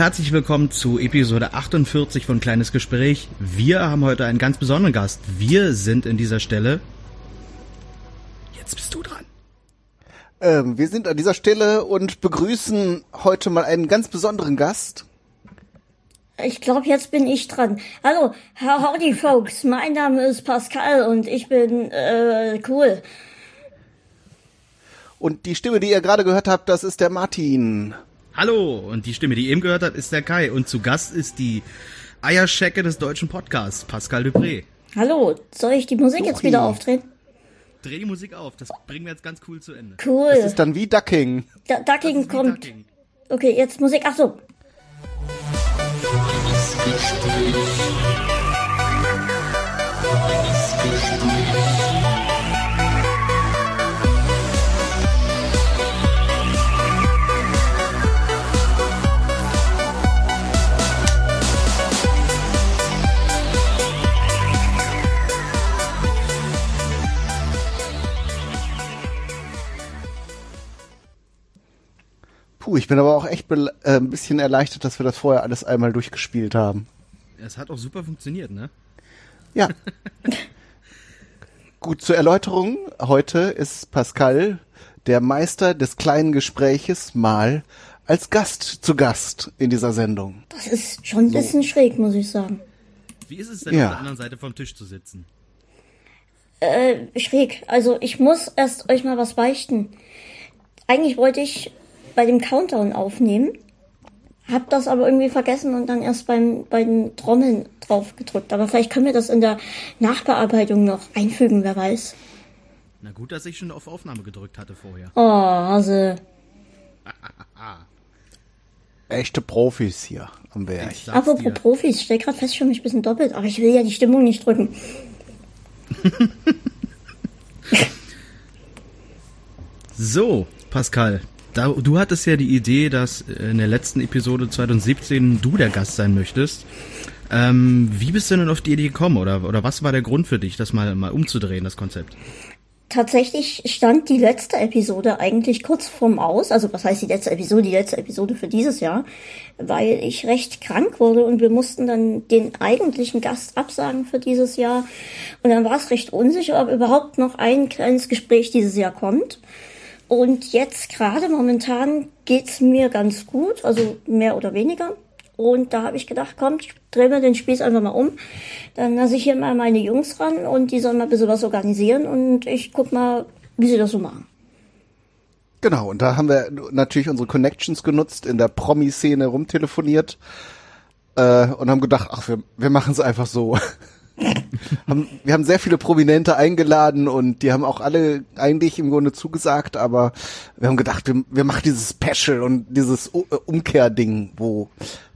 Herzlich willkommen zu Episode 48 von Kleines Gespräch. Wir haben heute einen ganz besonderen Gast. Wir sind in dieser Stelle. Jetzt bist du dran. Ähm, wir sind an dieser Stelle und begrüßen heute mal einen ganz besonderen Gast. Ich glaube, jetzt bin ich dran. Hallo, howdy folks. Mein Name ist Pascal und ich bin äh, cool. Und die Stimme, die ihr gerade gehört habt, das ist der Martin. Hallo, und die Stimme, die ihr eben gehört habt, ist der Kai. Und zu Gast ist die Eierschecke des deutschen Podcasts, Pascal Dupré. Hallo, soll ich die Musik jetzt wieder aufdrehen? Dreh die Musik auf, das bringen wir jetzt ganz cool zu Ende. Cool. Das ist dann wie Ducking. Da Ducking kommt. Ducking. Okay, jetzt Musik. Ach so. Puh, ich bin aber auch echt äh, ein bisschen erleichtert, dass wir das vorher alles einmal durchgespielt haben. Es hat auch super funktioniert, ne? Ja. Gut, zur Erläuterung. Heute ist Pascal, der Meister des kleinen Gespräches, mal als Gast zu Gast in dieser Sendung. Das ist schon ein bisschen so. schräg, muss ich sagen. Wie ist es denn, ja. auf der anderen Seite vom Tisch zu sitzen? Äh, schräg. Also ich muss erst euch mal was beichten. Eigentlich wollte ich bei dem Countdown aufnehmen, hab das aber irgendwie vergessen und dann erst beim bei den Trommeln drauf gedrückt. Aber vielleicht können wir das in der Nachbearbeitung noch einfügen, wer weiß. Na gut, dass ich schon auf Aufnahme gedrückt hatte vorher. Oh, Hase. Echte Profis hier am Berg. Apropos dir. Profis, ich stell gerade fest, schon mich ein bisschen doppelt, aber ich will ja die Stimmung nicht drücken. so, Pascal, da, du hattest ja die Idee, dass in der letzten Episode 2017 du der Gast sein möchtest. Ähm, wie bist du denn auf die Idee gekommen oder, oder was war der Grund für dich, das mal, mal umzudrehen, das Konzept? Tatsächlich stand die letzte Episode eigentlich kurz vorm Aus, also was heißt die letzte Episode, die letzte Episode für dieses Jahr, weil ich recht krank wurde und wir mussten dann den eigentlichen Gast absagen für dieses Jahr. Und dann war es recht unsicher, ob überhaupt noch ein kleines Gespräch dieses Jahr kommt. Und jetzt gerade momentan geht's mir ganz gut, also mehr oder weniger. Und da habe ich gedacht, komm, ich drehe mir den Spieß einfach mal um. Dann lasse ich hier mal meine Jungs ran und die sollen mal ein bisschen was organisieren und ich guck mal, wie sie das so machen. Genau, und da haben wir natürlich unsere Connections genutzt, in der Promi-Szene rumtelefoniert äh, und haben gedacht, ach, wir, wir machen es einfach so. Haben, wir haben sehr viele Prominente eingeladen und die haben auch alle eigentlich im Grunde zugesagt, aber wir haben gedacht, wir, wir machen dieses Special und dieses äh, Umkehrding, wo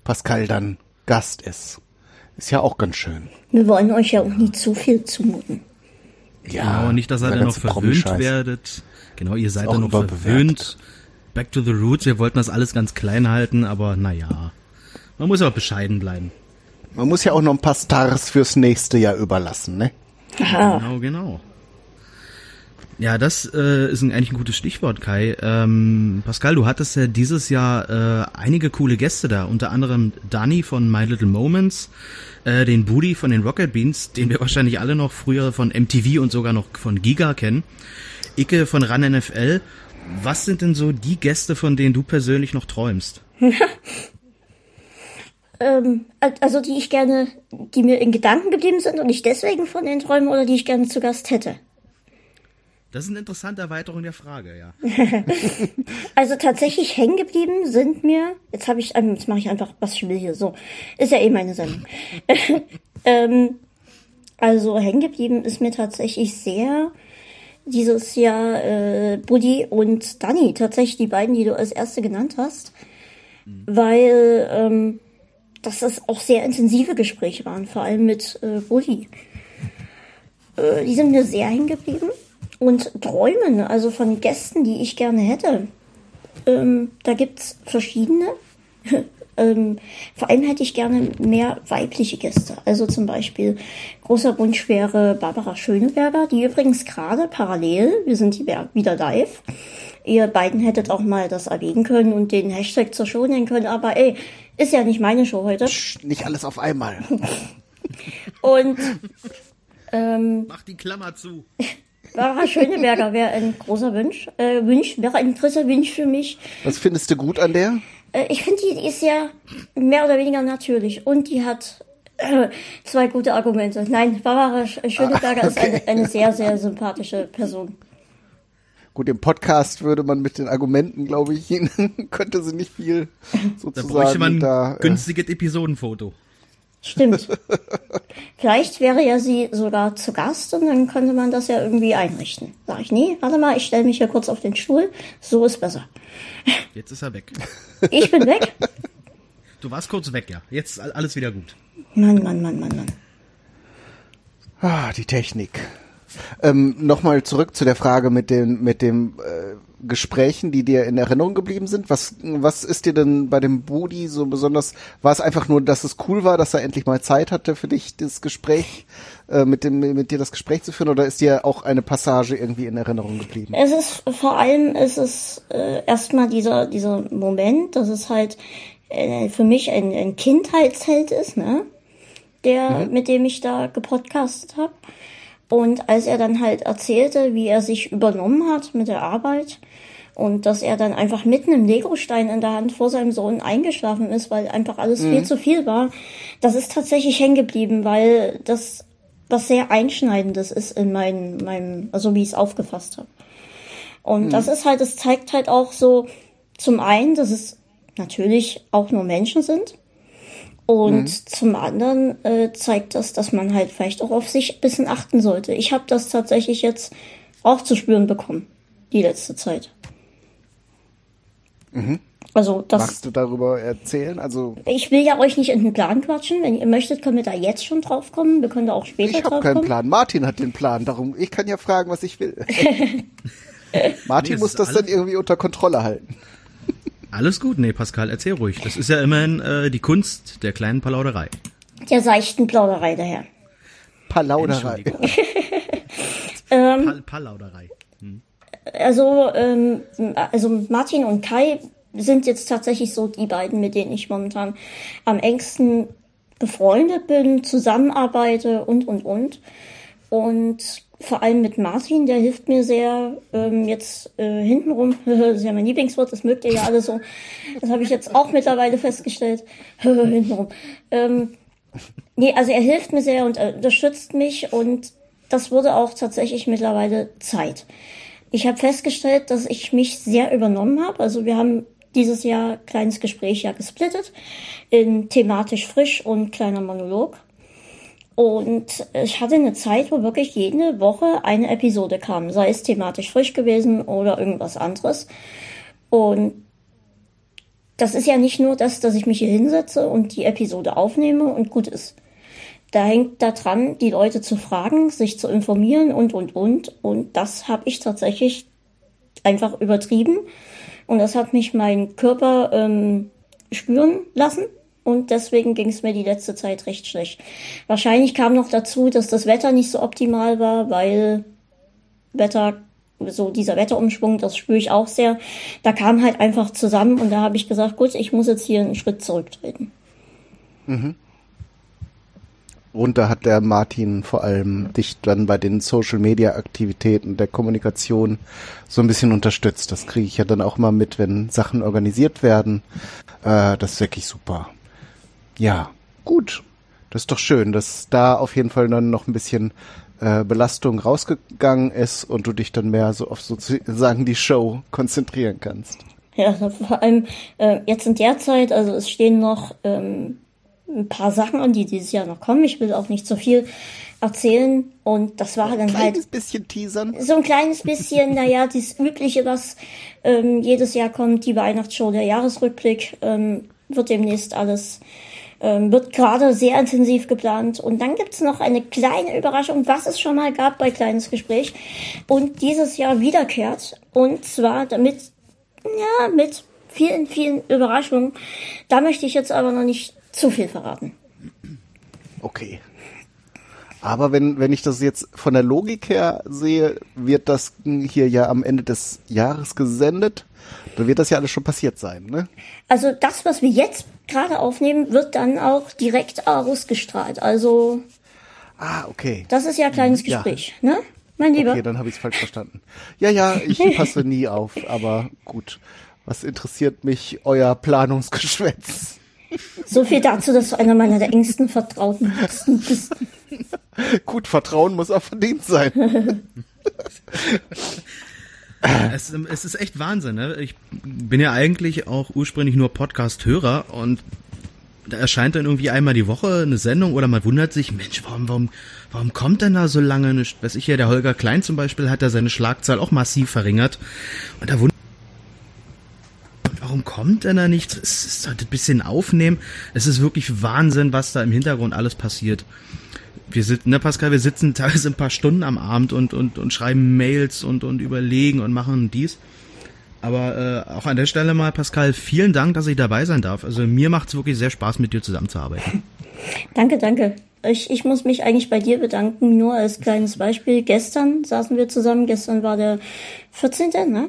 Pascal dann Gast ist. Ist ja auch ganz schön. Wir wollen euch ja auch nicht zu viel zumuten. Ja, genau, nicht, dass ihr dann noch verwöhnt werdet. Genau, ihr seid dann noch verwöhnt. Back to the roots, wir wollten das alles ganz klein halten, aber naja. Man muss aber bescheiden bleiben. Man muss ja auch noch ein paar Stars fürs nächste Jahr überlassen, ne? Aha. Genau, genau. Ja, das äh, ist ein, eigentlich ein gutes Stichwort, Kai. Ähm, Pascal, du hattest ja dieses Jahr äh, einige coole Gäste da, unter anderem Dani von My Little Moments, äh, den Booty von den Rocket Beans, den wir wahrscheinlich alle noch früher von MTV und sogar noch von Giga kennen, Icke von Run NFL. Was sind denn so die Gäste, von denen du persönlich noch träumst? ähm, also die ich gerne, die mir in Gedanken geblieben sind und ich deswegen von den träume oder die ich gerne zu Gast hätte? Das ist eine interessante Erweiterung der Frage, ja. also tatsächlich hängen geblieben sind mir, jetzt habe ich, ähm, jetzt mache ich einfach, was ich will hier, so, ist ja eh meine Sendung. ähm, also hängen geblieben ist mir tatsächlich sehr dieses Jahr äh, Buddy und Danny, tatsächlich die beiden, die du als erste genannt hast, mhm. weil ähm, dass das auch sehr intensive Gespräche waren, vor allem mit äh, Bulli. Äh, die sind mir sehr hängen geblieben. Und Träumen, also von Gästen, die ich gerne hätte, ähm, da gibt's verschiedene. Ähm, vor allem hätte ich gerne mehr weibliche Gäste. Also zum Beispiel großer Wunsch wäre Barbara Schöneberger, die übrigens gerade parallel, wir sind wieder live, ihr beiden hättet auch mal das erwägen können und den Hashtag zur Show nennen können, aber ey, ist ja nicht meine Show heute. Psch, nicht alles auf einmal. und ähm, Mach die Klammer zu. Barbara Schöneberger wäre ein großer Wunsch. Äh, Wunsch wäre ein großer Wunsch für mich. Was findest du gut an der? Äh, ich finde, die ist ja mehr oder weniger natürlich und die hat äh, zwei gute Argumente. Nein, Barbara Schöneberger ah, okay. ist eine, eine sehr, sehr sympathische Person. Gut, im Podcast würde man mit den Argumenten, glaube ich, könnte sie nicht viel sozusagen. Da bräuchte man ein da, äh, günstiges Episodenfoto. Stimmt. Vielleicht wäre ja sie sogar zu Gast und dann könnte man das ja irgendwie einrichten. Sag ich, nee, warte mal, ich stelle mich hier kurz auf den Stuhl. So ist besser. Jetzt ist er weg. Ich bin weg? Du warst kurz weg, ja. Jetzt ist alles wieder gut. Mann, Mann, Mann, Mann, Mann. Ah, die Technik. Ähm, Nochmal zurück zu der Frage mit dem, mit dem äh, Gesprächen, die dir in Erinnerung geblieben sind? Was, was ist dir denn bei dem Budi so besonders? War es einfach nur, dass es cool war, dass er endlich mal Zeit hatte für dich, das Gespräch, äh, mit dem, mit dir das Gespräch zu führen, oder ist dir auch eine Passage irgendwie in Erinnerung geblieben? Es ist, vor allem ist es äh, erstmal dieser, dieser Moment, dass es halt äh, für mich ein, ein Kindheitsheld ist, ne? Der, mhm. mit dem ich da gepodcastet habe. Und als er dann halt erzählte, wie er sich übernommen hat mit der Arbeit und dass er dann einfach mitten im Legostein in der Hand vor seinem Sohn eingeschlafen ist, weil einfach alles mhm. viel zu viel war, das ist tatsächlich hängen geblieben, weil das was sehr einschneidendes ist in meinem, meinem also wie ich es aufgefasst habe. Und mhm. das ist halt, es zeigt halt auch so zum einen, dass es natürlich auch nur Menschen sind, und mhm. zum anderen äh, zeigt das, dass man halt vielleicht auch auf sich ein bisschen achten sollte. Ich habe das tatsächlich jetzt auch zu spüren bekommen, die letzte Zeit. Mhm. Also das. Magst du darüber erzählen? Also ich will ja euch nicht in den Plan quatschen. Wenn ihr möchtet, können wir da jetzt schon drauf kommen. Wir können da auch später ich drauf kommen. Ich habe keinen Plan. Martin hat den Plan. Darum, ich kann ja fragen, was ich will. Martin nee, muss das dann irgendwie unter Kontrolle halten. Alles gut, nee, Pascal, erzähl ruhig. Das ist ja immerhin äh, die Kunst der kleinen Palauderei. Der seichten Plauderei daher. Palauderei. ähm, Pal Palauderei. Hm. Also, ähm, also Martin und Kai sind jetzt tatsächlich so die beiden, mit denen ich momentan am engsten befreundet bin, zusammenarbeite und, und, und. Und vor allem mit Martin, der hilft mir sehr. Ähm, jetzt äh, hintenrum, das ist ja mein Lieblingswort, das mögt ihr ja alle so. Das habe ich jetzt auch mittlerweile festgestellt. hintenrum. Ähm, nee, also er hilft mir sehr und unterstützt mich und das wurde auch tatsächlich mittlerweile Zeit. Ich habe festgestellt, dass ich mich sehr übernommen habe. Also wir haben dieses Jahr kleines Gespräch ja gesplittet in thematisch frisch und kleiner Monolog. Und ich hatte eine Zeit, wo wirklich jede Woche eine Episode kam, sei es thematisch frisch gewesen oder irgendwas anderes. Und das ist ja nicht nur das, dass ich mich hier hinsetze und die Episode aufnehme und gut ist. Da hängt da dran, die Leute zu fragen, sich zu informieren und, und, und. Und das habe ich tatsächlich einfach übertrieben. Und das hat mich mein Körper ähm, spüren lassen. Und deswegen ging es mir die letzte Zeit recht schlecht. Wahrscheinlich kam noch dazu, dass das Wetter nicht so optimal war, weil Wetter, so dieser Wetterumschwung, das spüre ich auch sehr. Da kam halt einfach zusammen und da habe ich gesagt, gut, ich muss jetzt hier einen Schritt zurücktreten. Mhm. Und da hat der Martin vor allem dich dann bei den Social Media Aktivitäten der Kommunikation so ein bisschen unterstützt. Das kriege ich ja dann auch mal mit, wenn Sachen organisiert werden. Äh, das ist wirklich super. Ja, gut. Das ist doch schön, dass da auf jeden Fall dann noch ein bisschen äh, Belastung rausgegangen ist und du dich dann mehr so auf sozusagen die Show konzentrieren kannst. Ja, vor allem äh, jetzt in der Zeit, also es stehen noch ähm, ein paar Sachen an, die dieses Jahr noch kommen. Ich will auch nicht so viel erzählen und das war ein dann halt. Ein kleines bisschen teasern. So ein kleines bisschen, naja, das Übliche, was ähm, jedes Jahr kommt, die Weihnachtsshow, der Jahresrückblick, ähm, wird demnächst alles ähm, wird gerade sehr intensiv geplant. Und dann gibt's noch eine kleine Überraschung, was es schon mal gab bei Kleines Gespräch und dieses Jahr wiederkehrt. Und zwar damit, ja, mit vielen, vielen Überraschungen. Da möchte ich jetzt aber noch nicht zu viel verraten. Okay. Aber wenn, wenn ich das jetzt von der Logik her sehe, wird das hier ja am Ende des Jahres gesendet. Dann wird das ja alles schon passiert sein, ne? Also das, was wir jetzt gerade aufnehmen, wird dann auch direkt ausgestrahlt. Also. Ah, okay. Das ist ja ein kleines Gespräch, ja. ne? Mein Lieber. Okay, dann habe ich es falsch verstanden. Ja, ja, ich passe nie auf, aber gut. Was interessiert mich euer Planungsgeschwätz? So viel dazu, dass du einer meiner der engsten Vertrauten bist. Gut, Vertrauen muss auch verdient sein. es, es, ist echt Wahnsinn. Ne? Ich bin ja eigentlich auch ursprünglich nur Podcast-Hörer und da erscheint dann irgendwie einmal die Woche eine Sendung oder man wundert sich, Mensch, warum, warum, warum kommt denn da so lange nicht? Weiß ich ja, der Holger Klein zum Beispiel hat da seine Schlagzahl auch massiv verringert. Und da wundert warum kommt denn da nichts? Es sollte ein bisschen aufnehmen. Es ist wirklich Wahnsinn, was da im Hintergrund alles passiert. Wir sitzen, ne Pascal, wir sitzen teilweise ein paar Stunden am Abend und, und, und schreiben Mails und, und überlegen und machen dies. Aber äh, auch an der Stelle mal, Pascal, vielen Dank, dass ich dabei sein darf. Also mir macht es wirklich sehr Spaß, mit dir zusammenzuarbeiten. Danke, danke. Ich, ich muss mich eigentlich bei dir bedanken, nur als kleines Beispiel. Gestern saßen wir zusammen, gestern war der 14. Ne?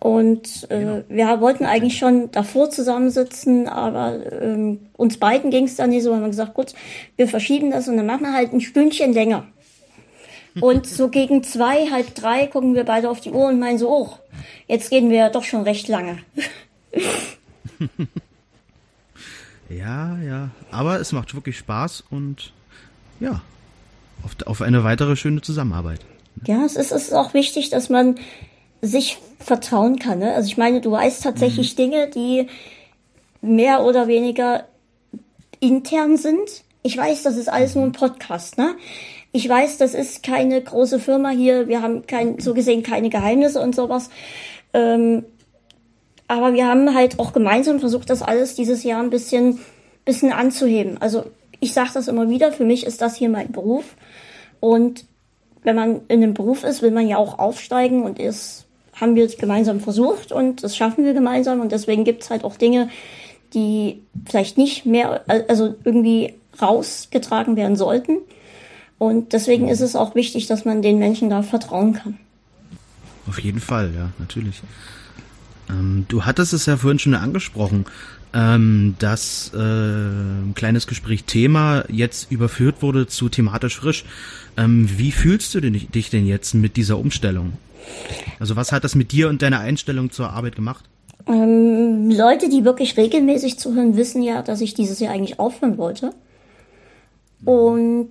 Und äh, genau. wir wollten eigentlich schon davor zusammensitzen, aber ähm, uns beiden ging es dann nicht so, haben wir gesagt, gut, wir verschieben das und dann machen wir halt ein Stündchen länger. Und so gegen zwei, halb drei gucken wir beide auf die Uhr und meinen so, oh, jetzt gehen wir doch schon recht lange. ja, ja. Aber es macht wirklich Spaß und ja, auf, auf eine weitere schöne Zusammenarbeit. Ja, es ist, es ist auch wichtig, dass man sich vertrauen kann. Ne? Also ich meine, du weißt tatsächlich mhm. Dinge, die mehr oder weniger intern sind. Ich weiß, das ist alles nur ein Podcast, ne? Ich weiß, das ist keine große Firma hier. Wir haben kein, so gesehen keine Geheimnisse und sowas. Ähm, aber wir haben halt auch gemeinsam versucht, das alles dieses Jahr ein bisschen, bisschen anzuheben. Also ich sage das immer wieder, für mich ist das hier mein Beruf. Und wenn man in einem Beruf ist, will man ja auch aufsteigen und ist, haben wir es gemeinsam versucht und das schaffen wir gemeinsam. Und deswegen gibt es halt auch Dinge, die vielleicht nicht mehr, also irgendwie rausgetragen werden sollten. Und deswegen ist es auch wichtig, dass man den Menschen da vertrauen kann. Auf jeden Fall, ja, natürlich. Ähm, du hattest es ja vorhin schon angesprochen, ähm, dass äh, ein kleines Gespräch Thema jetzt überführt wurde zu thematisch frisch. Ähm, wie fühlst du dich denn jetzt mit dieser Umstellung? Also was hat das mit dir und deiner Einstellung zur Arbeit gemacht? Ähm, Leute, die wirklich regelmäßig zuhören, wissen ja, dass ich dieses Jahr eigentlich aufhören wollte. Und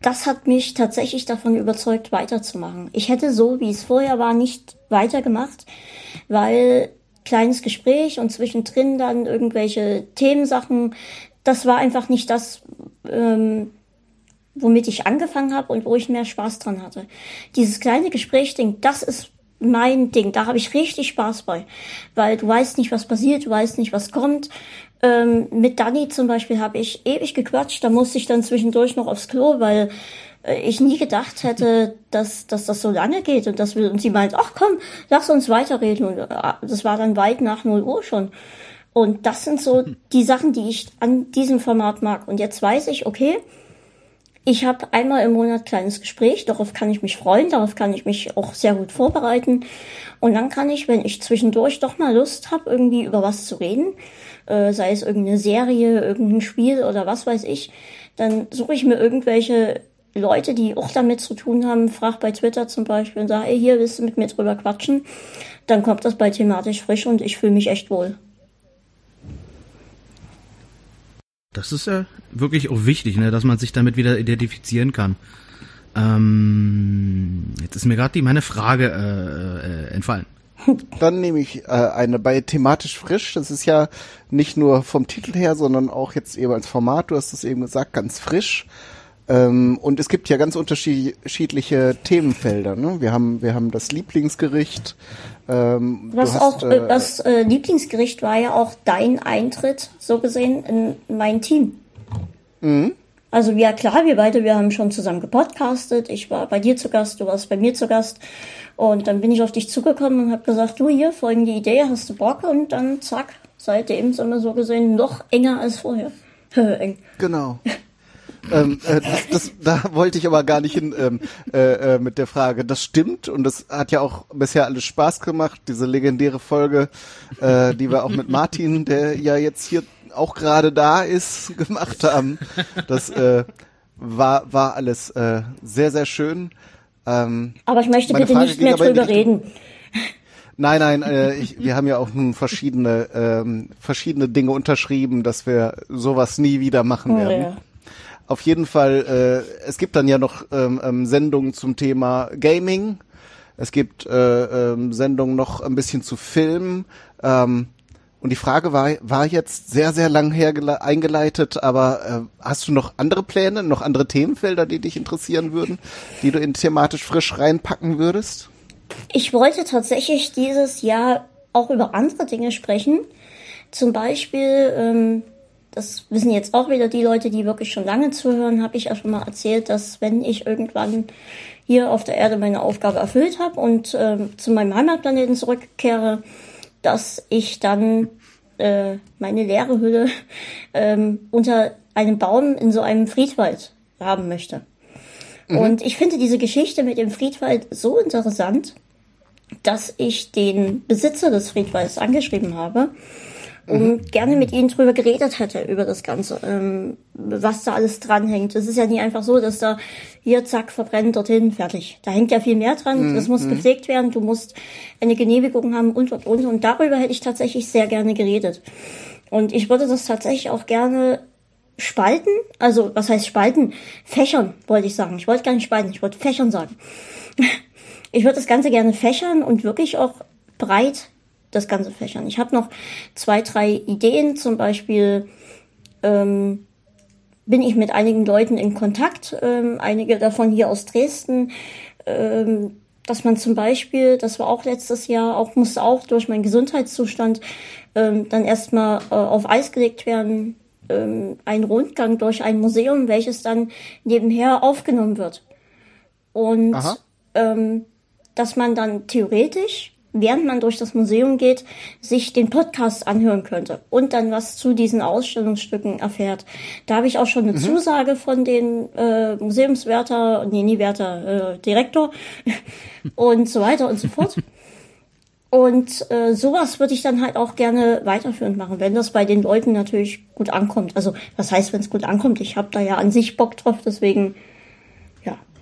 das hat mich tatsächlich davon überzeugt, weiterzumachen. Ich hätte so, wie es vorher war, nicht weitergemacht, weil kleines Gespräch und zwischendrin dann irgendwelche Themensachen, das war einfach nicht das, ähm, womit ich angefangen habe und wo ich mehr Spaß dran hatte. Dieses kleine Gespräch-Ding, das ist mein Ding. Da habe ich richtig Spaß bei, weil du weißt nicht, was passiert, du weißt nicht, was kommt. Ähm, mit Dani zum Beispiel habe ich ewig gequatscht. Da musste ich dann zwischendurch noch aufs Klo, weil äh, ich nie gedacht hätte, dass, dass das so lange geht und dass wir und sie meint, ach komm, lass uns weiterreden und äh, das war dann weit nach 0 Uhr schon. Und das sind so die Sachen, die ich an diesem Format mag. Und jetzt weiß ich, okay, ich habe einmal im Monat kleines Gespräch, darauf kann ich mich freuen, darauf kann ich mich auch sehr gut vorbereiten. Und dann kann ich, wenn ich zwischendurch doch mal Lust habe, irgendwie über was zu reden, äh, sei es irgendeine Serie, irgendein Spiel oder was weiß ich, dann suche ich mir irgendwelche Leute, die auch damit zu tun haben, frag bei Twitter zum Beispiel und sage, hier willst du mit mir drüber quatschen, dann kommt das bei thematisch frisch und ich fühle mich echt wohl. Das ist ja wirklich auch wichtig, ne, dass man sich damit wieder identifizieren kann. Ähm, jetzt ist mir gerade meine Frage äh, äh, entfallen. Dann nehme ich äh, eine bei thematisch frisch. Das ist ja nicht nur vom Titel her, sondern auch jetzt eben als Format. Du hast es eben gesagt, ganz frisch. Ähm, und es gibt ja ganz unterschiedliche Themenfelder. Ne? Wir haben wir haben das Lieblingsgericht. Ähm, das, hast, auch, äh, das äh, Lieblingsgericht war ja auch dein Eintritt, so gesehen, in mein Team. Mhm. Also ja klar, wir beide, wir haben schon zusammen gepodcastet. Ich war bei dir zu Gast, du warst bei mir zu Gast. Und dann bin ich auf dich zugekommen und habe gesagt, du hier, folgende Idee, hast du Bock? Und dann zack, seitdem sind wir so gesehen noch enger als vorher. Eng. Genau. ähm, äh, das, das, da wollte ich aber gar nicht hin ähm, äh, äh, mit der Frage. Das stimmt und das hat ja auch bisher alles Spaß gemacht, diese legendäre Folge, äh, die wir auch mit Martin, der ja jetzt hier auch gerade da ist, gemacht haben. Das äh, war, war alles äh, sehr, sehr schön. Ähm, aber ich möchte bitte Frage nicht mehr drüber reden. Nein, nein, äh, ich, wir haben ja auch nun verschiedene, ähm, verschiedene Dinge unterschrieben, dass wir sowas nie wieder machen oh, werden. Ja. Auf jeden Fall, äh, es gibt dann ja noch ähm, ähm, Sendungen zum Thema Gaming. Es gibt äh, ähm, Sendungen noch ein bisschen zu Film. Ähm, und die Frage war, war jetzt sehr, sehr lang her eingeleitet, aber äh, hast du noch andere Pläne, noch andere Themenfelder, die dich interessieren würden, die du in thematisch frisch reinpacken würdest? Ich wollte tatsächlich dieses Jahr auch über andere Dinge sprechen. Zum Beispiel, ähm, das wissen jetzt auch wieder die Leute, die wirklich schon lange zuhören, habe ich ja schon mal erzählt, dass wenn ich irgendwann hier auf der Erde meine Aufgabe erfüllt habe und ähm, zu meinem Heimatplaneten zurückkehre, dass ich dann äh, meine leere Hülle ähm, unter einem Baum in so einem Friedwald haben möchte. Mhm. Und ich finde diese Geschichte mit dem Friedwald so interessant, dass ich den Besitzer des Friedwalds angeschrieben habe und mhm. gerne mit ihnen drüber geredet hätte, über das Ganze, ähm, was da alles dranhängt. Es ist ja nie einfach so, dass da hier, zack, verbrennt, dorthin, fertig. Da hängt ja viel mehr dran. Mhm. Das muss mhm. gepflegt werden, du musst eine Genehmigung haben und, und, und. Und darüber hätte ich tatsächlich sehr gerne geredet. Und ich würde das tatsächlich auch gerne spalten, also was heißt spalten? Fächern, wollte ich sagen. Ich wollte gar nicht spalten, ich wollte Fächern sagen. Ich würde das Ganze gerne fächern und wirklich auch breit das Ganze fächern. Ich habe noch zwei, drei Ideen, zum Beispiel ähm, bin ich mit einigen Leuten in Kontakt, ähm, einige davon hier aus Dresden, ähm, dass man zum Beispiel, das war auch letztes Jahr, auch musste auch durch meinen Gesundheitszustand ähm, dann erstmal äh, auf Eis gelegt werden, ähm, ein Rundgang durch ein Museum, welches dann nebenher aufgenommen wird. Und ähm, dass man dann theoretisch während man durch das Museum geht, sich den Podcast anhören könnte und dann was zu diesen Ausstellungsstücken erfährt. Da habe ich auch schon eine mhm. Zusage von den äh, Museumswärter, nee, nie Wärter, äh, Direktor und so weiter und so fort. Und äh, sowas würde ich dann halt auch gerne weiterführend machen, wenn das bei den Leuten natürlich gut ankommt. Also was heißt, wenn es gut ankommt? Ich habe da ja an sich Bock drauf, deswegen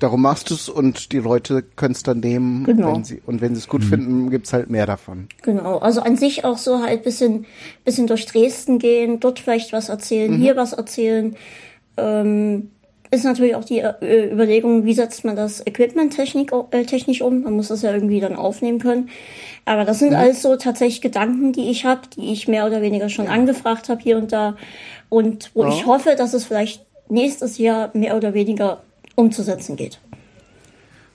darum machst du es und die Leute können es dann nehmen. Genau. Wenn sie, und wenn sie es gut mhm. finden, gibt's halt mehr davon. Genau. Also an sich auch so halt bisschen, bisschen durch Dresden gehen, dort vielleicht was erzählen, mhm. hier was erzählen. Ähm, ist natürlich auch die äh, Überlegung, wie setzt man das Equipment technik, äh, technisch um? Man muss das ja irgendwie dann aufnehmen können. Aber das sind ja. alles so tatsächlich Gedanken, die ich habe, die ich mehr oder weniger schon ja. angefragt habe hier und da. Und wo ja. ich hoffe, dass es vielleicht nächstes Jahr mehr oder weniger umzusetzen geht.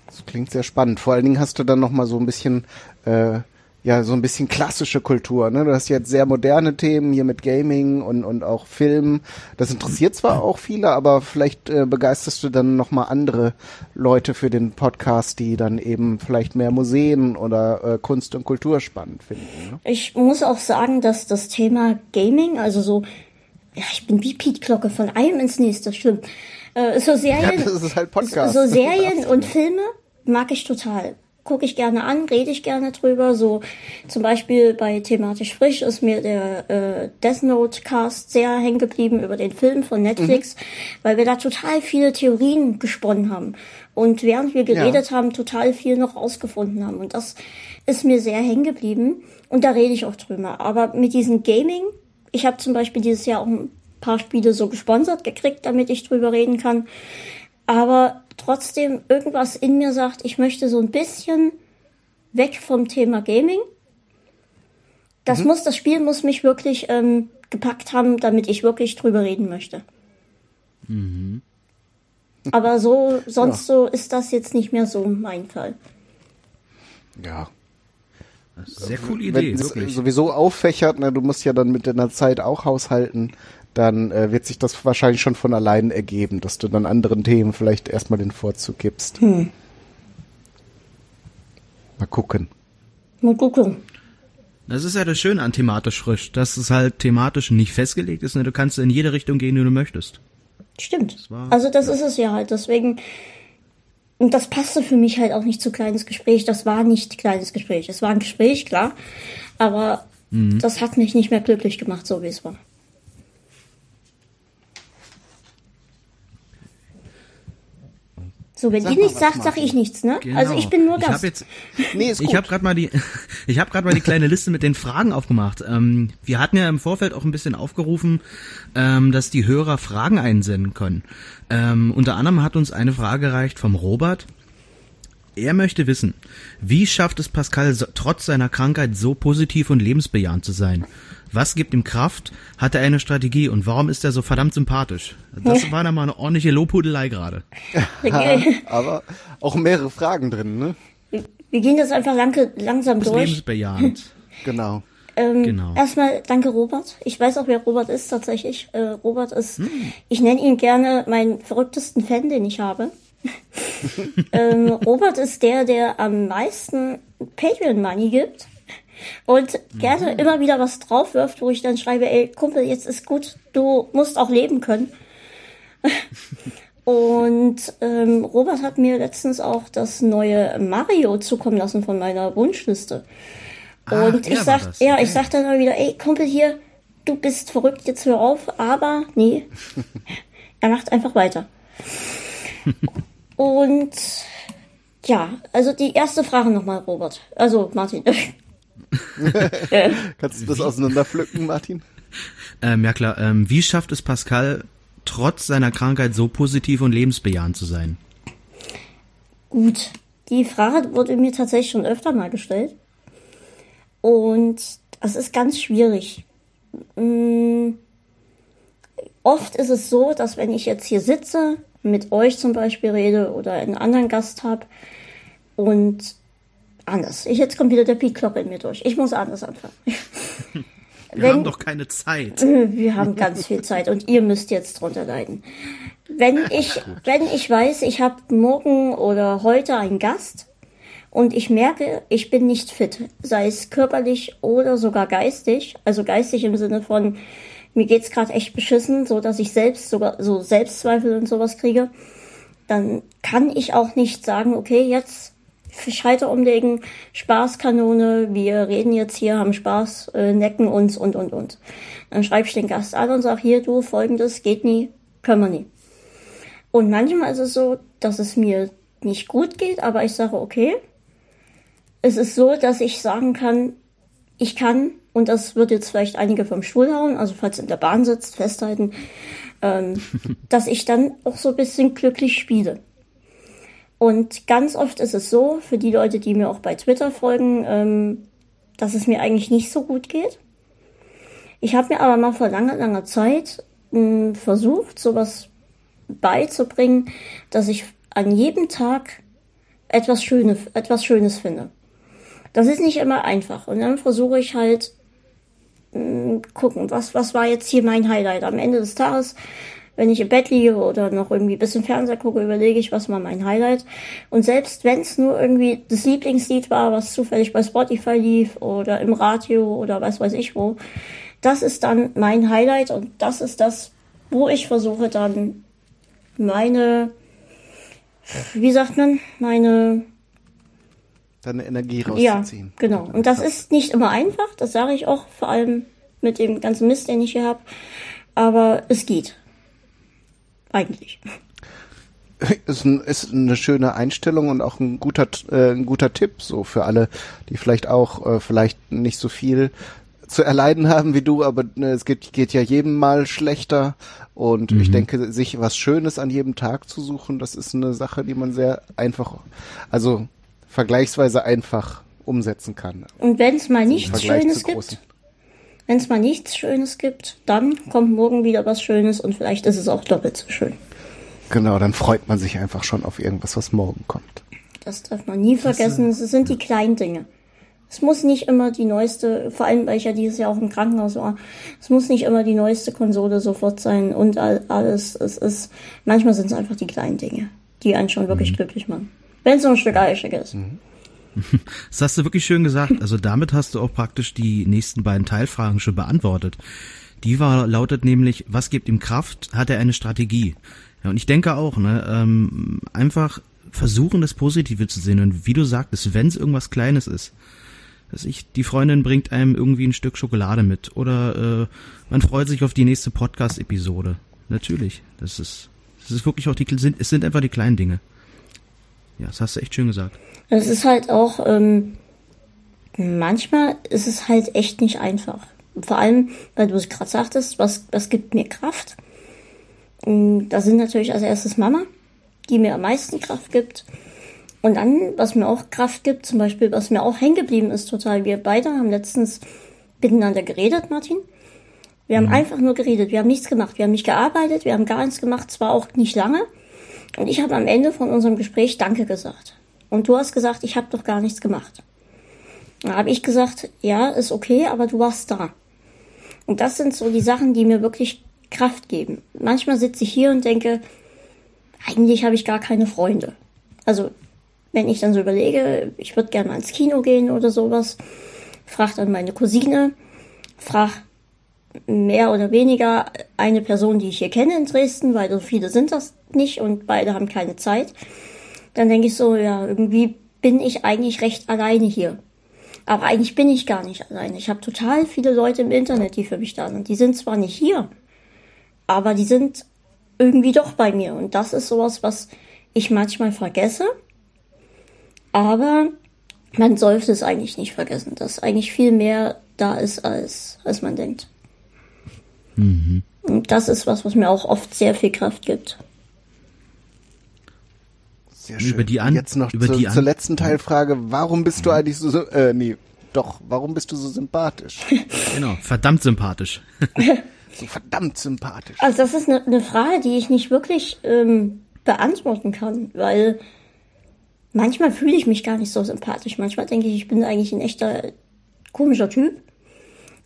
Das klingt sehr spannend. Vor allen Dingen hast du dann noch mal so ein bisschen äh, ja so ein bisschen klassische Kultur. Ne? Du hast jetzt sehr moderne Themen hier mit Gaming und und auch Film. Das interessiert zwar auch viele, aber vielleicht äh, begeisterst du dann noch mal andere Leute für den Podcast, die dann eben vielleicht mehr Museen oder äh, Kunst und Kultur spannend finden. Ne? Ich muss auch sagen, dass das Thema Gaming, also so ja, ich bin wie Pete Glocke von einem ins nächste, stimmt. Äh, so Serien, ja, das ist halt Podcast. So, Serien und Filme mag ich total. Gucke ich gerne an, rede ich gerne drüber. So zum Beispiel bei thematisch frisch ist mir der äh, Death Note Cast sehr hängen geblieben über den Film von Netflix, mhm. weil wir da total viele Theorien gesponnen haben und während wir geredet ja. haben total viel noch rausgefunden haben und das ist mir sehr hängen geblieben und da rede ich auch drüber. Aber mit diesem Gaming, ich habe zum Beispiel dieses Jahr auch ein paar Spiele so gesponsert gekriegt, damit ich drüber reden kann. Aber trotzdem irgendwas in mir sagt, ich möchte so ein bisschen weg vom Thema Gaming. Das mhm. muss, das Spiel muss mich wirklich ähm, gepackt haben, damit ich wirklich drüber reden möchte. Mhm. Aber so, sonst ja. so ist das jetzt nicht mehr so mein Fall. Ja. Sehr coole Idee, Wenn wirklich. sowieso auffächert, ne, du musst ja dann mit deiner Zeit auch haushalten dann äh, wird sich das wahrscheinlich schon von allein ergeben, dass du dann anderen Themen vielleicht erstmal den Vorzug gibst. Hm. Mal gucken. Mal gucken. Das ist ja das Schöne an thematisch frisch, dass es halt thematisch nicht festgelegt ist. Ne? Du kannst in jede Richtung gehen, die du möchtest. Stimmt. Das also das ja. ist es ja halt. Deswegen, und das passte für mich halt auch nicht zu kleines Gespräch. Das war nicht kleines Gespräch. Es war ein Gespräch, klar. Aber mhm. das hat mich nicht mehr glücklich gemacht, so wie es war. So, wenn sag ihr nichts sagt, sag ich nichts, ne? Genau. Also ich bin nur Gast. Ich habe jetzt, nee, ist gut. ich habe gerade mal die, ich habe gerade mal die kleine Liste mit den Fragen aufgemacht. Ähm, wir hatten ja im Vorfeld auch ein bisschen aufgerufen, ähm, dass die Hörer Fragen einsenden können. Ähm, unter anderem hat uns eine Frage erreicht vom Robert. Er möchte wissen, wie schafft es Pascal trotz seiner Krankheit so positiv und lebensbejahend zu sein? Was gibt ihm Kraft? Hat er eine Strategie? Und warum ist er so verdammt sympathisch? Das war dann mal eine ordentliche Lobhudelei gerade. Aber auch mehrere Fragen drin, ne? Wir gehen das einfach lang, langsam durch. Lebensbejahend. genau. Ähm, genau. Erstmal danke Robert. Ich weiß auch, wer Robert ist tatsächlich. Äh, Robert ist, hm. ich nenne ihn gerne meinen verrücktesten Fan, den ich habe. ähm, Robert ist der, der am meisten Patreon Money gibt und gerne mhm. immer wieder was draufwirft, wo ich dann schreibe, ey, Kumpel, jetzt ist gut, du musst auch leben können. und ähm, Robert hat mir letztens auch das neue Mario zukommen lassen von meiner Wunschliste. Ah, und ich sag, ja, okay. ich sag dann immer wieder, ey, Kumpel hier, du bist verrückt, jetzt hör auf, aber nee, er macht einfach weiter. Und ja, also die erste Frage nochmal, Robert. Also Martin. Kannst du das auseinanderpflücken, Martin? Ähm, ja klar. Ähm, wie schafft es Pascal, trotz seiner Krankheit so positiv und lebensbejahend zu sein? Gut, die Frage wurde mir tatsächlich schon öfter mal gestellt. Und das ist ganz schwierig. Hm, oft ist es so, dass wenn ich jetzt hier sitze, mit euch zum Beispiel rede oder einen anderen Gast habe und anders. Ich, jetzt kommt wieder der Pete in mir durch. Ich muss anders anfangen. Wir Wenn, haben doch keine Zeit. Wir haben ganz viel Zeit und ihr müsst jetzt drunter leiden. Wenn ich, wenn ich weiß, ich habe morgen oder heute einen Gast und ich merke, ich bin nicht fit, sei es körperlich oder sogar geistig, also geistig im Sinne von mir geht's gerade echt beschissen, so dass ich selbst sogar so Selbstzweifel und sowas kriege, dann kann ich auch nicht sagen, okay, jetzt Schalter umlegen, Spaßkanone, wir reden jetzt hier, haben Spaß, äh, necken uns und und und. Dann schreibe ich den Gast an und sage, hier du, folgendes, geht nie, können wir nie. Und manchmal ist es so, dass es mir nicht gut geht, aber ich sage, okay, es ist so, dass ich sagen kann, ich kann, und das wird jetzt vielleicht einige vom Stuhl hauen, also falls in der Bahn sitzt, festhalten, ähm, dass ich dann auch so ein bisschen glücklich spiele. Und ganz oft ist es so, für die Leute, die mir auch bei Twitter folgen, ähm, dass es mir eigentlich nicht so gut geht. Ich habe mir aber mal vor langer, langer Zeit mh, hm, versucht, sowas beizubringen, dass ich an jedem Tag etwas Schönes, etwas Schönes finde. Das ist nicht immer einfach. Und dann versuche ich halt mh, hm, gucken, was, was war jetzt hier mein Highlight. Am Ende des Tages wenn ich im Bett liege oder noch irgendwie ein bisschen Fernseher gucke, überlege ich, was war mein Highlight. Und selbst wenn es nur irgendwie das Lieblingslied war, was zufällig bei Spotify lief oder im Radio oder was weiß ich wo, das ist dann mein Highlight und das ist das, wo ich versuche dann meine, wie sagt man, meine deine Energie rauszuziehen. Ja, genau. Und das ist nicht immer einfach, das sage ich auch, vor allem mit dem ganzen Mist, den ich hier habe. Aber es geht. Eigentlich. Ist, ein, ist eine schöne Einstellung und auch ein guter, äh, ein guter Tipp, so für alle, die vielleicht auch äh, vielleicht nicht so viel zu erleiden haben wie du, aber ne, es geht, geht ja jedem mal schlechter und mhm. ich denke, sich was Schönes an jedem Tag zu suchen, das ist eine Sache, die man sehr einfach, also vergleichsweise einfach umsetzen kann. Und wenn es mal nichts Schönes gibt, wenn es mal nichts Schönes gibt, dann kommt morgen wieder was Schönes und vielleicht ist es auch doppelt so schön. Genau, dann freut man sich einfach schon auf irgendwas, was morgen kommt. Das darf man nie vergessen. Es sind die kleinen Dinge. Es muss nicht immer die neueste, vor allem weil ich ja dieses Jahr auch im Krankenhaus war, es muss nicht immer die neueste Konsole sofort sein und alles. Es ist, manchmal sind es einfach die kleinen Dinge, die einen schon wirklich mhm. glücklich machen. Wenn es so ein Stück Eichig ist. Mhm. Das hast du wirklich schön gesagt. Also damit hast du auch praktisch die nächsten beiden Teilfragen schon beantwortet. Die war, lautet nämlich, was gibt ihm Kraft? Hat er eine Strategie? Ja, und ich denke auch, ne, ähm, einfach versuchen, das Positive zu sehen. Und wie du sagtest, wenn es irgendwas Kleines ist, dass ich, die Freundin bringt einem irgendwie ein Stück Schokolade mit oder äh, man freut sich auf die nächste Podcast-Episode. Natürlich, das ist, das ist wirklich auch die, es sind einfach die kleinen Dinge. Ja, das hast du echt schön gesagt. Es ist halt auch, ähm, manchmal ist es halt echt nicht einfach. Vor allem, weil du es gerade sagtest, was, was gibt mir Kraft? Da sind natürlich als erstes Mama, die mir am meisten Kraft gibt. Und dann, was mir auch Kraft gibt, zum Beispiel, was mir auch hängen geblieben ist total. Wir beide haben letztens miteinander geredet, Martin. Wir haben mhm. einfach nur geredet. Wir haben nichts gemacht. Wir haben nicht gearbeitet. Wir haben gar nichts gemacht. Zwar auch nicht lange. Und ich habe am Ende von unserem Gespräch Danke gesagt. Und du hast gesagt, ich habe doch gar nichts gemacht. Da habe ich gesagt, ja, ist okay, aber du warst da. Und das sind so die Sachen, die mir wirklich Kraft geben. Manchmal sitze ich hier und denke, eigentlich habe ich gar keine Freunde. Also, wenn ich dann so überlege, ich würde gerne mal ins Kino gehen oder sowas, frag dann meine Cousine, frag mehr oder weniger eine Person, die ich hier kenne in Dresden, weil so viele sind das nicht und beide haben keine Zeit. Dann denke ich so, ja, irgendwie bin ich eigentlich recht alleine hier. Aber eigentlich bin ich gar nicht alleine. Ich habe total viele Leute im Internet, die für mich da sind. Die sind zwar nicht hier, aber die sind irgendwie doch bei mir. Und das ist sowas, was ich manchmal vergesse. Aber man sollte es eigentlich nicht vergessen, dass eigentlich viel mehr da ist, als, als man denkt. Mhm. Und das ist was, was mir auch oft sehr viel Kraft gibt. Sehr schön. Über die an Jetzt noch über zu, die an zur letzten Teilfrage. Warum bist du eigentlich so, äh, nee, doch, warum bist du so sympathisch? genau, verdammt sympathisch. so verdammt sympathisch. Also das ist eine, eine Frage, die ich nicht wirklich ähm, beantworten kann, weil manchmal fühle ich mich gar nicht so sympathisch. Manchmal denke ich, ich bin eigentlich ein echter komischer Typ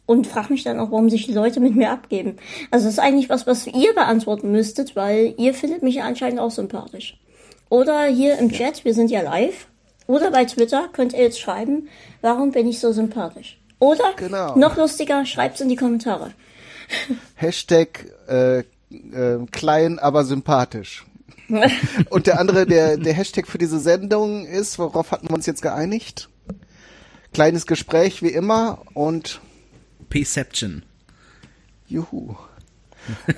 und frage mich dann auch, warum sich die Leute mit mir abgeben. Also das ist eigentlich was, was ihr beantworten müsstet, weil ihr findet mich anscheinend auch sympathisch. Oder hier im Chat, wir sind ja live. Oder bei Twitter könnt ihr jetzt schreiben, warum bin ich so sympathisch. Oder genau. noch lustiger, schreibt's in die Kommentare. Hashtag äh, äh, klein, aber sympathisch. Und der andere, der, der Hashtag für diese Sendung ist, worauf hatten wir uns jetzt geeinigt? Kleines Gespräch wie immer und Perception. Juhu.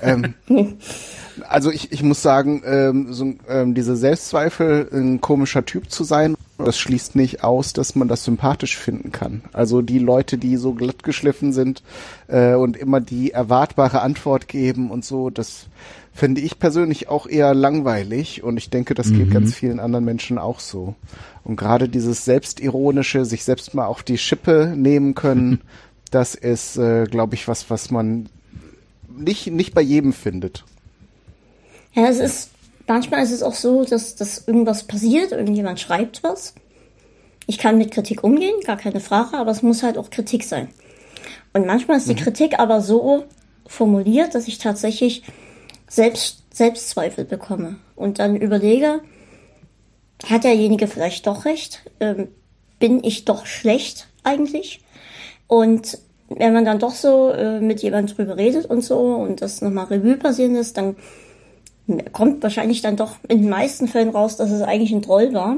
ähm, also ich, ich muss sagen, ähm, so, ähm, diese Selbstzweifel, ein komischer Typ zu sein, das schließt nicht aus, dass man das sympathisch finden kann. Also die Leute, die so glatt geschliffen sind äh, und immer die erwartbare Antwort geben und so, das finde ich persönlich auch eher langweilig und ich denke, das geht mhm. ganz vielen anderen Menschen auch so. Und gerade dieses selbstironische, sich selbst mal auf die Schippe nehmen können, das ist, äh, glaube ich, was, was man nicht, nicht bei jedem findet. Ja, es ist, manchmal ist es auch so, dass, dass irgendwas passiert, irgendjemand schreibt was. Ich kann mit Kritik umgehen, gar keine Frage, aber es muss halt auch Kritik sein. Und manchmal ist die mhm. Kritik aber so formuliert, dass ich tatsächlich selbst, Selbstzweifel bekomme und dann überlege, hat derjenige vielleicht doch recht? Ähm, bin ich doch schlecht eigentlich? Und wenn man dann doch so äh, mit jemandem drüber redet und so und das nochmal Revue passieren lässt, dann kommt wahrscheinlich dann doch in den meisten Fällen raus, dass es eigentlich ein Troll war,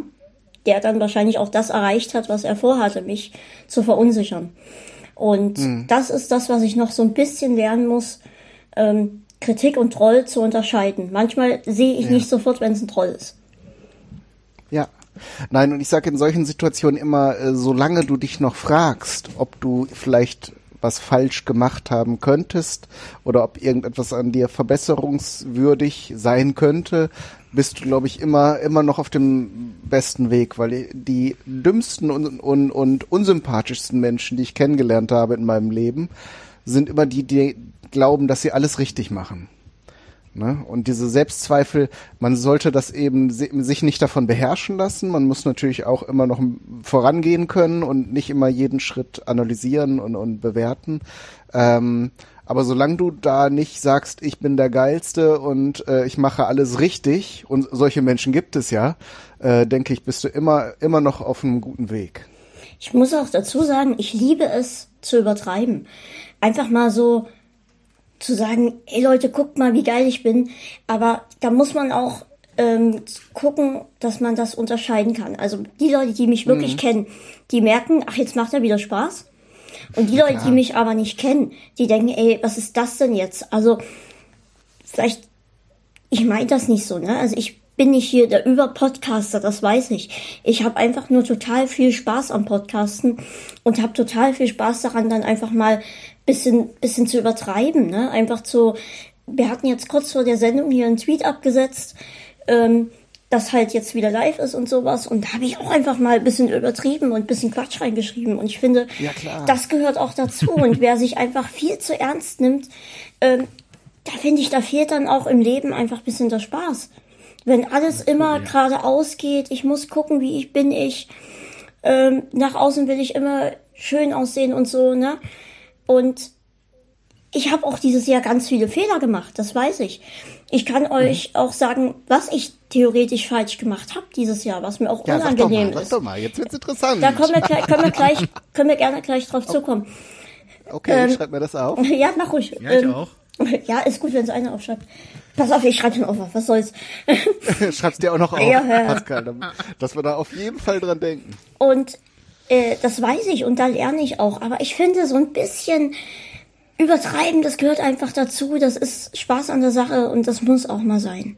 der dann wahrscheinlich auch das erreicht hat, was er vorhatte, mich zu verunsichern. Und mhm. das ist das, was ich noch so ein bisschen lernen muss, ähm, Kritik und Troll zu unterscheiden. Manchmal sehe ich ja. nicht sofort, wenn es ein Troll ist. Nein, und ich sage in solchen Situationen immer, äh, solange du dich noch fragst, ob du vielleicht was falsch gemacht haben könntest oder ob irgendetwas an dir verbesserungswürdig sein könnte, bist du, glaube ich, immer, immer noch auf dem besten Weg, weil die dümmsten und, und, und unsympathischsten Menschen, die ich kennengelernt habe in meinem Leben, sind immer die, die glauben, dass sie alles richtig machen. Ne? Und diese Selbstzweifel, man sollte das eben sich nicht davon beherrschen lassen. Man muss natürlich auch immer noch vorangehen können und nicht immer jeden Schritt analysieren und, und bewerten. Ähm, aber solange du da nicht sagst, ich bin der Geilste und äh, ich mache alles richtig, und solche Menschen gibt es ja, äh, denke ich, bist du immer, immer noch auf einem guten Weg. Ich muss auch dazu sagen, ich liebe es zu übertreiben. Einfach mal so zu sagen, ey Leute, guckt mal, wie geil ich bin. Aber da muss man auch ähm, gucken, dass man das unterscheiden kann. Also die Leute, die mich wirklich mhm. kennen, die merken, ach, jetzt macht er wieder Spaß. Und die Leute, die mich aber nicht kennen, die denken, ey, was ist das denn jetzt? Also, vielleicht, ich meine das nicht so, ne? Also ich bin nicht hier der Überpodcaster, das weiß ich. Ich habe einfach nur total viel Spaß am Podcasten und habe total viel Spaß daran, dann einfach mal bisschen, bisschen zu übertreiben, ne? Einfach zu, wir hatten jetzt kurz vor der Sendung hier einen Tweet abgesetzt, ähm, das halt jetzt wieder live ist und sowas. Und da habe ich auch einfach mal ein bisschen übertrieben und ein bisschen Quatsch reingeschrieben. Und ich finde, ja, das gehört auch dazu. und wer sich einfach viel zu ernst nimmt, ähm, da finde ich, da fehlt dann auch im Leben einfach ein bisschen der Spaß. Wenn alles immer geradeaus geht, ich muss gucken, wie ich bin ich. Ähm, nach außen will ich immer schön aussehen und so, ne? Und ich habe auch dieses Jahr ganz viele Fehler gemacht, das weiß ich. Ich kann mhm. euch auch sagen, was ich theoretisch falsch gemacht habe dieses Jahr, was mir auch ja, unangenehm sag mal, ist. Sag doch mal, jetzt wird's interessant. Da können wir, können wir gleich, können wir gerne gleich drauf zukommen. Okay, ähm, schreib mir das auf. Ja, mach ruhig. Ja, ich ähm, auch. Ja, ist gut, wenn es einer aufschreibt. Pass auf, ich schreibe schon auf, was soll's. Schreib's dir auch noch auf, ja, ja. Pascal, dass wir da auf jeden Fall dran denken. Und äh, das weiß ich und da lerne ich auch. Aber ich finde so ein bisschen übertreiben, das gehört einfach dazu. Das ist Spaß an der Sache und das muss auch mal sein.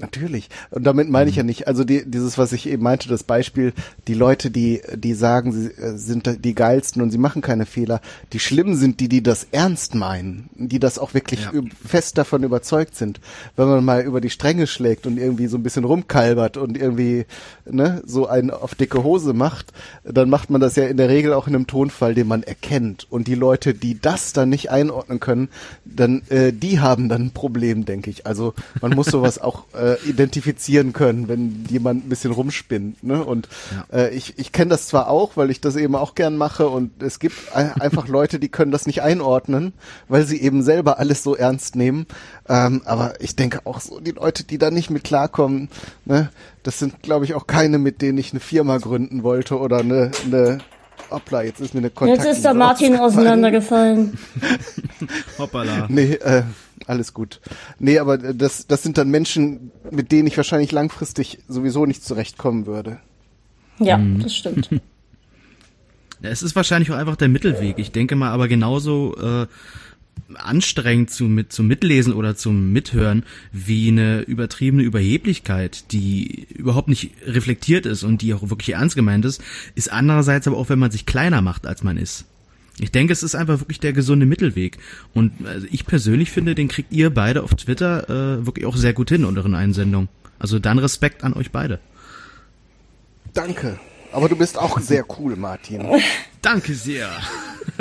Natürlich. Und damit meine ich ja nicht, also die, dieses, was ich eben meinte, das Beispiel, die Leute, die, die sagen, sie äh, sind die geilsten und sie machen keine Fehler. Die schlimmen sind die, die das ernst meinen, die das auch wirklich ja. fest davon überzeugt sind. Wenn man mal über die Stränge schlägt und irgendwie so ein bisschen rumkalbert und irgendwie, ne, so einen auf dicke Hose macht, dann macht man das ja in der Regel auch in einem Tonfall, den man erkennt. Und die Leute, die das dann nicht einordnen können, dann, äh, die haben dann ein Problem, denke ich. Also man muss sowas auch, äh, äh, identifizieren können, wenn jemand ein bisschen rumspinnt. Ne? Und ja. äh, ich, ich kenne das zwar auch, weil ich das eben auch gern mache und es gibt einfach Leute, die können das nicht einordnen, weil sie eben selber alles so ernst nehmen. Ähm, aber ich denke auch so, die Leute, die da nicht mit klarkommen, ne, das sind, glaube ich, auch keine, mit denen ich eine Firma gründen wollte oder eine, eine Hoppla, jetzt ist mir eine Kontakt. Jetzt ist der Martin auseinandergefallen. Hoppala. Nee, äh, alles gut. Nee, aber das, das sind dann Menschen, mit denen ich wahrscheinlich langfristig sowieso nicht zurechtkommen würde. Ja, mhm. das stimmt. Es ist wahrscheinlich auch einfach der Mittelweg. Ich denke mal, aber genauso äh, anstrengend zu, mit, zum Mitlesen oder zum Mithören wie eine übertriebene Überheblichkeit, die überhaupt nicht reflektiert ist und die auch wirklich ernst gemeint ist, ist andererseits aber auch, wenn man sich kleiner macht, als man ist. Ich denke, es ist einfach wirklich der gesunde Mittelweg. Und also ich persönlich finde, den kriegt ihr beide auf Twitter äh, wirklich auch sehr gut hin unter euren Einsendungen. Also dann Respekt an euch beide. Danke. Aber du bist auch sehr cool, Martin. Danke sehr.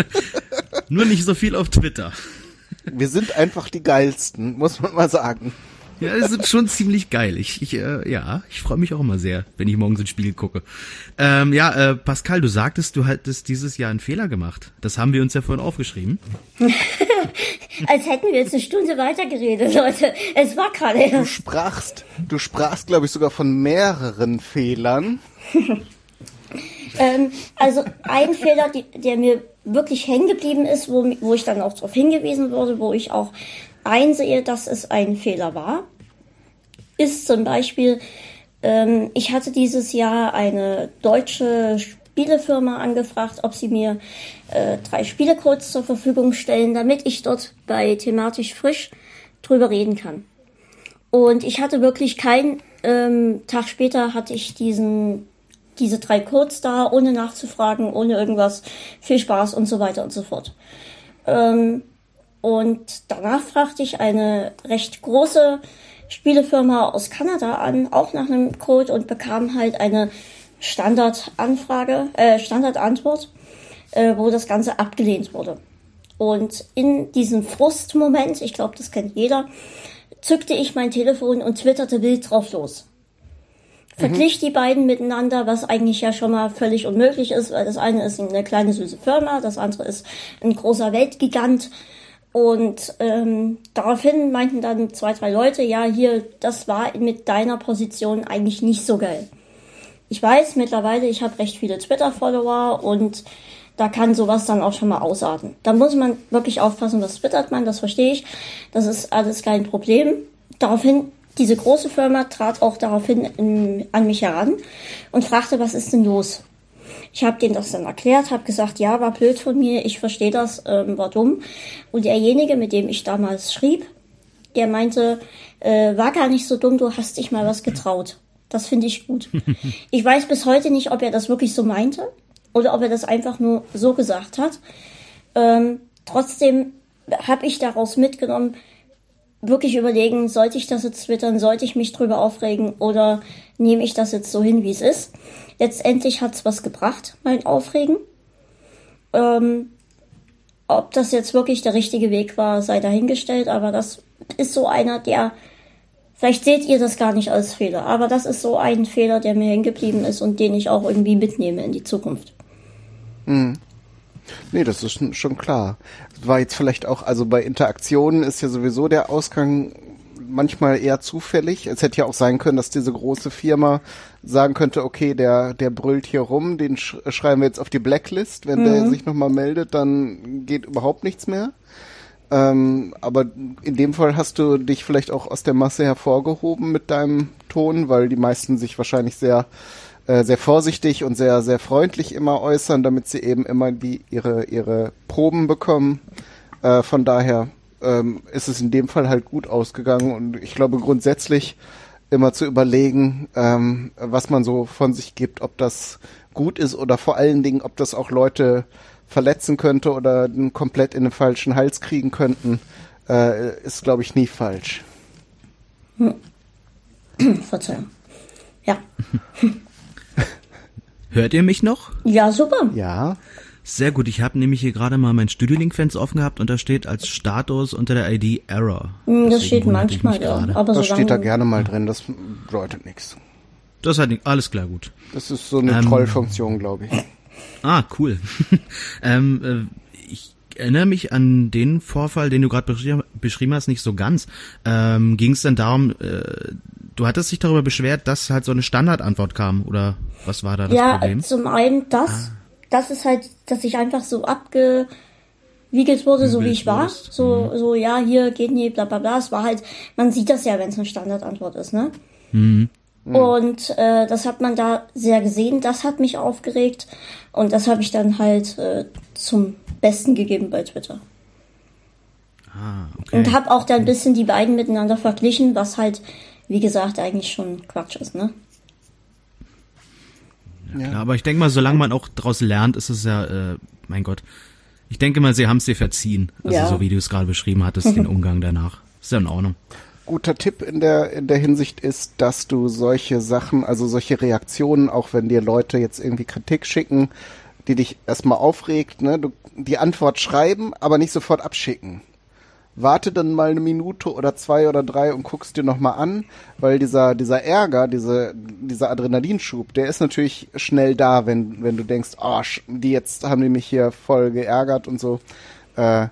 Nur nicht so viel auf Twitter. Wir sind einfach die geilsten, muss man mal sagen. Ja, die sind schon ziemlich geil. Ich, ich äh, ja, ich freue mich auch immer sehr, wenn ich morgens ins Spiel gucke. Ähm, ja, äh, Pascal, du sagtest, du hattest dieses Jahr einen Fehler gemacht. Das haben wir uns ja vorhin aufgeschrieben. Als hätten wir jetzt eine Stunde weitergeredet, Leute. Es war gerade. Du sprachst, du sprachst, glaube ich, sogar von mehreren Fehlern. ähm, also ein Fehler, die, der mir wirklich hängen geblieben ist, wo, wo ich dann auch darauf hingewiesen wurde, wo ich auch einsehe, dass es ein Fehler war, ist zum Beispiel, ähm, ich hatte dieses Jahr eine deutsche Spielefirma angefragt, ob sie mir äh, drei Spielecodes zur Verfügung stellen, damit ich dort bei thematisch frisch drüber reden kann. Und ich hatte wirklich keinen ähm, Tag später hatte ich diesen diese drei Codes da, ohne nachzufragen, ohne irgendwas. Viel Spaß und so weiter und so fort. Ähm, und danach fragte ich eine recht große Spielefirma aus Kanada an, auch nach einem Code und bekam halt eine Standardanfrage, äh, Standardantwort, äh, wo das Ganze abgelehnt wurde. Und in diesem Frustmoment, ich glaube, das kennt jeder, zückte ich mein Telefon und twitterte wild drauf los. Verglich die beiden miteinander, was eigentlich ja schon mal völlig unmöglich ist, weil das eine ist eine kleine süße Firma, das andere ist ein großer Weltgigant. Und ähm, daraufhin meinten dann zwei, drei Leute, ja, hier, das war mit deiner Position eigentlich nicht so geil. Ich weiß mittlerweile, ich habe recht viele Twitter-Follower und da kann sowas dann auch schon mal ausarten. Da muss man wirklich aufpassen, was twittert man, das verstehe ich. Das ist alles kein Problem. Daraufhin, diese große Firma trat auch daraufhin in, an mich heran und fragte, was ist denn los? Ich habe denen das dann erklärt, habe gesagt, ja, war blöd von mir, ich verstehe das, ähm, war dumm. Und derjenige, mit dem ich damals schrieb, der meinte, äh, war gar nicht so dumm, du hast dich mal was getraut. Das finde ich gut. Ich weiß bis heute nicht, ob er das wirklich so meinte oder ob er das einfach nur so gesagt hat. Ähm, trotzdem habe ich daraus mitgenommen, wirklich überlegen, sollte ich das jetzt twittern, sollte ich mich drüber aufregen oder nehme ich das jetzt so hin, wie es ist. Letztendlich hat's was gebracht, mein Aufregen. Ähm, ob das jetzt wirklich der richtige Weg war, sei dahingestellt, aber das ist so einer, der, vielleicht seht ihr das gar nicht als Fehler, aber das ist so ein Fehler, der mir hängen geblieben ist und den ich auch irgendwie mitnehme in die Zukunft. Hm. Nee, das ist schon klar. War jetzt vielleicht auch, also bei Interaktionen ist ja sowieso der Ausgang manchmal eher zufällig. Es hätte ja auch sein können, dass diese große Firma sagen könnte, okay, der, der brüllt hier rum, den sch schreiben wir jetzt auf die Blacklist. Wenn mhm. der sich nochmal meldet, dann geht überhaupt nichts mehr. Ähm, aber in dem Fall hast du dich vielleicht auch aus der Masse hervorgehoben mit deinem Ton, weil die meisten sich wahrscheinlich sehr äh, sehr vorsichtig und sehr sehr freundlich immer äußern, damit sie eben immer die ihre ihre Proben bekommen. Äh, von daher ähm, ist es in dem Fall halt gut ausgegangen und ich glaube grundsätzlich immer zu überlegen, ähm, was man so von sich gibt, ob das gut ist oder vor allen Dingen, ob das auch Leute verletzen könnte oder komplett in den falschen Hals kriegen könnten, äh, ist, glaube ich, nie falsch. Hm. Verzeihung. Ja. Hört ihr mich noch? Ja, super. Ja. Sehr gut, ich habe nämlich hier gerade mal mein Studiolink-Fenster offen gehabt und da steht als Status unter der ID Error. Hm, das steht manchmal, ja. Aber das steht da gerne mal drin, das bedeutet nichts. Das hat nicht, alles klar, gut. Das ist so eine ähm, Trollfunktion, glaube ich. Ah, cool. ähm, äh, ich erinnere mich an den Vorfall, den du gerade beschrieben, beschrieben hast, nicht so ganz. Ähm, Ging es denn darum, äh, du hattest dich darüber beschwert, dass halt so eine Standardantwort kam, oder was war da das ja, Problem? Ja, zum einen das. Ah das ist halt, dass ich einfach so abgewiegelt wurde, so wie ich war. So, mhm. so, ja, hier geht nie, bla bla bla. Es war halt, man sieht das ja, wenn es eine Standardantwort ist, ne? Mhm. Und äh, das hat man da sehr gesehen, das hat mich aufgeregt und das habe ich dann halt äh, zum Besten gegeben bei Twitter. Ah, okay. Und habe auch dann ein bisschen die beiden miteinander verglichen, was halt, wie gesagt, eigentlich schon Quatsch ist, ne? Ja, klar, aber ich denke mal, solange man auch daraus lernt, ist es ja, äh, mein Gott. Ich denke mal, sie haben es dir verziehen. Also ja. so wie du es gerade beschrieben hattest, den Umgang danach. Ist ja in Ordnung. Guter Tipp in der, in der Hinsicht ist, dass du solche Sachen, also solche Reaktionen, auch wenn dir Leute jetzt irgendwie Kritik schicken, die dich erstmal aufregt, ne, du, die Antwort schreiben, aber nicht sofort abschicken warte dann mal eine Minute oder zwei oder drei und guckst dir nochmal an, weil dieser, dieser Ärger, diese, dieser Adrenalinschub, der ist natürlich schnell da, wenn, wenn du denkst, oh, die jetzt haben die mich hier voll geärgert und so. Äh,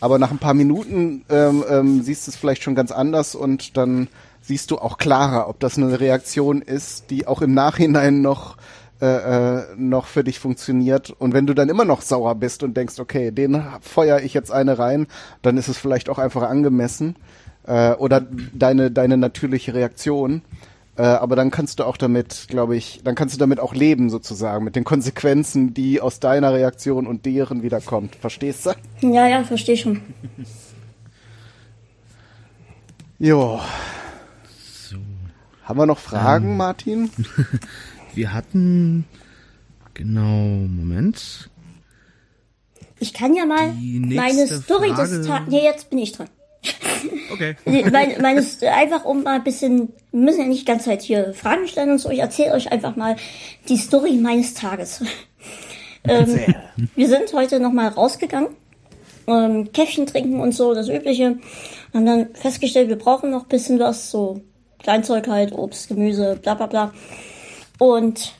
aber nach ein paar Minuten ähm, ähm, siehst du es vielleicht schon ganz anders und dann siehst du auch klarer, ob das eine Reaktion ist, die auch im Nachhinein noch äh, äh, noch für dich funktioniert. Und wenn du dann immer noch sauer bist und denkst, okay, den feuer ich jetzt eine rein, dann ist es vielleicht auch einfach angemessen äh, oder deine deine natürliche Reaktion. Äh, aber dann kannst du auch damit, glaube ich, dann kannst du damit auch leben sozusagen mit den Konsequenzen, die aus deiner Reaktion und deren wiederkommt. Verstehst du? Ja, ja, verstehe schon. jo. So. Haben wir noch Fragen, ähm. Martin? Wir hatten genau, Moment. Ich kann ja mal meine Story Frage... des Tages. Nee, jetzt bin ich dran. Okay. meine, meine, einfach um mal ein bisschen, wir müssen ja nicht die ganze Zeit hier Fragen stellen und so. Ich erzähle euch einfach mal die Story meines Tages. ähm, wir sind heute nochmal rausgegangen, ähm, Käffchen trinken und so, das Übliche. Haben dann festgestellt, wir brauchen noch bisschen was, so Kleinzeug halt, Obst, Gemüse, bla bla bla. Und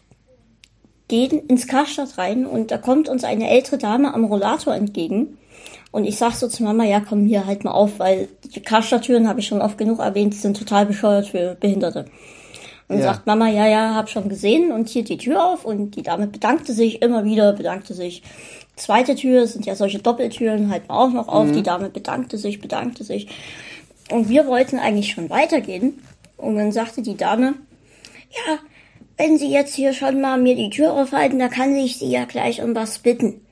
gehen ins Karstadt rein und da kommt uns eine ältere Dame am Rollator entgegen. Und ich sag so zu Mama, ja komm hier halt mal auf, weil die Karstadt-Türen habe ich schon oft genug erwähnt, die sind total bescheuert für Behinderte. Und Ja. sagt Mama, ja, ja, hab schon gesehen und hier die Tür auf und die Dame bedankte sich immer wieder, bedankte sich. Zweite Tür sind ja solche Doppeltüren, halt mal auch noch auf. Die Dame bedankte sich, bedankte sich. Und wir wollten eigentlich schon weitergehen. Und dann sagte die Dame, ja, wenn Sie jetzt hier schon mal mir die Tür aufhalten, da kann ich Sie ja gleich um was bitten.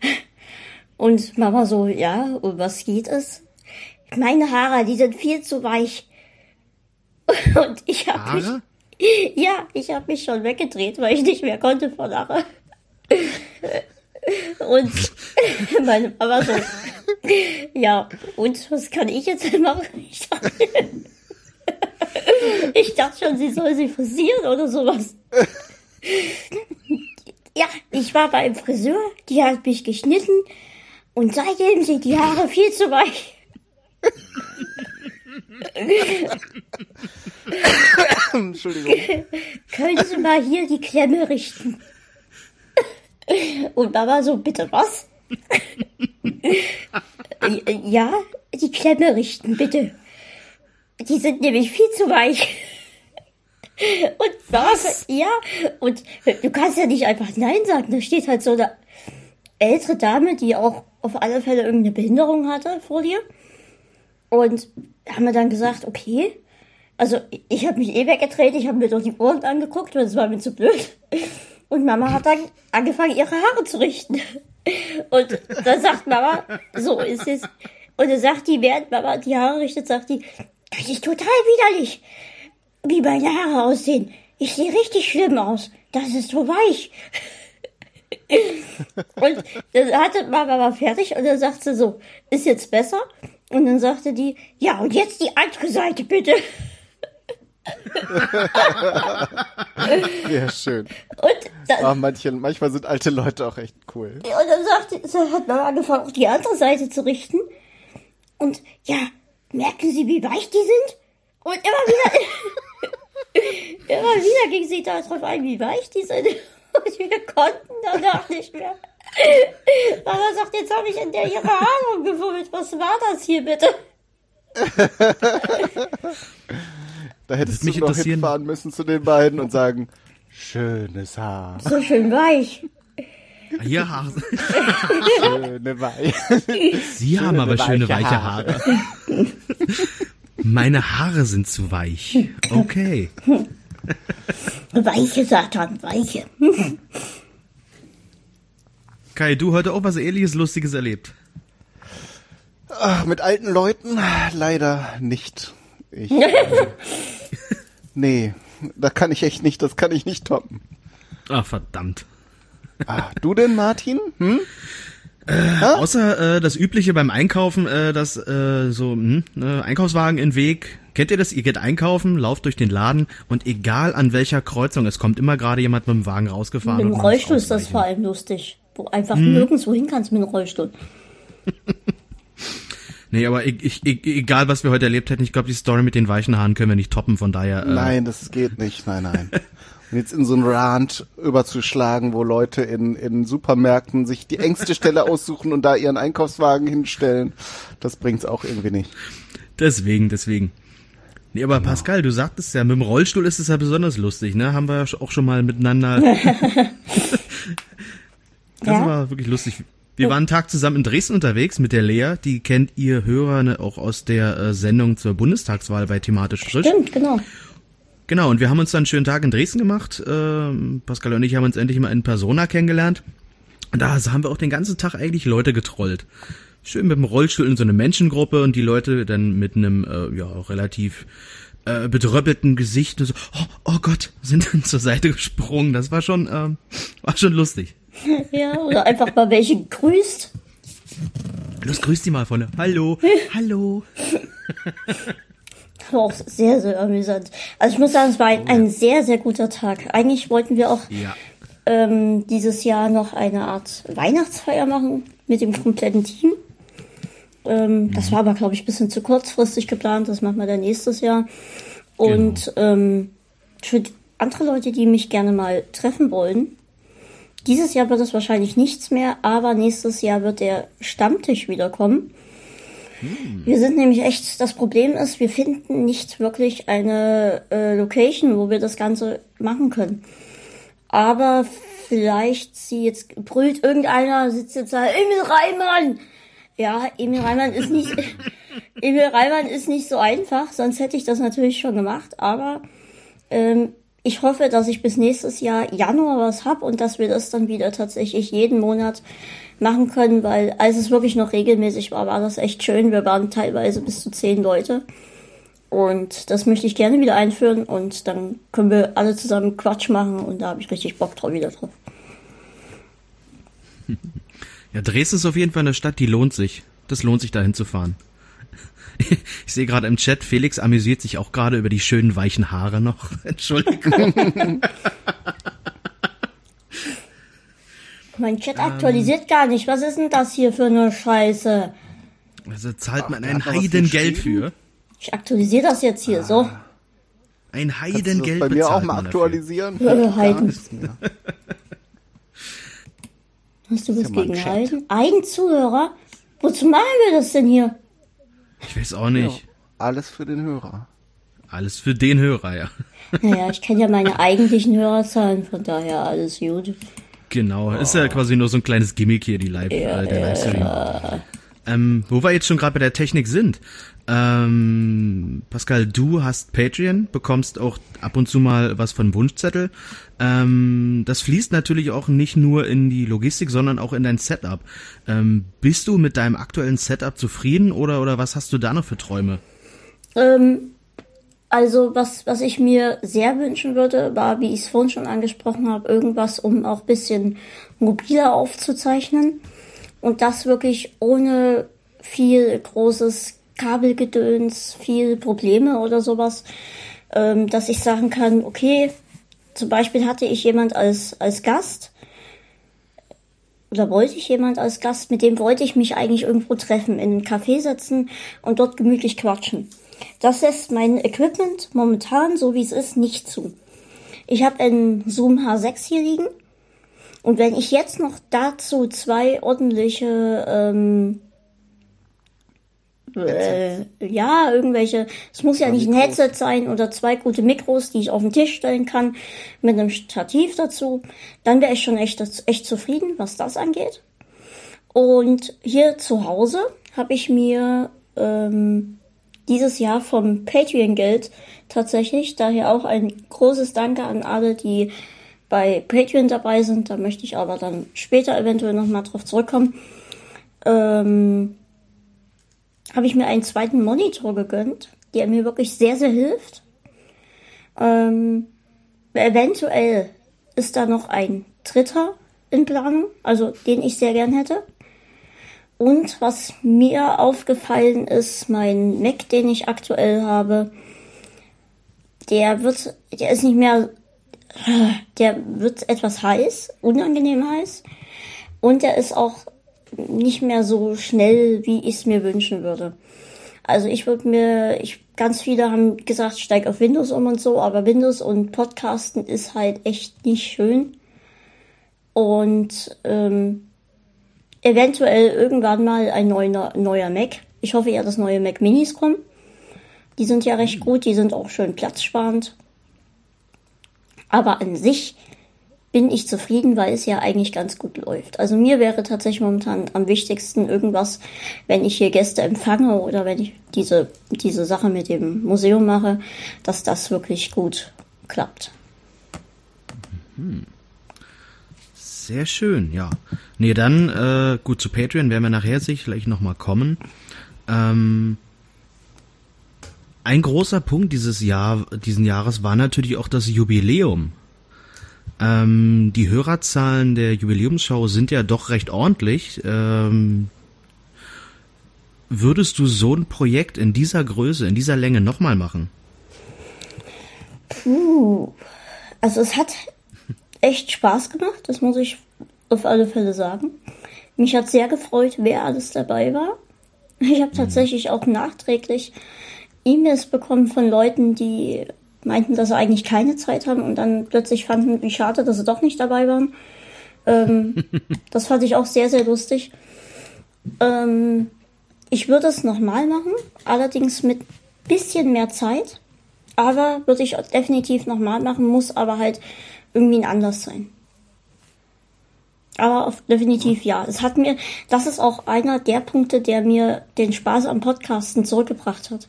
Und Mama so, ja, um was geht es? Meine Haare, die sind viel zu weich. Und ich habe mich, ja, ich habe mich schon weggedreht, weil ich nicht mehr konnte vor Lache. Und meine Mama so, ja, und was kann ich jetzt machen? Ich dachte, ich dachte schon, sie soll sie frisieren oder sowas. Ja, ich war beim Friseur, die hat mich geschnitten und seitdem sind die Haare viel zu weich. Entschuldigung. Können Sie mal hier die Klemme richten? Und Mama so, bitte was? ja, die Klemme richten, bitte. Die sind nämlich viel zu weich. Und so, ja, und du kannst ja nicht einfach Nein sagen. Da steht halt so eine ältere Dame, die auch auf alle Fälle irgendeine Behinderung hatte vor dir. Und haben wir dann gesagt, okay. Also ich habe mich eh weggedreht, ich habe mir doch die Ohren angeguckt, weil es war mir zu blöd. Und Mama hat dann angefangen, ihre Haare zu richten. Und dann sagt Mama, so ist es. Und dann sagt die, während Mama die Haare richtet, sagt die, das ist total widerlich, wie meine Haare aussehen. Ich sehe richtig schlimm aus. Das ist so weich. Und dann hatte Mama mal fertig und dann sagt sie so, ist jetzt besser? Und dann sagte die, ja, und jetzt die andere Seite bitte. Ja, schön. Und dann, Ah, manche, manchmal sind alte Leute auch echt cool. Und dann sagte, hat Mama angefangen, auch die andere Seite zu richten. Und ja, merken Sie, wie weich die sind? Und immer wieder, immer wieder ging sie darauf ein, wie weich die sind. Und wir konnten danach nicht mehr. Mama sagt, jetzt habe ich in der ihre Haare umgefummelt. Was war das hier bitte? Da hättest mich du noch interessieren. hinfahren müssen zu den beiden und sagen, schönes Haar, So schön weich. Hier Haare. schöne Weih. Sie haben aber weiche schöne weiche Haare. Haare. Meine Haare sind zu weich. Okay. Weiche, Satan, weiche. Kai, du heute auch was ähnliches Lustiges erlebt. Ach, mit alten Leuten leider nicht. Ich, nee, da kann ich echt nicht, das kann ich nicht toppen. Ah, verdammt. Ah, du denn, Martin? Hm? Außer äh, das Übliche beim Einkaufen, äh, das äh, so hm, äh, Einkaufswagen in Weg. Kennt ihr das? Ihr geht einkaufen, lauft durch den Laden und egal an welcher Kreuzung, es kommt immer gerade jemand mit dem Wagen rausgefahren. Mit dem Rollstuhl ist das vor allem lustig. Wo einfach nirgendwo hin kannst mit dem Rollstuhl. Nee, aber ich, ich, ich, egal was wir heute erlebt hätten, ich glaube, die Story mit den weichen Haaren können wir nicht toppen, von daher. Äh, Nein, das geht nicht, nein, nein. Jetzt in so einen Rant überzuschlagen, wo Leute in, in Supermärkten sich die engste Stelle aussuchen und da ihren Einkaufswagen hinstellen, das bringt's auch irgendwie nicht. Deswegen, deswegen. Nee, aber Pascal, du sagtest ja, mit dem Rollstuhl ist es ja besonders lustig, ne? Haben wir ja auch schon mal miteinander. das Ja. war wirklich lustig. Wir waren einen Tag zusammen in Dresden unterwegs mit der Lea. Die kennt ihr Hörer ne, auch aus der äh, Sendung zur Bundestagswahl bei Thematisch Frisch. Stimmt, genau. Genau, und wir haben uns dann einen schönen Tag in Dresden gemacht. Ähm, Pascal und ich haben uns endlich mal in Persona kennengelernt. Und da haben wir auch den ganzen Tag eigentlich Leute getrollt. Schön mit dem Rollstuhl in so eine Menschengruppe und die Leute dann mit einem äh, ja relativ äh, bedröppelten Gesicht und so, oh, oh Gott, sind dann zur Seite gesprungen. Das war schon, ähm, war schon lustig. Ja, oder einfach mal welche gegrüßt. Los, grüß die mal vorne. Hallo, hallo. War auch sehr, sehr amüsant. Also ich muss sagen, es war ein, ein sehr, sehr guter Tag. Eigentlich wollten wir auch Ja. ähm, dieses Jahr noch eine Art Weihnachtsfeier machen mit dem kompletten Team. Ähm, mhm. Das war aber, glaube ich, bisschen zu kurzfristig geplant. Das machen wir dann nächstes Jahr. Und genau. ähm, für andere Leute, die mich gerne mal treffen wollen, dieses Jahr wird es wahrscheinlich nichts mehr, aber nächstes Jahr wird der Stammtisch wiederkommen. Hm. Wir sind nämlich echt, das Problem ist, wir finden nicht wirklich eine äh, Location, wo wir das Ganze machen können. Aber vielleicht sie jetzt brüllt irgendeiner, sitzt jetzt da, Emil Reimann! Ja, Emil Reimann ist nicht, Emil Reimann ist nicht so einfach, sonst hätte ich das natürlich schon gemacht, aber ähm, ich hoffe, dass ich bis nächstes Jahr Januar was hab und dass wir das dann wieder tatsächlich jeden Monat machen können, weil als es wirklich noch regelmäßig war, war das echt schön. Wir waren teilweise bis zu zehn Leute. Und das möchte ich gerne wieder einführen und dann können wir alle zusammen Quatsch machen und da habe ich richtig Bock drauf wieder drauf. Ja, Dresden ist auf jeden Fall eine Stadt, die lohnt sich. Das lohnt sich dahin zu fahren. Ich sehe gerade im Chat, Felix amüsiert sich auch gerade über die schönen weichen Haare noch. Entschuldigung. Mein Chat aktualisiert ähm, gar nicht. Was ist denn das hier für eine Scheiße? Also zahlt man ein Heidengeld für. Ich aktualisiere das jetzt hier ah. so. Ein Heidengeld bei mir auch mal aktualisieren. Äh, Heiden. Hast du was ja gegen Heiden? Eigenzuhörer? Wozu machen wir das denn hier? Ich weiß auch nicht. Ja, alles für den Hörer. Alles für den Hörer, ja. Naja, ich kenne ja meine eigentlichen Hörerzahlen, von daher alles gut. Genau, ist ja quasi nur so ein kleines Gimmick hier, die Live, ja, äh, der Livestream. Ja. Ähm, wo wir jetzt schon gerade bei der Technik sind. Ähm, Pascal, du hast Patreon, bekommst auch ab und zu mal was von Wunschzettel. Ähm, das fließt natürlich auch nicht nur in die Logistik, sondern auch in dein Setup. Ähm, bist du mit deinem aktuellen Setup zufrieden oder, oder was hast du da noch für Träume? Ähm, also was, was ich mir sehr wünschen würde, war, wie ich es vorhin schon angesprochen habe, irgendwas, um auch bisschen mobiler aufzuzeichnen. Und das wirklich ohne viel großes Kabelgedöns, viel Probleme oder sowas, ähm, dass ich sagen kann, okay, zum Beispiel hatte ich jemand als, als Gast, oder wollte ich jemand als Gast, mit dem wollte ich mich eigentlich irgendwo treffen, in einen Café setzen und dort gemütlich quatschen. Das lässt mein Equipment momentan, so wie es ist, nicht zu. Ich habe einen Zoom H6 hier liegen. Und wenn ich jetzt noch dazu zwei ordentliche, ähm, äh, ja, irgendwelche, es muss ja nicht ein Headset sein oder zwei gute Mikros, die ich auf den Tisch stellen kann, mit einem Stativ dazu, dann wäre ich schon echt, echt zufrieden, was das angeht. Und hier zu Hause habe ich mir ähm, dieses Jahr vom Patreon-Geld tatsächlich. Daher auch ein großes Danke an alle, die bei Patreon dabei sind. Da möchte ich aber dann später eventuell nochmal drauf zurückkommen. Ähm, habe ich mir einen zweiten Monitor gegönnt, der mir wirklich sehr, sehr hilft. Ähm, eventuell ist da noch ein dritter in Planung, also den ich sehr gern hätte. Und was mir aufgefallen ist, mein Mac, den ich aktuell habe, der wird, der ist nicht mehr, der wird etwas heiß, unangenehm heiß. Und der ist auch nicht mehr so schnell, wie ich es mir wünschen würde. Also ich würde mir, ich, ganz viele haben gesagt, steig auf Windows um und so, aber Windows und Podcasten ist halt echt nicht schön. Und ähm, eventuell irgendwann mal ein neuer, neuer Mac. Ich hoffe ja, dass neue Mac Minis kommen. Die sind ja recht gut, die sind auch schön platzsparend. Aber an sich bin ich zufrieden, weil es ja eigentlich ganz gut läuft. Also mir wäre tatsächlich momentan am wichtigsten irgendwas, wenn ich hier Gäste empfange oder wenn ich diese, diese Sache mit dem Museum mache, dass das wirklich gut klappt. Mhm. Sehr schön, ja. Nee, dann, äh, gut, zu Patreon werden wir nachher sicherlich nochmal kommen. Ähm, ein großer Punkt dieses Jahr, diesen Jahres war natürlich auch das Jubiläum. Ähm, die Hörerzahlen der Jubiläumsshow sind ja doch recht ordentlich. Ähm, würdest du so ein Projekt in dieser Größe, in dieser Länge nochmal machen? Puh. Also es hat echt Spaß gemacht, das muss ich auf alle Fälle sagen. Mich hat sehr gefreut, wer alles dabei war. Ich habe tatsächlich auch nachträglich E-Mails bekommen von Leuten, die meinten, dass sie eigentlich keine Zeit haben und dann plötzlich fanden, wie schade, dass sie doch nicht dabei waren. Ähm, das fand ich auch sehr, sehr lustig. Ähm, ich würde es nochmal machen, allerdings mit bisschen mehr Zeit. Aber würde ich definitiv nochmal machen, muss aber halt irgendwie ein Anlass sein. Aber auf, definitiv ja. Es hat mir, das ist auch einer der Punkte, der mir den Spaß am Podcasten zurückgebracht hat.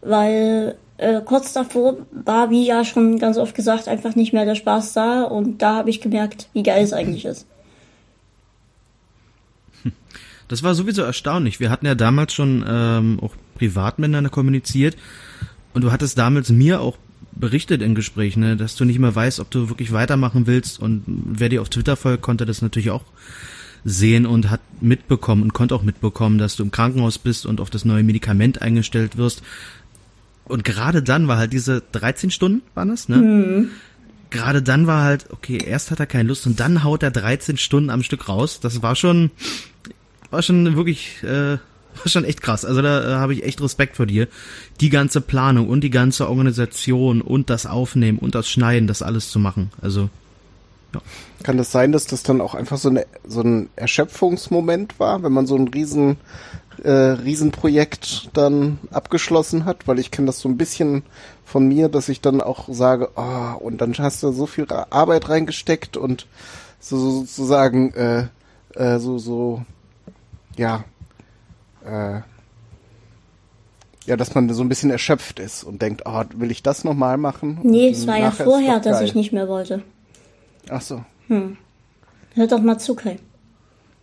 Weil äh, kurz davor war, wie ja schon ganz oft gesagt, einfach nicht mehr der Spaß da und da habe ich gemerkt, wie geil es eigentlich ist. Das war sowieso erstaunlich. Wir hatten ja damals schon ähm, auch privat miteinander kommuniziert und du hattest damals mir auch berichtet in Gesprächen, ne, dass du nicht mehr weißt, ob du wirklich weitermachen willst und wer dir auf Twitter folgt, konnte das natürlich auch sehen und hat mitbekommen und konnte auch mitbekommen, dass du im Krankenhaus bist und auf das neue Medikament eingestellt wirst. Und gerade dann war halt diese 13 Stunden, waren das, ne? Mhm. Gerade dann war halt, okay, erst hat er keine Lust und dann haut er 13 Stunden am Stück raus. Das war schon, war schon wirklich, äh, war schon echt krass. Also da äh, habe ich echt Respekt vor dir. Die ganze Planung und die ganze Organisation und das Aufnehmen und das Schneiden, das alles zu machen. Also ja. Kann das sein, dass das dann auch einfach so, eine, so ein Erschöpfungsmoment war, wenn man so ein riesen, äh, Riesenprojekt dann abgeschlossen hat? Weil ich kenne das so ein bisschen von mir, dass ich dann auch sage, oh, und dann hast du so viel Arbeit reingesteckt und so sozusagen äh, äh, so, so, ja, äh, ja, dass man so ein bisschen erschöpft ist und denkt, oh, will ich das nochmal machen? Nee, es war ja vorher, dass ich nicht mehr wollte. Ach so. Hm. Hör doch mal zu, Kai.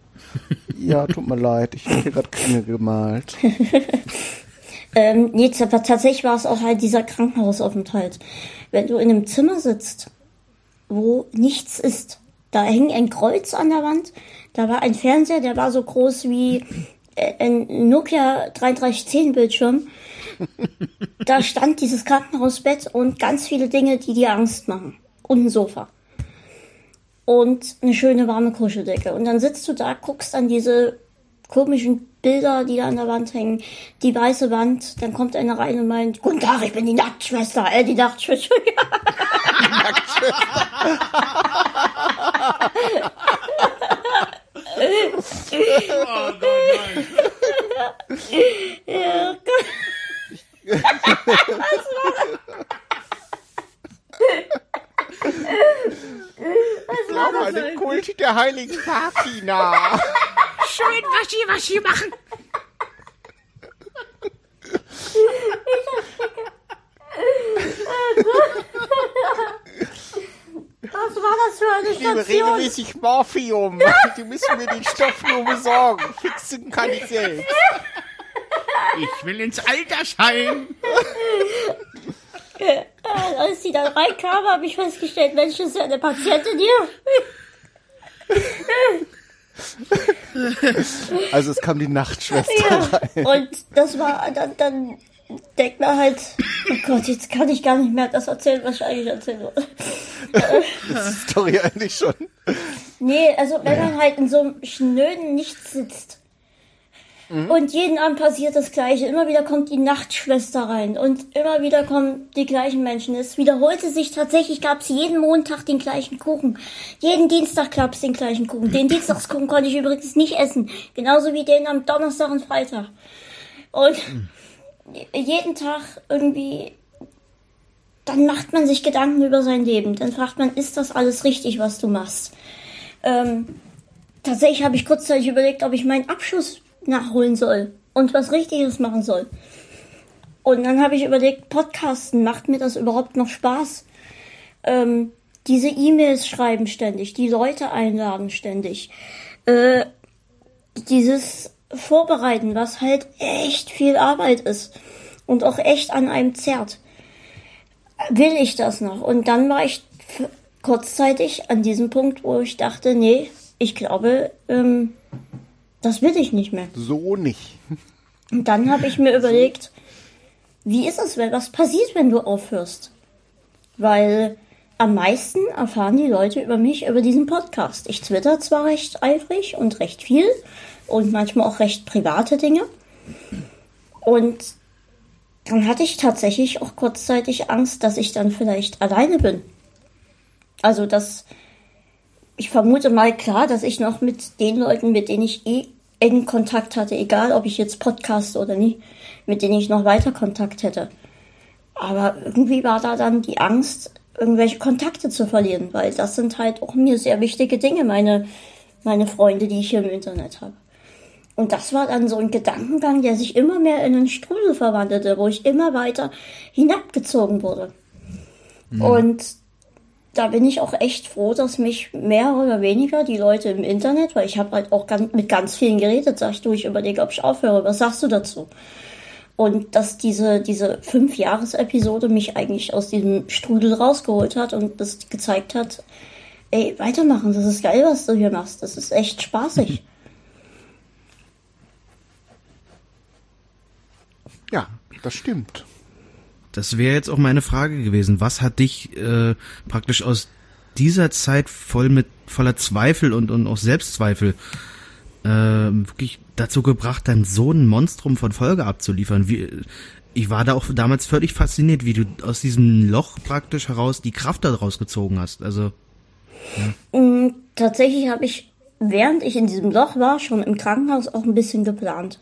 ja, tut mir leid, ich habe hier gerade Klinge gemalt. ähm, nee, tatsächlich war es auch halt dieser Krankenhausaufenthalt. Wenn du in einem Zimmer sitzt, wo nichts ist, da hing ein Kreuz an der Wand, da war ein Fernseher, der war so groß wie ein Nokia 3310 Bildschirm. da stand dieses Krankenhausbett und ganz viele Dinge, die dir Angst machen. Und ein Sofa. Und eine schöne warme Kuscheldecke. Und dann sitzt du da, guckst an diese komischen Bilder, die da an der Wand hängen, die weiße Wand, dann kommt einer rein und meint, Guten Tag, ich bin die Nachtschwester, äh, die Nachtschwester. die Nachtschwester. oh Gott, nein. ja, Gott. Was war ich glaube an den Kult der heiligen Fatina. Schön Waschi Waschi machen. Was war das für eine Station? Ich nehme regelmäßig Morphium. Die müssen mir den Stoff nur besorgen. Fixen kann ich selbst. Ich will ins Altersheim. Als sie dann reinkam, habe ich festgestellt, Mensch, das ist ja eine Patientin hier. Also es kam die Nachtschwester ja, rein. Und das war, dann, dann denkt man halt, oh Gott, jetzt kann ich gar nicht mehr das erzählen, was ich eigentlich erzählen wollte. Das ist die Story eigentlich schon. Nee, also wenn man halt in so einem schnöden Nichts sitzt mhm. und jeden Abend passiert das Gleiche, immer wieder kommt die Nachtschwester rein und immer wieder kommen die gleichen Menschen. Es wiederholte sich tatsächlich, gab es jeden Montag den gleichen Kuchen. Jeden Dienstag gab es den gleichen Kuchen. Den Dienstagskuchen konnte ich übrigens nicht essen. Genauso wie den am Donnerstag und Freitag. Und mhm jeden Tag irgendwie, dann macht man sich Gedanken über sein Leben. Dann fragt man, ist das alles richtig, was du machst? Ähm, tatsächlich habe ich kurzzeitig überlegt, ob ich meinen Abschluss nachholen soll und was Richtiges machen soll. Und dann habe ich überlegt, Podcasten, macht mir das überhaupt noch Spaß? Ähm, diese E-Mails schreiben ständig, die Leute einladen ständig. Äh, dieses vorbereiten, was halt echt viel Arbeit ist und auch echt an einem zerrt. Will ich das noch? Und dann war ich kurzzeitig an diesem Punkt, wo ich dachte, nee, ich glaube, ähm, das will ich nicht mehr. So nicht. Und dann habe ich mir überlegt, wie ist es, wenn was passiert, wenn du aufhörst? Weil am meisten erfahren die Leute über mich über diesen Podcast. Ich twitter zwar recht eifrig und recht viel, und manchmal auch recht private Dinge. Und dann hatte ich tatsächlich auch kurzzeitig Angst, dass ich dann vielleicht alleine bin. Also, dass ich vermute mal klar, dass ich noch mit den Leuten, mit denen ich eh engen Kontakt hatte, egal ob ich jetzt Podcast oder nicht, mit denen ich noch weiter Kontakt hätte. Aber irgendwie war da dann die Angst, irgendwelche Kontakte zu verlieren, weil das sind halt auch mir sehr wichtige Dinge, meine, meine Freunde, die ich hier im Internet habe. Und das war dann so ein Gedankengang, der sich immer mehr in einen Strudel verwandelte, wo ich immer weiter hinabgezogen wurde. Mhm. Und da bin ich auch echt froh, dass mich mehr oder weniger die Leute im Internet, weil ich habe halt auch ganz, mit ganz vielen geredet, sag ich, du, ich überlege, ob ich aufhöre. Was sagst du dazu? Und dass diese, diese Fünf-Jahres-Episode mich eigentlich aus diesem Strudel rausgeholt hat und das gezeigt hat, ey, weitermachen, das ist geil, was du hier machst. Das ist echt spaßig. Ja, das stimmt. Das wäre jetzt auch meine Frage gewesen. Was hat dich äh, praktisch aus dieser Zeit voll mit voller Zweifel und, und auch Selbstzweifel äh, wirklich dazu gebracht, dann so ein Monstrum von Folge abzuliefern? Wie, ich war da auch damals völlig fasziniert, wie du aus diesem Loch praktisch heraus die Kraft daraus gezogen hast. Also ja. Mm, tatsächlich habe ich, während ich in diesem Loch war, schon im Krankenhaus auch ein bisschen geplant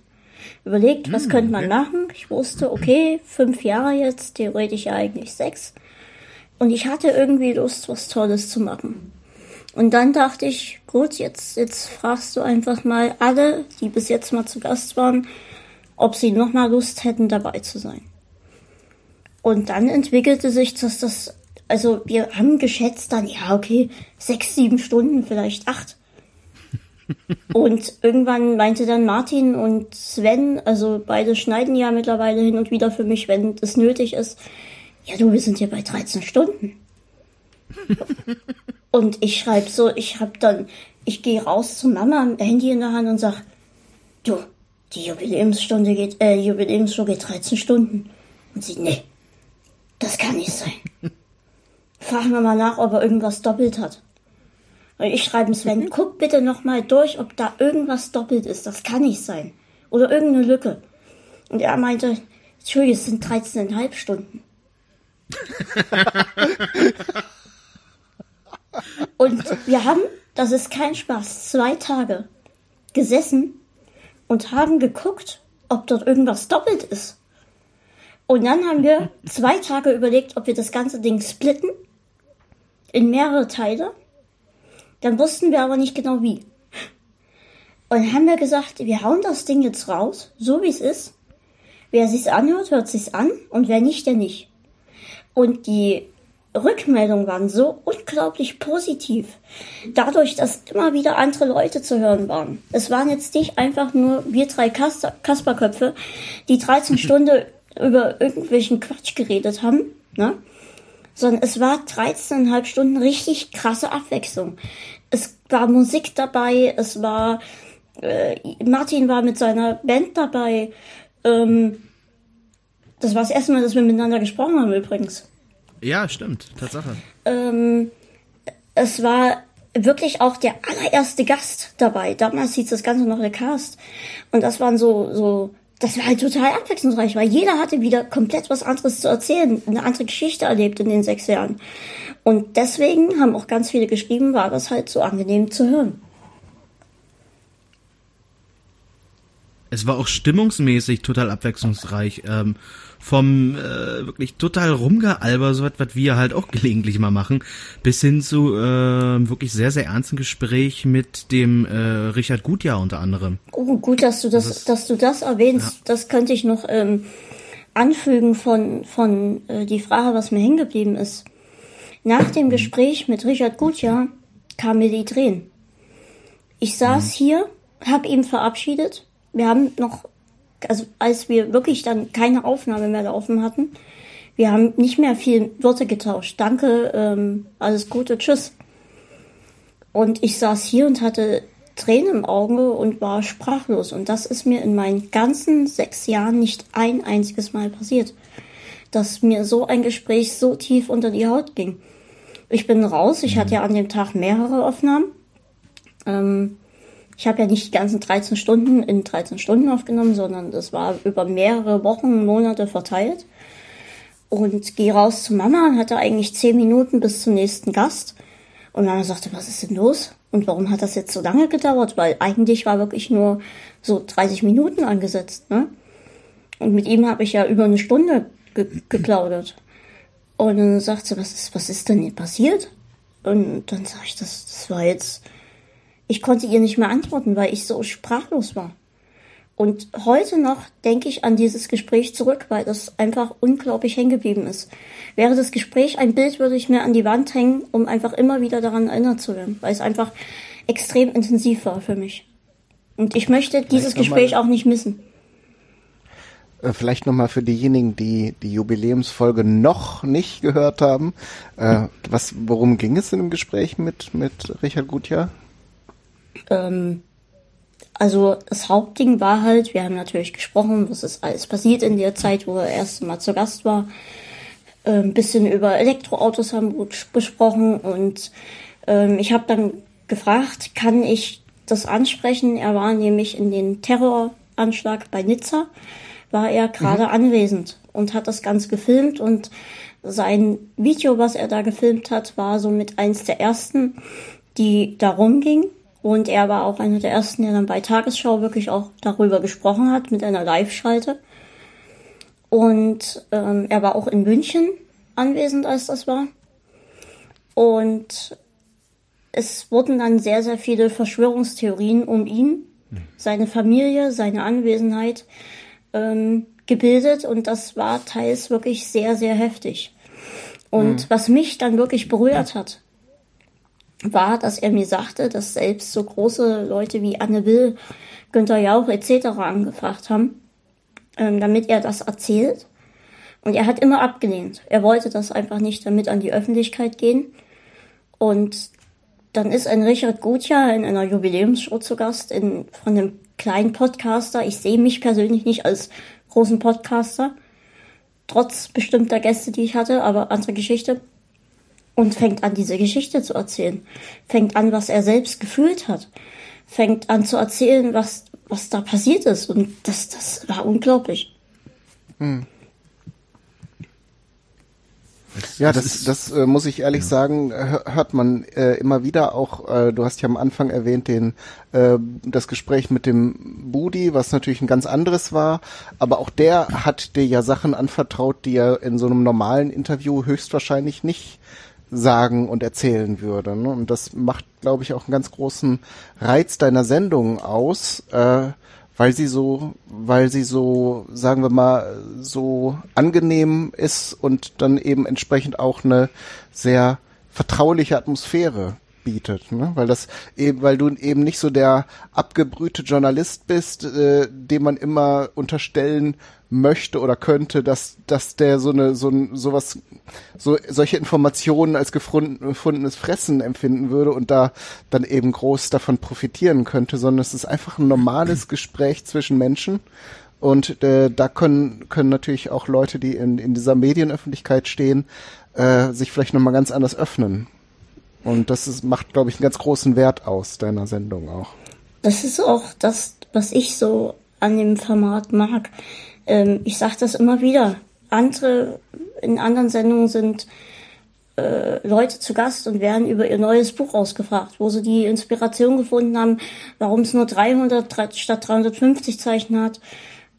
überlegt, was hm, könnte man machen. Ich wusste, okay, fünf Jahre jetzt, theoretisch ja eigentlich sechs. Und ich hatte irgendwie Lust, was Tolles zu machen. Und dann dachte ich, gut, jetzt, jetzt fragst du einfach mal alle, die bis jetzt mal zu Gast waren, ob sie nochmal Lust hätten, dabei zu sein. Und dann entwickelte sich das, das, also wir haben geschätzt dann, ja, okay, sechs, sieben Stunden, vielleicht acht. Und irgendwann meinte dann Martin und Sven, also beide schneiden ja mittlerweile hin und wieder für mich, wenn es nötig ist. Ja, du, wir sind hier bei 13 Stunden. und ich schreibe so, ich hab dann, ich gehe raus zu Mama, Handy in der Hand und sag, du, die Jubiläumsstunde geht, äh, Jubiläumsshow geht 13 Stunden. Und sie, nee, das kann nicht sein. Fragen wir mal nach, ob er irgendwas doppelt hat. Und ich schreibe Sven, mhm. guck bitte nochmal durch, ob da irgendwas doppelt ist. Das kann nicht sein. Oder irgendeine Lücke. Und er meinte, Entschuldigung, es sind 13,5 Stunden. und wir haben, das ist kein Spaß, zwei Tage gesessen und haben geguckt, ob dort irgendwas doppelt ist. Und dann haben wir zwei Tage überlegt, ob wir das ganze Ding splitten in mehrere Teile dann wussten wir aber nicht genau wie. Und haben wir gesagt, wir hauen das Ding jetzt raus, so wie es ist. Wer sich's anhört, hört sich's an und wer nicht, der nicht. Und die Rückmeldungen waren so unglaublich positiv. Dadurch, dass immer wieder andere Leute zu hören waren. Es waren jetzt nicht einfach nur wir drei Kasperköpfe, die 13 Stunden über irgendwelchen Quatsch geredet haben, ne? Sondern es war 13,5 Stunden richtig krasse Abwechslung. Es war Musik dabei, es war äh, Martin war mit seiner Band dabei. Ähm, das war das erste Mal, dass wir miteinander gesprochen haben übrigens. Ja, stimmt, Tatsache. Ähm, es war wirklich auch der allererste Gast dabei. Damals hieß das Ganze noch der Cast. Und das waren so, so das war halt total abwechslungsreich, weil jeder hatte wieder komplett was anderes zu erzählen, eine andere Geschichte erlebt in den sechs Jahren. Und deswegen haben auch ganz viele geschrieben, war das halt so angenehm zu hören. Es war auch stimmungsmäßig total abwechslungsreich. Ähm, vom äh, wirklich total rumgealber, so etwas, wir halt auch gelegentlich mal machen, bis hin zu äh, wirklich sehr, sehr ernsten Gespräch mit dem äh, Richard Gutjahr unter anderem. Oh, gut, dass du das, das dass du das erwähnst. Ja. Das könnte ich noch ähm, anfügen von, von äh, die Frage, was mir hängen geblieben ist. Nach dem mhm. Gespräch mit Richard Gutjahr kam mir die Tränen. Ich saß mhm. hier, hab ihn verabschiedet. Wir haben noch also als wir wirklich dann keine Aufnahme mehr laufen hatten, wir haben nicht mehr viel Worte getauscht. Danke, ähm, alles Gute, tschüss. Und ich saß hier und hatte Tränen im Auge und war sprachlos. Und das ist mir in meinen ganzen sechs Jahren nicht ein einziges Mal passiert, dass mir so ein Gespräch so tief unter die Haut ging. Ich bin raus. Ich hatte ja an dem Tag mehrere Aufnahmen. Ähm, ich habe ja nicht die ganzen 13 Stunden in 13 Stunden aufgenommen, sondern das war über mehrere Wochen, Monate verteilt. Und gehe raus zu Mama und hatte eigentlich 10 Minuten bis zum nächsten Gast. Und Mama sagte, was ist denn los? Und warum hat das jetzt so lange gedauert? Weil eigentlich war wirklich nur so 30 Minuten angesetzt. Ne? Und mit ihm habe ich ja über eine Stunde ge geplaudert. Und dann sagt sie, was ist, was ist denn hier passiert? Und dann sage ich, das, das war jetzt, ich konnte ihr nicht mehr antworten, weil ich so sprachlos war. Und heute noch denke ich an dieses Gespräch zurück, weil das einfach unglaublich hängen geblieben ist. Wäre das Gespräch ein Bild, würde ich mir an die Wand hängen, um einfach immer wieder daran erinnert zu werden, weil es einfach extrem intensiv war für mich. Und ich möchte dieses Gespräch auch nicht missen. Äh, vielleicht nochmal für diejenigen, die die Jubiläumsfolge noch nicht gehört haben. Äh, was, worum ging es in dem Gespräch mit, mit Richard Gutjahr? Ähm, also das Hauptding war halt, wir haben natürlich gesprochen, was ist alles passiert in der Zeit, wo er erst mal zu Gast war. Ein ähm, bisschen über Elektroautos haben wir besprochen und ähm, ich habe dann gefragt, kann ich das ansprechen? Er war nämlich in den Terroranschlag bei Nizza, war er gerade mhm. anwesend und hat das Ganze gefilmt und sein Video, was er da gefilmt hat, war somit eins der ersten, die darum ging. Und er war auch einer der ersten, der dann bei Tagesschau wirklich auch darüber gesprochen hat, mit einer Live-Schalte. Und ähm, er war auch in München anwesend, als das war. Und es wurden dann sehr, sehr viele Verschwörungstheorien um ihn, seine Familie, seine Anwesenheit ähm, gebildet. Und das war teils wirklich sehr, sehr heftig. Und mhm. was mich dann wirklich berührt hat, war, dass er mir sagte, dass selbst so große Leute wie Anne Will, Günther Jauch etc. angefragt haben, ähm, damit er das erzählt. Und er hat immer abgelehnt. Er wollte das einfach nicht damit an die Öffentlichkeit gehen. Und dann ist ein Richard Gutjahr in einer Jubiläumsshow zu Gast in, von einem kleinen Podcaster. Ich sehe mich persönlich nicht als großen Podcaster, trotz bestimmter Gäste, die ich hatte, aber andere Geschichte und fängt an, diese Geschichte zu erzählen. Fängt an, was er selbst gefühlt hat. Fängt an zu erzählen, was, was da passiert ist. Und das, das war unglaublich. Hm. Ja, das, das äh, muss ich ehrlich ja. sagen, hört man äh, immer wieder auch, äh, du hast ja am Anfang erwähnt, den äh, das Gespräch mit dem Budi, was natürlich ein ganz anderes war, aber auch der hat dir ja Sachen anvertraut, die er in so einem normalen Interview höchstwahrscheinlich nicht sagen und erzählen würde. Ne? Und das macht, glaube ich, auch einen ganz großen Reiz deiner Sendung aus, äh, weil sie so, weil sie so, sagen wir mal, so angenehm ist und dann eben entsprechend auch eine sehr vertrauliche Atmosphäre bietet, ne? weil das eben, weil du eben nicht so der abgebrühte Journalist bist, äh, dem man immer unterstellen möchte oder könnte, dass dass der so eine so ein sowas so solche Informationen als gefundenes Fressen empfinden würde und da dann eben groß davon profitieren könnte, sondern es ist einfach ein normales Gespräch zwischen Menschen und äh, da können können natürlich auch Leute, die in in dieser Medienöffentlichkeit stehen, äh, sich vielleicht noch mal ganz anders öffnen. Und das ist, macht, glaube ich, einen ganz großen Wert aus deiner Sendung auch. Das ist auch das, was ich so an dem Format mag. Ähm, ich sage das immer wieder. Andere in anderen Sendungen sind äh, Leute zu Gast und werden über ihr neues Buch ausgefragt, wo sie die Inspiration gefunden haben, warum es nur 300 statt 350 Zeichen hat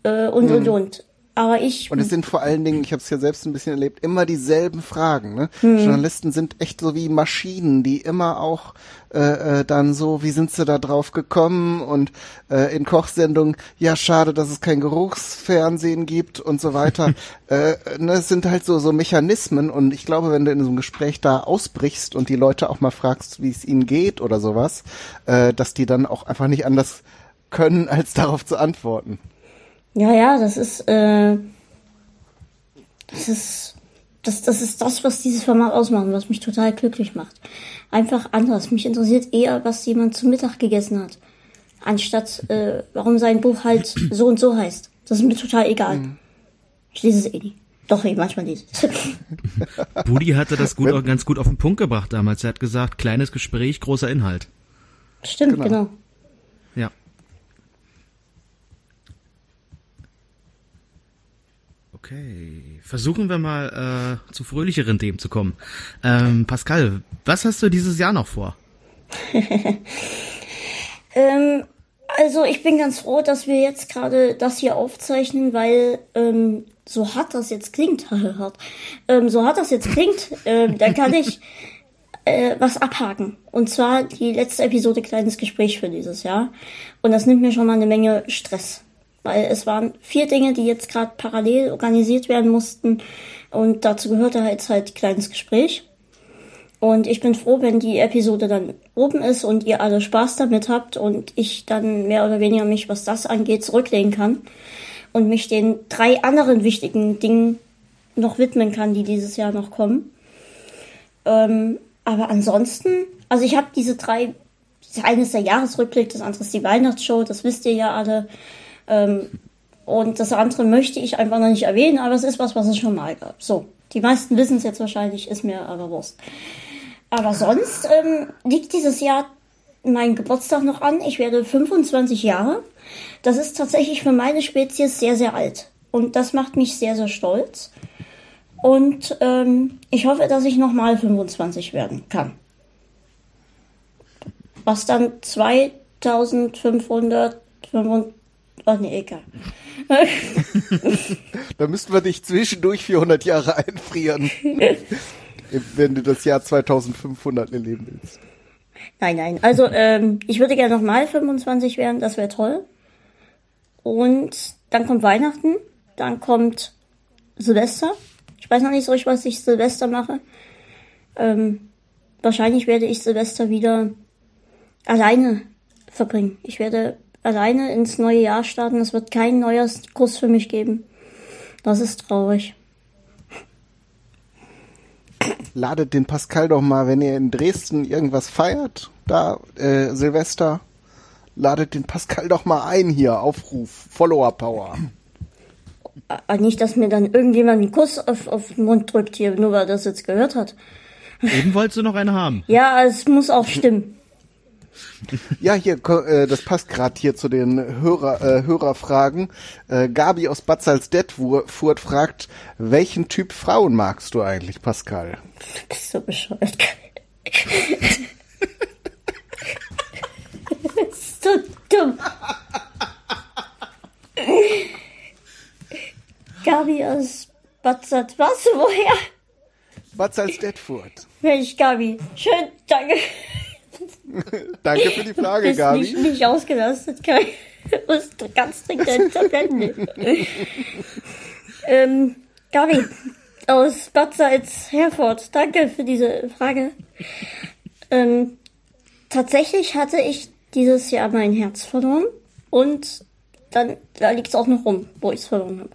äh, und mhm. und und. Aber ich. Und es sind vor allen Dingen, ich habe es ja selbst ein bisschen erlebt, immer dieselben Fragen. Ne? Hm. Journalisten sind echt so wie Maschinen, die immer auch äh, äh, dann so, wie sind sie da drauf gekommen? Und äh, in Kochsendungen, ja, schade, dass es kein Geruchsfernsehen gibt und so weiter. äh, ne, es sind halt so, so Mechanismen. Und ich glaube, wenn du in so einem Gespräch da ausbrichst und die Leute auch mal fragst, wie es ihnen geht oder sowas, äh, dass die dann auch einfach nicht anders können, als darauf zu antworten. Ja, ja, das ist, äh, das ist, das, das ist das, was dieses Format ausmacht, was mich total glücklich macht. Einfach anders. Mich interessiert eher, was jemand zum Mittag gegessen hat, anstatt äh, warum sein Buch halt so und so heißt. Das ist mir total egal. Mhm. Ich lese es eh nicht. Doch, ich manchmal lese es. Budi hatte das gut, auch ganz gut auf den Punkt gebracht damals. Er hat gesagt, kleines Gespräch, großer Inhalt. Stimmt, genau. genau. Okay, versuchen wir mal äh, zu fröhlicheren Themen zu kommen. Ähm, Pascal, was hast du dieses Jahr noch vor? ähm, also ich bin ganz froh, dass wir jetzt gerade das hier aufzeichnen, weil ähm, so hart das jetzt klingt, hart, ähm, so hart das jetzt klingt, ähm, da kann ich äh, was abhaken. Und zwar die letzte Episode Kleines Gespräch für dieses Jahr. Und das nimmt mir schon mal eine Menge Stress. Weil es waren vier Dinge, die jetzt gerade parallel organisiert werden mussten. Und dazu gehörte halt halt Kleines Gespräch. Und ich bin froh, wenn die Episode dann oben ist und ihr alle Spaß damit habt und ich dann mehr oder weniger mich, was das angeht, zurücklegen kann und mich den drei anderen wichtigen Dingen noch widmen kann, die dieses Jahr noch kommen. Ähm, aber ansonsten, also ich habe diese drei, das eine ist der Jahresrückblick, das andere ist die Weihnachtsshow, das wisst ihr ja alle. Ähm, und das andere möchte ich einfach noch nicht erwähnen, aber es ist was, was es schon mal gab. So, die meisten wissen es jetzt wahrscheinlich, ist mir aber Wurst. Aber sonst ähm, liegt dieses Jahr mein Geburtstag noch an. Ich werde 25 Jahre. Das ist tatsächlich für meine Spezies sehr, sehr alt. Und das macht mich sehr, sehr stolz. Und ähm, ich hoffe, dass ich nochmal 25 werden kann. Was dann 2500, Ach nee, egal. da müssten wir dich zwischendurch 400 Jahre einfrieren. wenn du das Jahr 2500 erleben willst. Nein, nein. Also ähm, ich würde gerne nochmal 25 werden, das wäre toll. Und dann kommt Weihnachten, dann kommt Silvester. Ich weiß noch nicht so richtig, was ich Silvester mache. Ähm, wahrscheinlich werde ich Silvester wieder alleine verbringen. Ich werde alleine ins neue Jahr starten. Es wird kein neuer Kurs für mich geben. Das ist traurig ladet den Pascal doch mal, wenn ihr in Dresden irgendwas feiert, da äh, Silvester, ladet den Pascal doch mal ein hier, Aufruf, Follower Power. Aber nicht, dass mir dann irgendjemand einen Kuss auf, auf den Mund drückt hier, nur weil er das jetzt gehört hat. Eben wolltest du noch eine haben. Ja, es muss auch stimmen. Ja, hier, äh, das passt gerade hier zu den Hörer, äh, Hörerfragen. Äh, Gabi aus Bad Salzdetfurt fragt, welchen Typ Frauen magst du eigentlich, Pascal? Du bist so bescheuert. so dumm. Gabi aus Bad Salz, was? Woher? Bad Salzdetfurt. Mensch, Gabi, schön, danke. Danke für die Frage, Bist Gabi. Nicht, nicht ausgelastet, Kai. Du ganz dringend deine Tabletten ähm, Gabi aus Bad Salz, Herford, danke für diese Frage. Ähm, tatsächlich hatte ich dieses Jahr mein Herz verloren und dann, da liegt es auch noch rum, wo ich es verloren habe.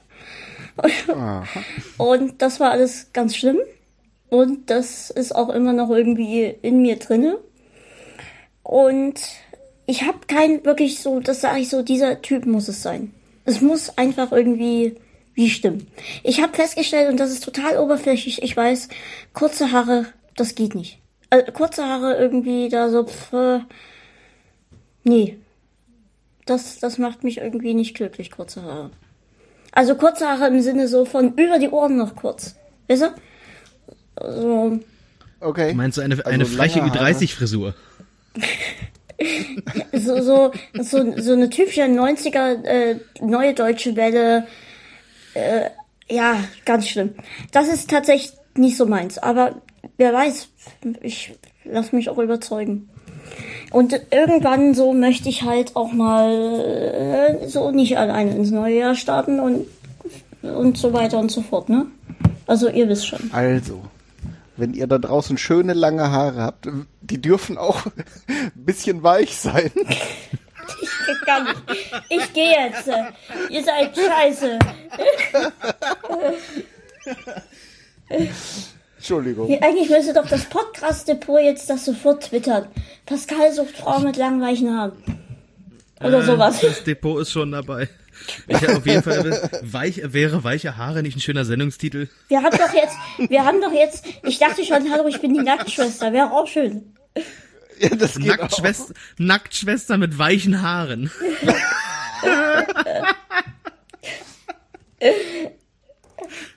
Und das war alles ganz schlimm. Und das ist auch immer noch irgendwie in mir drinne. Und ich habe kein wirklich so, das sage ich so, dieser Typ muss es sein. Es muss einfach irgendwie wie stimmen. Ich habe festgestellt, und das ist total oberflächlich, ich weiß, kurze Haare, das geht nicht. Also, kurze Haare irgendwie da so, pff, äh, nee. Das, das macht mich irgendwie nicht glücklich, kurze Haare. Also kurze Haare im Sinne so von über die Ohren noch kurz. Weißt du? So. Okay. Meinst du eine, eine also Fleiche wie 30 Frisur? so, so, so, so eine typische 90er äh, neue deutsche Welle. Äh, ja, ganz schlimm. Das ist tatsächlich nicht so meins. Aber wer weiß, ich lass mich auch überzeugen. Und irgendwann so möchte ich halt auch mal äh, so nicht alleine ins neue Jahr starten und, und so weiter und so fort, ne? Also ihr wisst schon. Also, wenn ihr da draußen schöne lange Haare habt, die dürfen auch ein bisschen weich sein. Ich kann nicht. Ich gehe jetzt. Ihr seid scheiße. Entschuldigung. Eigentlich müsste doch das Podcast-Depot jetzt das sofort twittern. Pascal sucht Frau mit langen weichen Haaren. Oder äh, sowas. Das Depot ist schon dabei. Ich auf jeden Fall weich, wäre weiche Haare nicht ein schöner Sendungstitel. Wir haben doch jetzt, wir haben doch jetzt, ich dachte schon, hallo, ich bin die Nacktschwester, wäre auch schön. Ja, das geht Nacktschwester, auch. Nacktschwester mit weichen Haaren.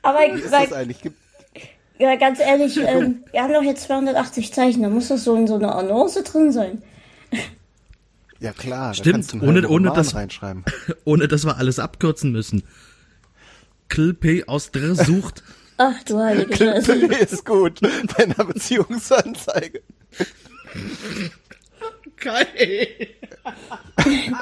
Aber Wie ist weil, das eigentlich? Gibt, ja, ganz ehrlich, ähm, wir haben doch jetzt 280 Zeichen, da muss das so in so einer Annonce drin sein. Ja klar, Stimmt, ohne- ohne das- reinschreiben. Ohne dass wir alles abkürzen müssen. Klp aus Dr sucht. Ach du heilige Scheiße. ist gut bei einer Beziehungsanzeige. Geil.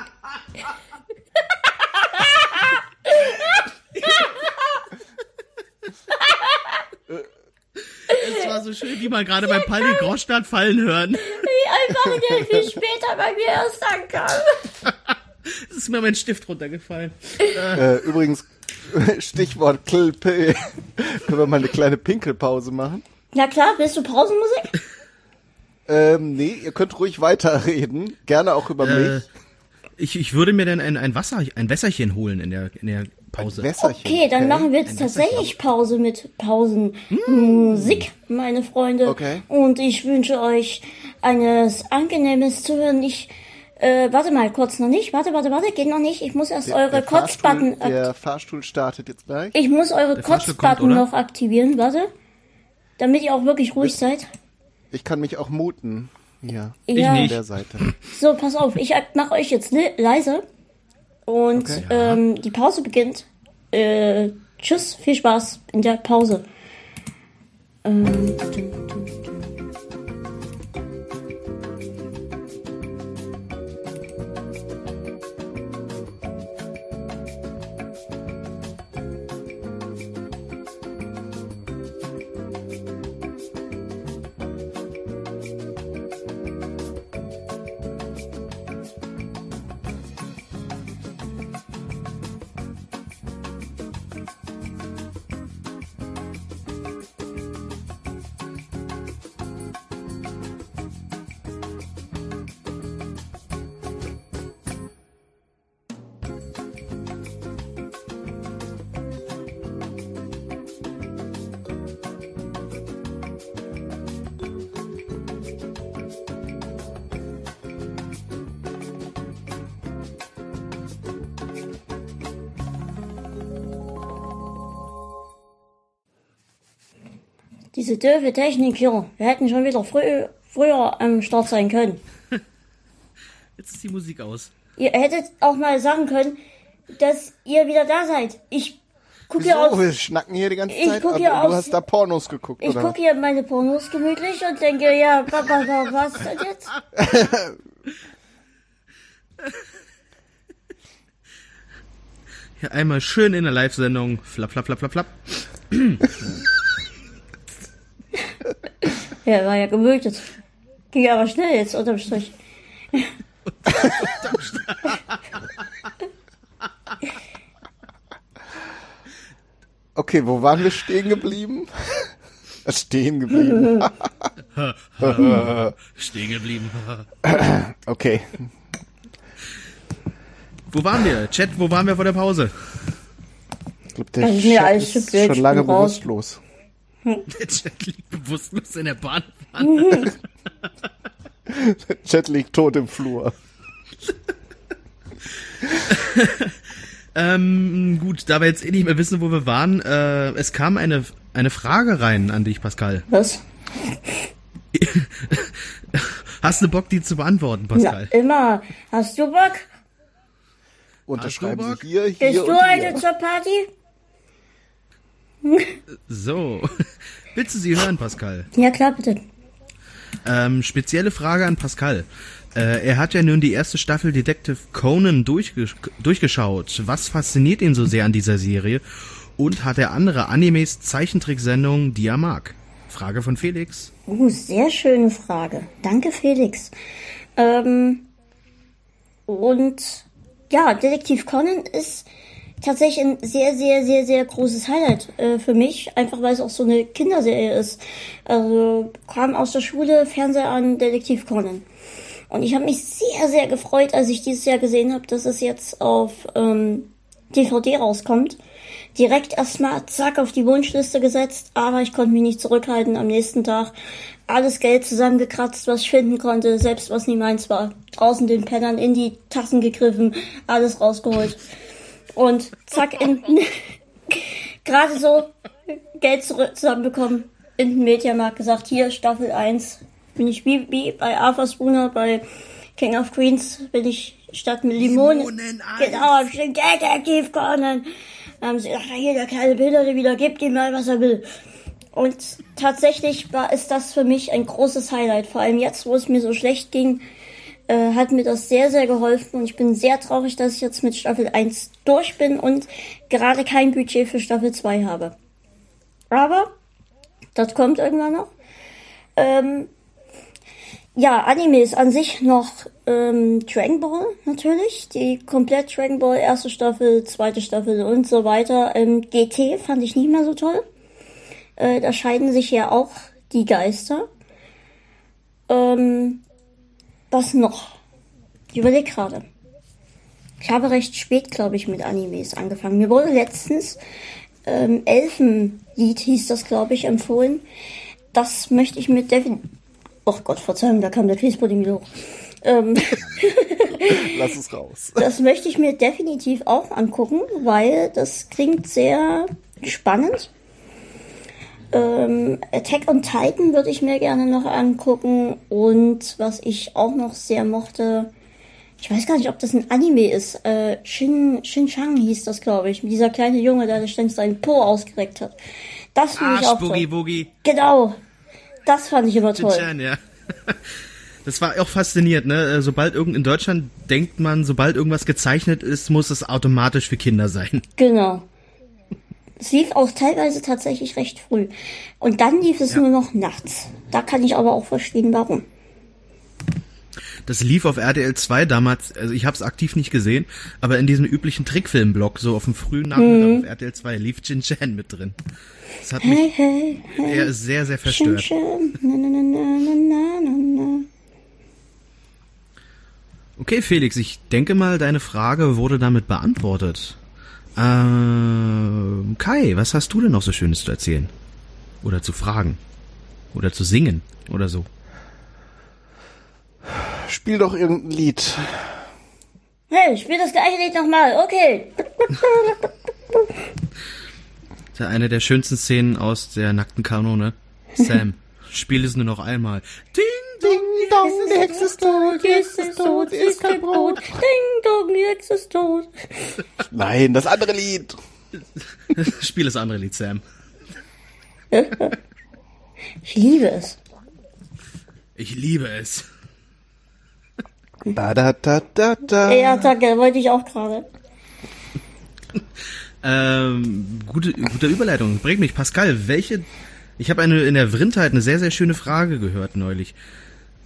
Es war so schön, wie man gerade bei Palli Groschstadt fallen hören. Wie einfach der viel später bei mir erst ankam. Es ist mir mein Stift runtergefallen. Äh, übrigens, Stichwort Klp. Können wir mal eine kleine Pinkelpause machen? Ja klar, willst du Pausenmusik? Ähm, nee, ihr könnt ruhig weiterreden. Gerne auch über Äh, mich. ich, ich würde mir dann ein, ein Wasser, ein Wässerchen holen in der, in der Pause. Wässerchen. Okay, dann machen wir jetzt tatsächlich Pause mit Pausenmusik, meine Freunde. Okay. Und ich wünsche euch eines angenehmes Zuhören. Ich, äh, warte mal, kurz noch nicht. Warte, warte, warte, geht noch nicht. Ich muss erst eure der Kotzbutton Fahrstuhl, der Fahrstuhl startet jetzt gleich. Ich muss eure Der Fahrstuhl kommt, Kotzbutton noch aktivieren, warte. Damit ihr auch wirklich ruhig seid. Ich kann mich auch muten. Ja. An nicht. der Seite. So, pass auf, ich mache euch jetzt le leise. Und Okay. ähm, die Pause beginnt. Äh, tschüss, viel Spaß in der Pause. Ähm, doofe Technik hier. Wir hätten schon wieder früh, früher am Start sein können. Jetzt ist die Musik aus. Ihr hättet auch mal sagen können, dass ihr wieder da seid. Ich gucke hier Wieso? aus. Wir schnacken hier die ganze Ich Zeit. guck hier du aus- hast da Pornos geguckt, Ich oder? gucke hier meine Pornos gemütlich und denke, ja, Papa, was denn jetzt? Hier einmal schön in der Live-Sendung. Flap, flap, flap, flap, flap. Ja, war ja gemütet. Ging aber schnell jetzt unterm Strich. Okay, wo waren wir stehen geblieben? stehen geblieben. Stehen geblieben. Okay. Wo waren wir? Chat, wo waren wir vor der Pause? Ich glaube, der Chat ist schon lange raus. bewusstlos. Der Chat liegt bewusstlos in der Bahn. Chat liegt tot im Flur. Ähm, gut, da wir jetzt eh nicht mehr wissen, wo wir waren, äh, es kam eine, eine Frage rein an dich, Pascal. Was? Hast du Bock, die zu beantworten, Pascal? immer. Hast du Bock? Unterschreiben Bock? Sie hier, hier Bist und du hier. heute zur Party? So. Willst du sie hören, Pascal? Ja, klar, bitte. Ähm, spezielle Frage an Pascal. Äh, er hat ja nun die erste Staffel Detective Conan durchgesch durchgeschaut. Was fasziniert ihn so sehr an dieser Serie? Und hat er andere Animes, Zeichentricksendungen, die er mag? Frage von Felix. Uh, sehr schöne Frage. Danke, Felix. Ähm, und ja, Detektiv Conan ist tatsächlich ein sehr, sehr, sehr, sehr großes Highlight äh, für mich, einfach weil es auch so eine Kinderserie ist. Also kam aus der Schule, Fernseher an, Detektiv Conan. Und ich habe mich sehr, sehr gefreut, als ich dieses Jahr gesehen habe, dass es jetzt auf ähm, DVD rauskommt. Direkt erstmal zack auf die Wunschliste gesetzt, aber ich konnte mich nicht zurückhalten. Am nächsten Tag alles Geld zusammengekratzt, was ich finden konnte, selbst was nie meins war. Draußen den Pennern in die Tassen gegriffen, alles rausgeholt. Und zack in gerade so Geld zusammenbekommen, in den Mediamarkt gesagt, hier Staffel 1, bin ich wie, wie bei Arthur Spooner, bei King of Queens, bin ich statt mit Limonen. Genau, hab ich den Geld können. Dann haben sie gesagt, hier, der kleine Bilder, der wieder gibt ihm mal, was er will. Und tatsächlich war ist das für mich ein großes Highlight. Vor allem jetzt, wo es mir so schlecht ging, äh, hat mir das sehr, sehr geholfen. Und ich bin sehr traurig, dass ich jetzt mit Staffel 1 durch bin und gerade kein Budget für Staffel 2 habe. Aber das kommt irgendwann noch. Ähm, ja, Animes an sich noch ähm, Dragon Ball natürlich, die komplett Dragon Ball erste Staffel, zweite Staffel und so weiter. Ähm, GT fand ich nicht mehr so toll. Äh, da scheiden sich ja auch die Geister. Ähm, was noch? Ich überlege gerade. Ich habe recht spät, glaube ich, mit Animes angefangen. Mir wurde letztens ähm, Elfenlied hieß das, glaube ich, empfohlen. Das möchte ich mit Devin. Oh Gott, Verzeihung, da kam der wieder hoch. Ähm, Lass es raus. das möchte ich mir definitiv auch angucken, weil das klingt sehr spannend. Ähm, Attack on Titan würde ich mir gerne noch angucken und was ich auch noch sehr mochte, ich weiß gar nicht, ob das ein Anime ist. Äh, Shin, Shin-Chang hieß das, glaube ich. Dieser kleine Junge, der ständig seinen Po ausgereckt hat. Das finde ich Arsch, auch Boogie, toll. Boogie. Genau. Das fand ich immer toll. Chan, ja. Das war auch fasziniert, ne? Äh, Sobald irgend in Deutschland denkt man, sobald irgendwas gezeichnet ist, muss es automatisch für Kinder sein. Genau. Es lief auch teilweise tatsächlich recht früh. Und dann lief es Ja. nur noch nachts. Da kann ich aber auch verstehen, warum. Das lief auf RTL 2 damals, also ich habe es aktiv nicht gesehen, aber in diesem üblichen Trickfilmblock, so auf dem frühen Nachmittag auf RTL 2, lief Jin Chan mit drin. Das hat Hey, mich hey, hey. sehr, sehr verstört. na, na, na, na, na. Okay, Felix, ich denke mal, deine Frage wurde damit beantwortet. Ähm, Kai, was hast du denn noch so Schönes zu erzählen? Oder zu fragen? Oder zu singen? Oder so? Spiel doch irgendein Lied. Hey, spiel das gleiche Lied nochmal. Okay. Das ist ja eine der schönsten Szenen aus der nackten Kanone. Sam, spiel es nur noch einmal. Ding, Ding dong, die Hexe ist tot, die Hexe ist tot, ist kein Brot. Ding dong, die Hexe ist tot. Nein, das andere Lied. Spiel das andere Lied, Sam. Ich liebe es. Ich liebe es. Da, da, da, da, da. Ja, danke, wollte ich auch gerade. Ähm, gute, gute Überleitung. Bring mich, Pascal, welche. Ich habe eine in der Vrindheit eine sehr, sehr schöne Frage gehört neulich.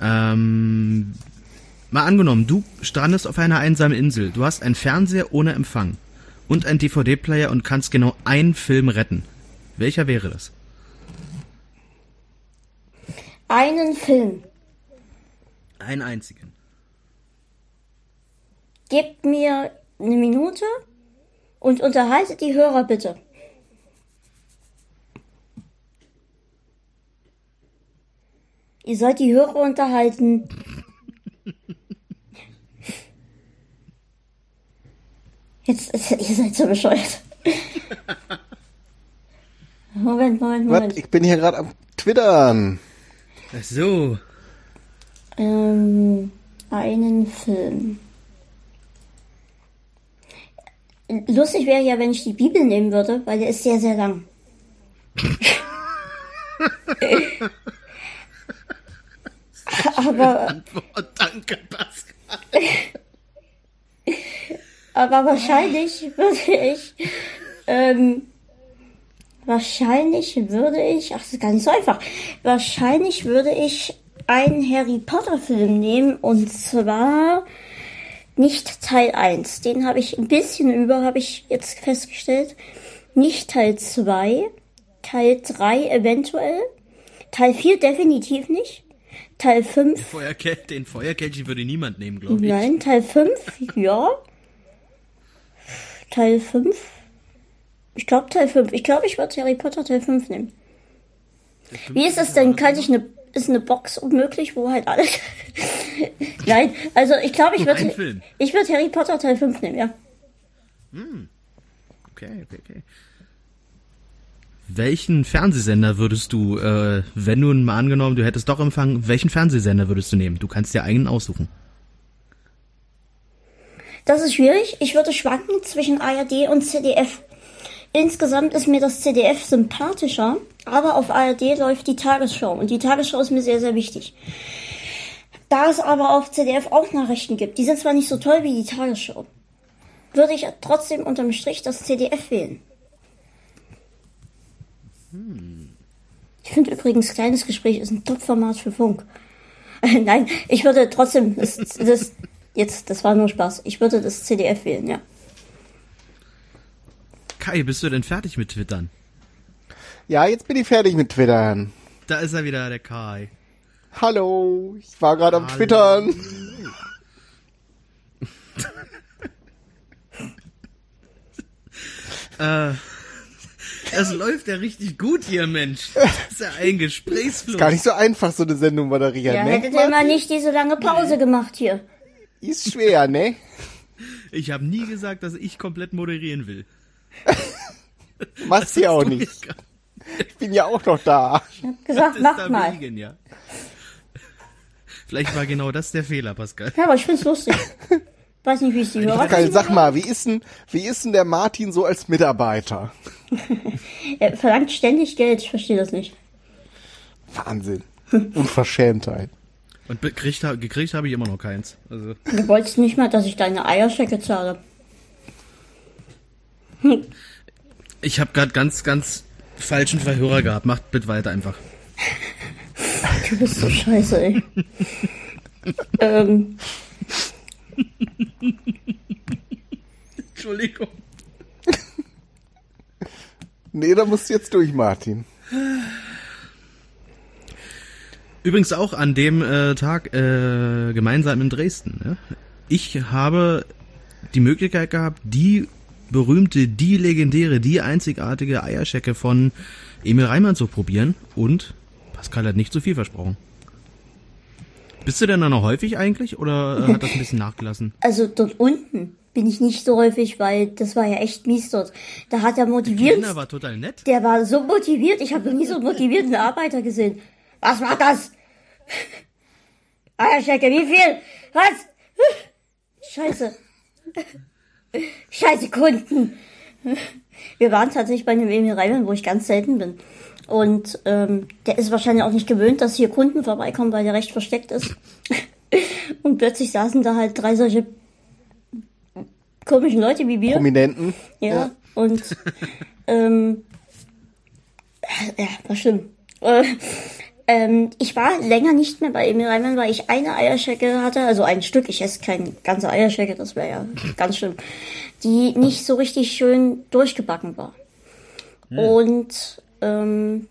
Ähm, mal angenommen, du strandest auf einer einsamen Insel. Du hast einen Fernseher ohne Empfang und einen DVD-Player und kannst genau einen Film retten. Welcher wäre das? Einen Film. Einen einzigen. Gebt mir eine Minute und unterhaltet die Hörer bitte. Ihr sollt die Hörer unterhalten. Jetzt, ihr seid so bescheuert. Moment, Moment, Was? Moment. Ich bin hier gerade am Twittern. Ach so. Ähm, einen Film. Lustig wäre ja, wenn ich die Bibel nehmen würde, weil der ist sehr, sehr lang. aber, Oh, danke, Pascal. aber wahrscheinlich würde ich, ähm, wahrscheinlich würde ich, ach, das ist so einfach. Wahrscheinlich würde ich einen Harry Potter Film nehmen und zwar nicht Teil 1. Den habe ich ein bisschen über, habe ich jetzt festgestellt. Nicht Teil 2. Teil 3 eventuell. Teil 4 definitiv nicht. Teil 5, Feuerkel den Feuerkelch würde niemand nehmen, glaube ich. nein. Teil 5, ja. Teil 5. Ich glaube Teil 5. Ich glaube, ich würde Harry Potter Teil 5 nehmen. Wie ist es denn? Kann ich eine, ist eine Box unmöglich, wo halt alles. Nein, also ich glaube, ich würde, ich würde Harry Potter Teil 5 nehmen, ja. Okay, okay, okay. Welchen Fernsehsender würdest du, äh, wenn du mal angenommen, du hättest doch Empfang, welchen Fernsehsender würdest du nehmen? Du kannst dir einen aussuchen. Das ist schwierig. Ich würde schwanken zwischen ARD und ZDF. Insgesamt ist mir das ZDF sympathischer, aber auf ARD läuft die Tagesschau und die Tagesschau ist mir sehr, sehr wichtig. Da es aber auf ZDF auch Nachrichten gibt, die sind zwar nicht so toll wie die Tagesschau, würde ich trotzdem unterm Strich das CDF wählen. Ich finde übrigens, kleines Gespräch ist ein Top-Format für Funk. Nein, ich würde trotzdem, das, das, jetzt, das war nur Spaß. Ich würde das CDF wählen, ja. Kai, bist du denn fertig mit Twittern? Ja, jetzt bin ich fertig mit Twittern. Da ist er wieder, der Kai. Hallo, ich war gerade am. Twittern. Äh, es läuft ja richtig gut hier, Mensch. Das ist ja ein Gesprächsfluss. Gar nicht so einfach, so eine Sendung moderieren, Ja, ne? hättet ihr mal nicht diese lange Pause gemacht hier. Ist schwer, ne? Ich habe nie gesagt, dass ich komplett moderieren will. Machst du ja auch nicht. Ich bin ja auch noch da. Ich hab gesagt, ist macht da mal. wegen, ja. Vielleicht war genau das der Fehler, Pascal. Ja, aber ich find's lustig. Weiß nicht, wie es die Hörer Pascal, finden. sag mal, wie ist denn, wie ist denn der Martin so als Mitarbeiter? Er verlangt ständig Geld, ich verstehe das nicht. Wahnsinn. Unverschämtheit. Und gekriegt, gekriegt habe ich immer noch keins. Also, Du wolltest nicht mal, dass ich deine Eierschecke zahle. ich habe gerade ganz, ganz falschen Verhörer gehabt. Macht bitte weiter einfach. Du bist so scheiße, ey. ähm, Entschuldigung. Nee, da musst du jetzt durch, Martin. Übrigens auch an dem äh, Tag äh, gemeinsam in Dresden. Ne? Ich habe die Möglichkeit gehabt, die berühmte, die legendäre, die einzigartige Eierschecke von Emil Reimann zu probieren und Pascal hat nicht zu viel versprochen. Bist du denn da noch häufig eigentlich oder äh, hat das ein bisschen nachgelassen? also dort unten bin ich nicht so häufig, weil das war ja echt mies dort. Da hat er motiviert. Kinder war total nett. Der war so motiviert. Ich habe noch nie so einen motivierten Arbeiter gesehen. Was war das? Eierschecke, wie viel? Was? Scheiße. Scheiße Kunden. Wir waren tatsächlich bei einem Emil Reimann, wo ich ganz selten bin. Und ähm, der ist wahrscheinlich auch nicht gewöhnt, dass hier Kunden vorbeikommen, weil der recht versteckt ist. Und plötzlich saßen da halt drei solche komischen Leute wie wir. Prominenten. Ja, und ähm, ja, war schlimm. Äh, ähm, ich war länger nicht mehr bei Emil Reimann, weil ich eine Eierschecke hatte, also ein Stück, ich esse keine ganze Eierschecke, das wäre ja ganz schlimm, die nicht so richtig schön durchgebacken war. Und ähm,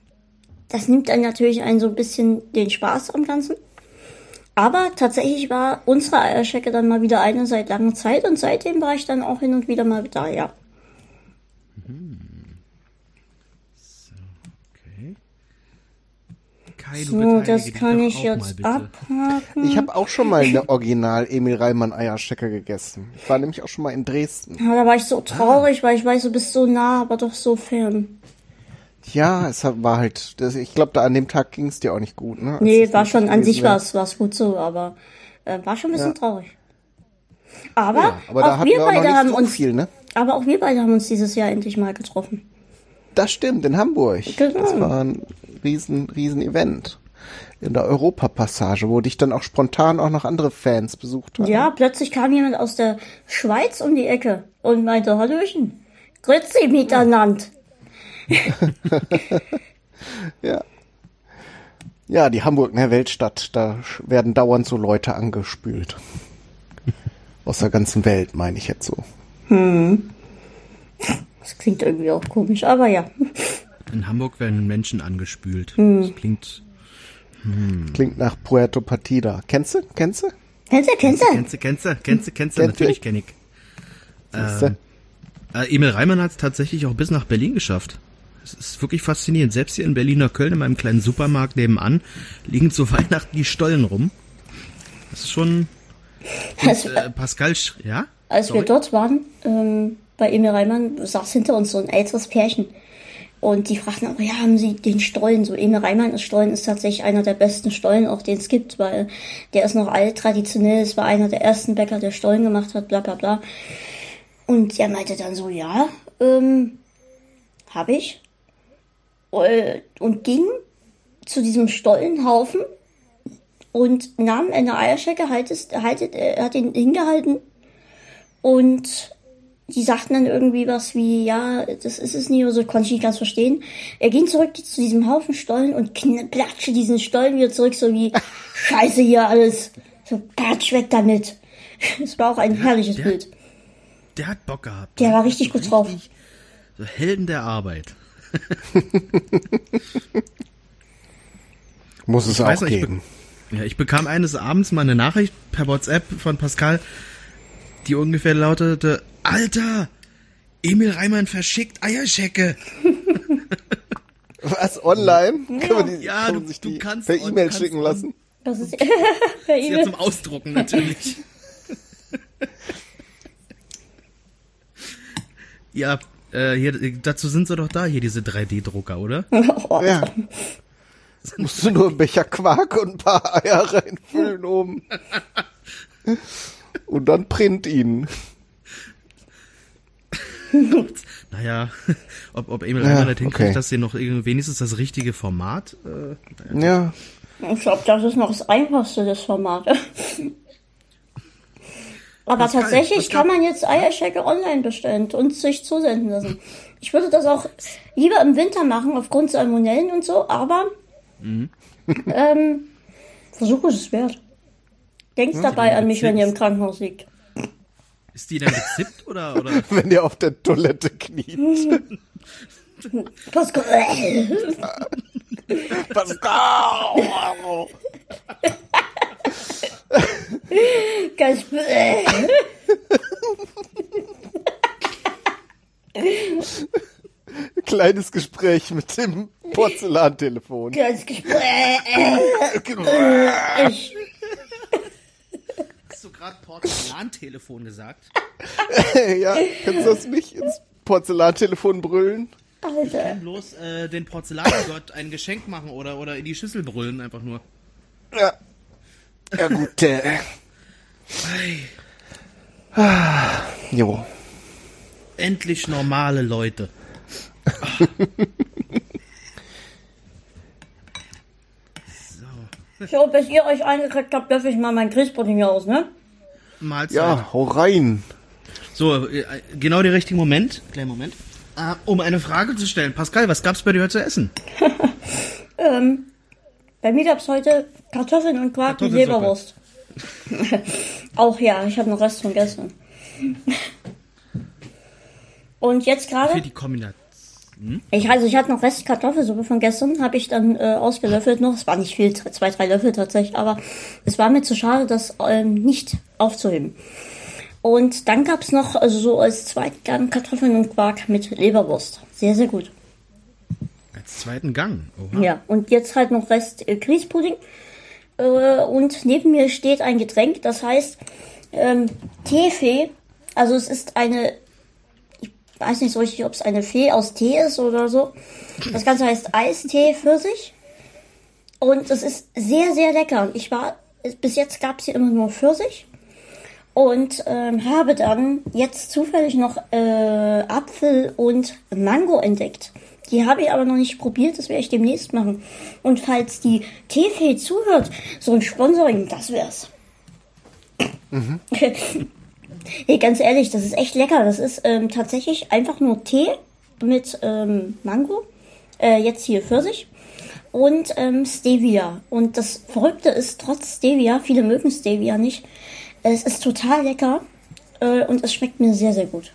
das nimmt dann natürlich einen so ein bisschen den Spaß am Ganzen. Aber tatsächlich war unsere Eierschecke dann mal wieder eine seit langer Zeit und seitdem war ich dann auch hin und wieder mal da, ja. Okay. Kai, So, das kann ich mal, jetzt abhaken. Ich habe auch schon mal eine Original Emil Reimann Eierstecker gegessen. Ich war nämlich auch schon mal in Dresden. Ja, da war ich so traurig, weil ich weiß, du bist so nah, aber doch so fern. Ja, es war halt, das, ich glaube, da an dem Tag ging es dir auch nicht gut, ne? Als Nee, es war schon, an sich wär. war es gut so, aber äh, war schon ein bisschen Ja. traurig. Aber, Ja, aber auch wir wir auch beide haben so uns, viel, ne? aber auch wir beide haben uns dieses Jahr endlich mal getroffen. Das stimmt, in Hamburg. Genau. Das war ein riesen, riesen Event. In der Europapassage, wo dich dann auch spontan auch noch andere Fans besucht haben. Ja, plötzlich kam jemand aus der Schweiz um die Ecke und meinte, Hallöchen, grüezi miteinander. Ja. Ja, die Hamburg, ne, Weltstadt, da werden dauernd so Leute angespült. Aus der ganzen Welt, meine ich jetzt so. Das klingt irgendwie auch komisch, aber ja. In Hamburg werden Menschen angespült. Hm. Das klingt. Klingt nach Puerto Partida. Kennst du? Kennst du? Kennst du, kennst du? Kennst du, kennst du, kennst du, kennst du, Kennst du? natürlich kenn ich. Siehste? Äh, Emil Reimann hat es tatsächlich auch bis nach Berlin geschafft. Es ist wirklich faszinierend. Selbst hier in Berliner Köln, in meinem kleinen Supermarkt nebenan, liegen zu Weihnachten die Stollen rum. Das ist schon. Als, Äh, Pascal, ja? als wir Sorry? dort waren, ähm, bei Emil Reimann, saß hinter uns so ein älteres Pärchen. Und die fragten auch, ja, haben Sie den Stollen? So Emil Reimann ist Stollen ist tatsächlich einer der besten Stollen, auch den es gibt, weil der ist noch alt, traditionell. Es war einer der ersten Bäcker, der Stollen gemacht hat, bla bla bla. Und er meinte dann so, ja, ähm, habe ich. Äh, Und ging zu diesem Stollenhaufen und nahm eine Eierschecke, haltet, haltet, äh, hat ihn hingehalten und die sagten dann irgendwie was wie, ja, das ist es nicht, oder so konnte ich nicht ganz verstehen. Er ging zurück zu diesem Haufen Stollen und platschte diesen Stollen wieder zurück, so wie, scheiße hier alles. So, patsch, weg damit. Es war auch ein herrliches der- Bild. Der hat Bock gehabt. Der war richtig gut drauf. richtig So Helden der Arbeit. Muss es Ich auch nicht, ich geben. Ja, ich bekam eines Abends mal eine Nachricht per WhatsApp von Pascal, die ungefähr lautete, Alter, Emil Reimann verschickt Eierschecke. Was, online? Kann man, die, Ja, du- du kannst per E-Mail schicken on- lassen? Das ist per Ist ja E-Mail. zum Ausdrucken natürlich. ja, äh, hier, dazu sind sie doch da, hier diese 3D-Drucker, oder? Oh, Ja. Musst du nur einen Becher Quark und ein paar Eier reinfüllen oben. Und dann print ihn. Naja, ob, ob Emil Ja, Reimann das hinkriegt, okay. dass hier noch irgendwie wenigstens das richtige Format, äh, Ja. Ich glaube, das ist noch das einfachste des Formats. Aber tatsächlich kann man jetzt Eierschecke online bestellen und sich zusenden lassen. Ich würde das auch lieber im Winter machen, aufgrund Salmonellen und so, aber Mhm. ähm, Versuch ist es wert. Denkt dabei wenn an mich, wenn ihr im. Krankenhaus liegt. ist die denn gezippt oder, oder? Wenn ihr auf der Toilette kniet. Pascal. Pascal! Ganz Kleines Gespräch mit dem Porzellantelefon. ganz Gespräch. Ich, Hast du gerade Porzellantelefon gesagt? ja, kannst du das nicht ins Porzellantelefon brüllen? Alter. Bloß äh, den Porzellangott ein Geschenk machen oder, oder in die Schüssel brüllen einfach nur. Ja. Ja gut, äh. Jo. Endlich normale Leute. So, bis ihr euch eingekriegt habt, dürfe ich mal mein Grießpudding hier aus, ne? Mahlzeit. Ja, hau rein. So, äh, genau der richtige Moment. Kleinen Moment. Äh, um eine Frage zu stellen. Pascal, was gab's bei dir heute zu essen? Ähm, bei gab's heute Kartoffeln und Quark mit. Leberwurst. Auch ja, ich habe noch Rest von gestern. Und jetzt Für gerade, die Kombination. ich also ich hatte noch Rest Kartoffelsuppe von gestern, habe ich dann äh, ausgelöffelt noch. Es war nicht viel, zwei, drei Löffel tatsächlich, aber es war mir zu schade, das ähm, nicht aufzuheben. Und dann gab's noch, also so als Zweitgang Kartoffeln und Quark mit Leberwurst. Sehr, sehr gut. Als zweiten Gang. Oha. Ja, und jetzt halt noch Rest äh, Grießpudding. Äh, und neben mir steht ein Getränk, das heißt ähm, Teefee. Also es ist eine, ich weiß nicht so richtig, ob es eine Fee aus Tee ist oder so. Das Ganze heißt Eistee Pfirsich. Und es ist sehr, sehr lecker. Ich war, bis jetzt gab es hier immer nur Pfirsich. Und ähm, habe dann jetzt zufällig noch äh, Apfel und Mango entdeckt. Die habe ich aber noch nicht probiert, das werde ich demnächst machen. Und falls die Teefee zuhört, so ein Sponsoring, das wär's. nee, ganz ehrlich, das ist echt lecker. Das ist ähm, tatsächlich einfach nur Tee mit ähm, Mango, äh, jetzt hier Pfirsich und ähm, Stevia. Und das Verrückte ist, trotz Stevia, viele mögen Stevia nicht, es ist total lecker äh, und es schmeckt mir sehr, sehr gut.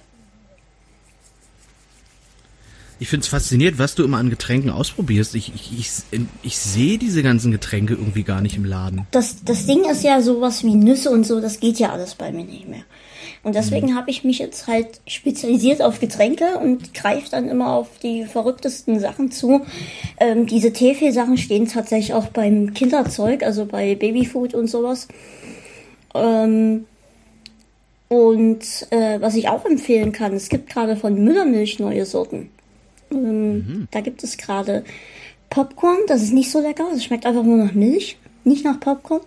Ich find's faszinierend, was du immer an Getränken ausprobierst. Ich, ich, ich, ich sehe diese ganzen Getränke irgendwie gar nicht im Laden. Das, das Ding ist ja sowas wie Nüsse und so, das geht ja alles bei mir nicht mehr. Und deswegen habe ich mich jetzt halt spezialisiert auf Getränke und greife dann immer auf die verrücktesten Sachen zu. Ähm, diese Teefee-Sachen stehen tatsächlich auch beim Kinderzeug, also bei Babyfood und sowas. Ähm, und äh, was ich auch empfehlen kann, es gibt gerade von Müllermilch neue Sorten. Ähm, Ähm, Da gibt es gerade Popcorn, das ist nicht so lecker, das schmeckt einfach nur nach Milch, nicht nach Popcorn.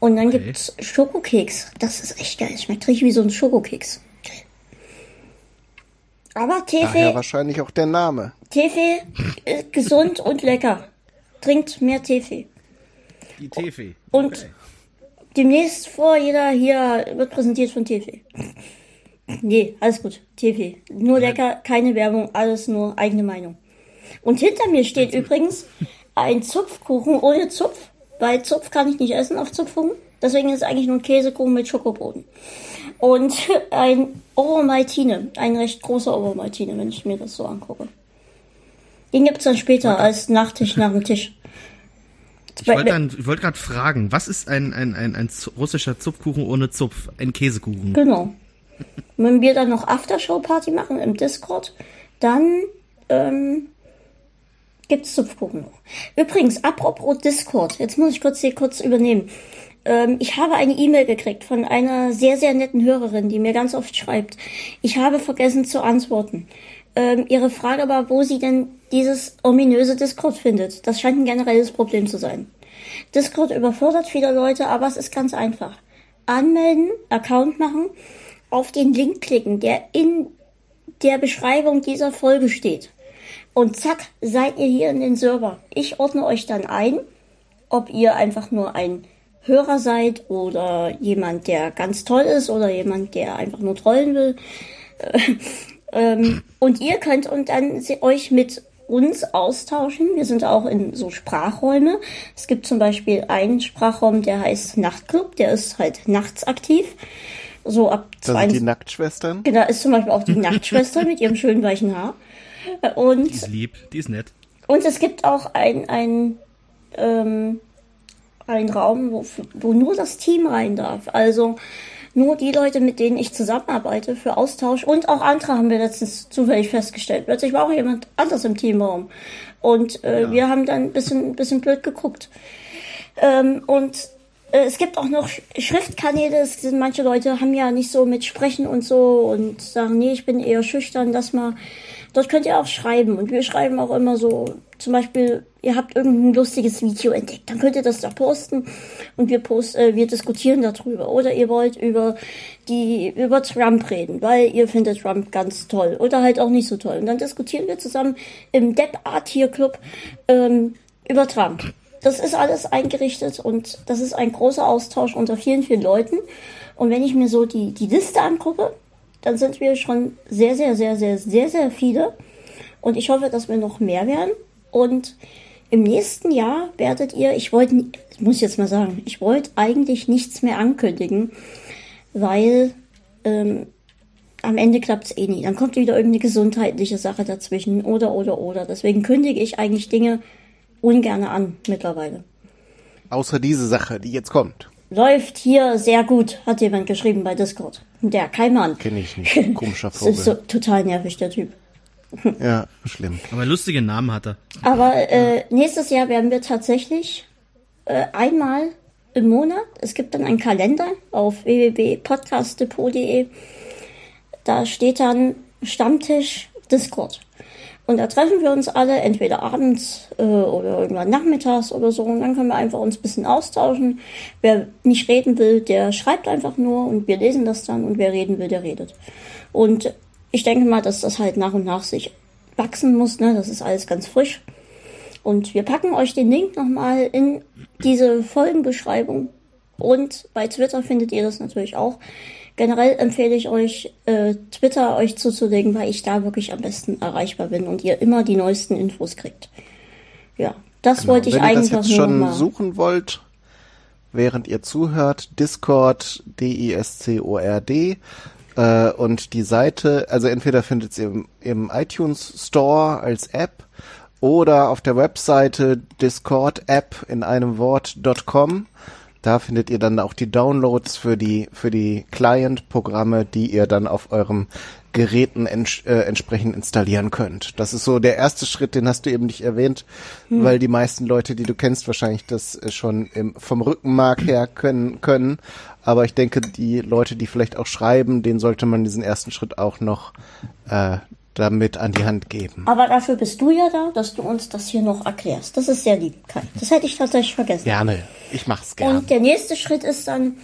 Und dann Okay. gibt's Schokokeks, das ist echt geil, schmeckt richtig wie so ein Schokokeks. Aber Tefe, wahrscheinlich auch der Name. Tefe ist gesund und lecker. Trinkt mehr Tefe. Die Tefe. Und demnächst vor jeder hier wird präsentiert von Tefe. Nee, alles gut. Tefe. Nur lecker, keine Werbung, alles nur eigene Meinung. Und hinter mir steht übrigens ein Zupfkuchen ohne Zupf, weil Zupf kann ich nicht essen auf Zupfkuchen. Deswegen ist es eigentlich nur ein Käsekuchen mit Schokoboden. Und ein Ovomaltine, ein recht großer Ovomaltine, wenn ich mir das so angucke. Den gibt's dann später als Nachtisch nach dem Tisch. Ich wollte wollte gerade fragen, was ist ein, ein, ein, ein russischer Zupfkuchen ohne Zupf? Ein Käsekuchen. Genau. Wenn wir dann noch Aftershow-Party machen im Discord, dann ähm, gibt's Zupfkuchen noch. Übrigens, apropos Discord, jetzt muss ich kurz hier kurz übernehmen. Ähm, ich habe eine E-Mail gekriegt von einer sehr, sehr netten Hörerin, die mir ganz oft schreibt. Ich habe vergessen zu antworten. Ähm, ihre Frage war, wo sie denn dieses ominöse Discord findet. Das scheint ein generelles Problem zu sein. Discord überfordert viele Leute, aber es ist ganz einfach. Anmelden, Account machen, auf den Link klicken, der in der Beschreibung dieser Folge steht. Und zack, seid ihr hier in den Server. Ich ordne euch dann ein, ob ihr einfach nur ein Hörer seid oder jemand, der ganz toll ist oder jemand, der einfach nur trollen will. Ähm, und ihr könnt und dann euch mit uns austauschen. Wir sind auch in so Sprachräume. Es gibt zum Beispiel einen Sprachraum, der heißt Nachtclub, der ist halt nachts aktiv. So ab Das sind 22 die Nacktschwestern. Genau, ist zum Beispiel auch die Nachtschwester mit ihrem schönen weichen Haar. Und, Die ist lieb, die ist nett. und es gibt auch ein, ein, ähm, ein Raum, wo, wo nur das Team rein darf. Also nur die Leute, mit denen ich zusammenarbeite für Austausch und auch andere haben wir letztens zufällig festgestellt. Plötzlich war auch jemand anders im Teamraum. Und äh, wir haben dann ein bisschen, bisschen blöd geguckt. Ähm, und es gibt auch noch Sch- Schriftkanäle. Es sind manche Leute haben ja nicht so mit Sprechen und so und sagen, nee, ich bin eher schüchtern, lass mal. Dort könnt ihr auch schreiben. Und wir schreiben auch immer so, zum Beispiel, ihr habt irgendein lustiges Video entdeckt, dann könnt ihr das da posten und wir post, äh, wir diskutieren darüber. Oder ihr wollt über die, über Trump reden, weil ihr findet Trump ganz toll oder halt auch nicht so toll. Und dann diskutieren wir zusammen im Depp Art Tier Club ähm, über Trump. Das ist alles eingerichtet und das ist ein großer Austausch unter vielen, vielen Leuten. Und wenn ich mir so die, die Liste angucke, dann sind wir schon sehr, sehr, sehr, sehr, sehr, sehr viele. Und ich hoffe, dass wir noch mehr werden. Und im nächsten Jahr werdet ihr, ich wollte, das muss ich jetzt mal sagen, ich wollte eigentlich nichts mehr ankündigen, weil ähm, am Ende klappt's eh nie. Dann kommt wieder irgendeine gesundheitliche Sache dazwischen oder, oder, oder. Deswegen kündige ich eigentlich Dinge ungerne an mittlerweile. Außer diese Sache, die jetzt kommt. Läuft hier sehr gut, hat jemand geschrieben bei Discord. Der Keimann. Kenne ich nicht. Komischer Das ist so Vogel. total nervig, der Typ. Ja, schlimm. Aber lustige Namen hat er. Aber äh, nächstes Jahr werden wir tatsächlich äh, einmal im Monat, es gibt dann einen Kalender auf www.podcastdepot.de, da steht dann Stammtisch Discord. Und da treffen wir uns alle, entweder abends äh, oder irgendwann nachmittags oder so. Und dann können wir einfach uns ein bisschen austauschen. Wer nicht reden will, der schreibt einfach nur und wir lesen das dann. Und wer reden will, der redet. Und ich denke mal, dass das halt nach und nach sich wachsen muss. Ne? Das ist alles ganz frisch. Und wir packen euch den Link nochmal in diese Folgenbeschreibung. Und bei Twitter findet ihr das natürlich auch. Generell empfehle ich euch, äh, Twitter euch zuzulegen, weil ich da wirklich am besten erreichbar bin und ihr immer die neuesten Infos kriegt. Ja, das wollte ich Genau. Wenn ihr eigentlich das jetzt nur schon mal. suchen wollt, während ihr zuhört, Discord, D-I-S-C-O-R-D, äh, und die Seite, also entweder findet ihr im, im iTunes Store als App oder auf der Webseite Discord App in einem Wort.com. Da findet ihr dann auch die Downloads für die, für die Client-Programme, die ihr dann auf eurem Geräten ents äh, entsprechend installieren könnt. Das ist so der erste Schritt, den hast du eben nicht erwähnt, weil die meisten Leute, die du kennst, wahrscheinlich das äh, schon im, vom Rückenmark her können, können. Aber ich denke, die Leute, die vielleicht auch schreiben, denen sollte man diesen ersten Schritt auch noch äh, damit an die Hand geben. Aber dafür bist du ja da, dass du uns das hier noch erklärst. Das ist sehr lieb, Kai. Das hätte ich tatsächlich vergessen. Gerne. Ich mach's gerne. Und der nächste Schritt ist dann,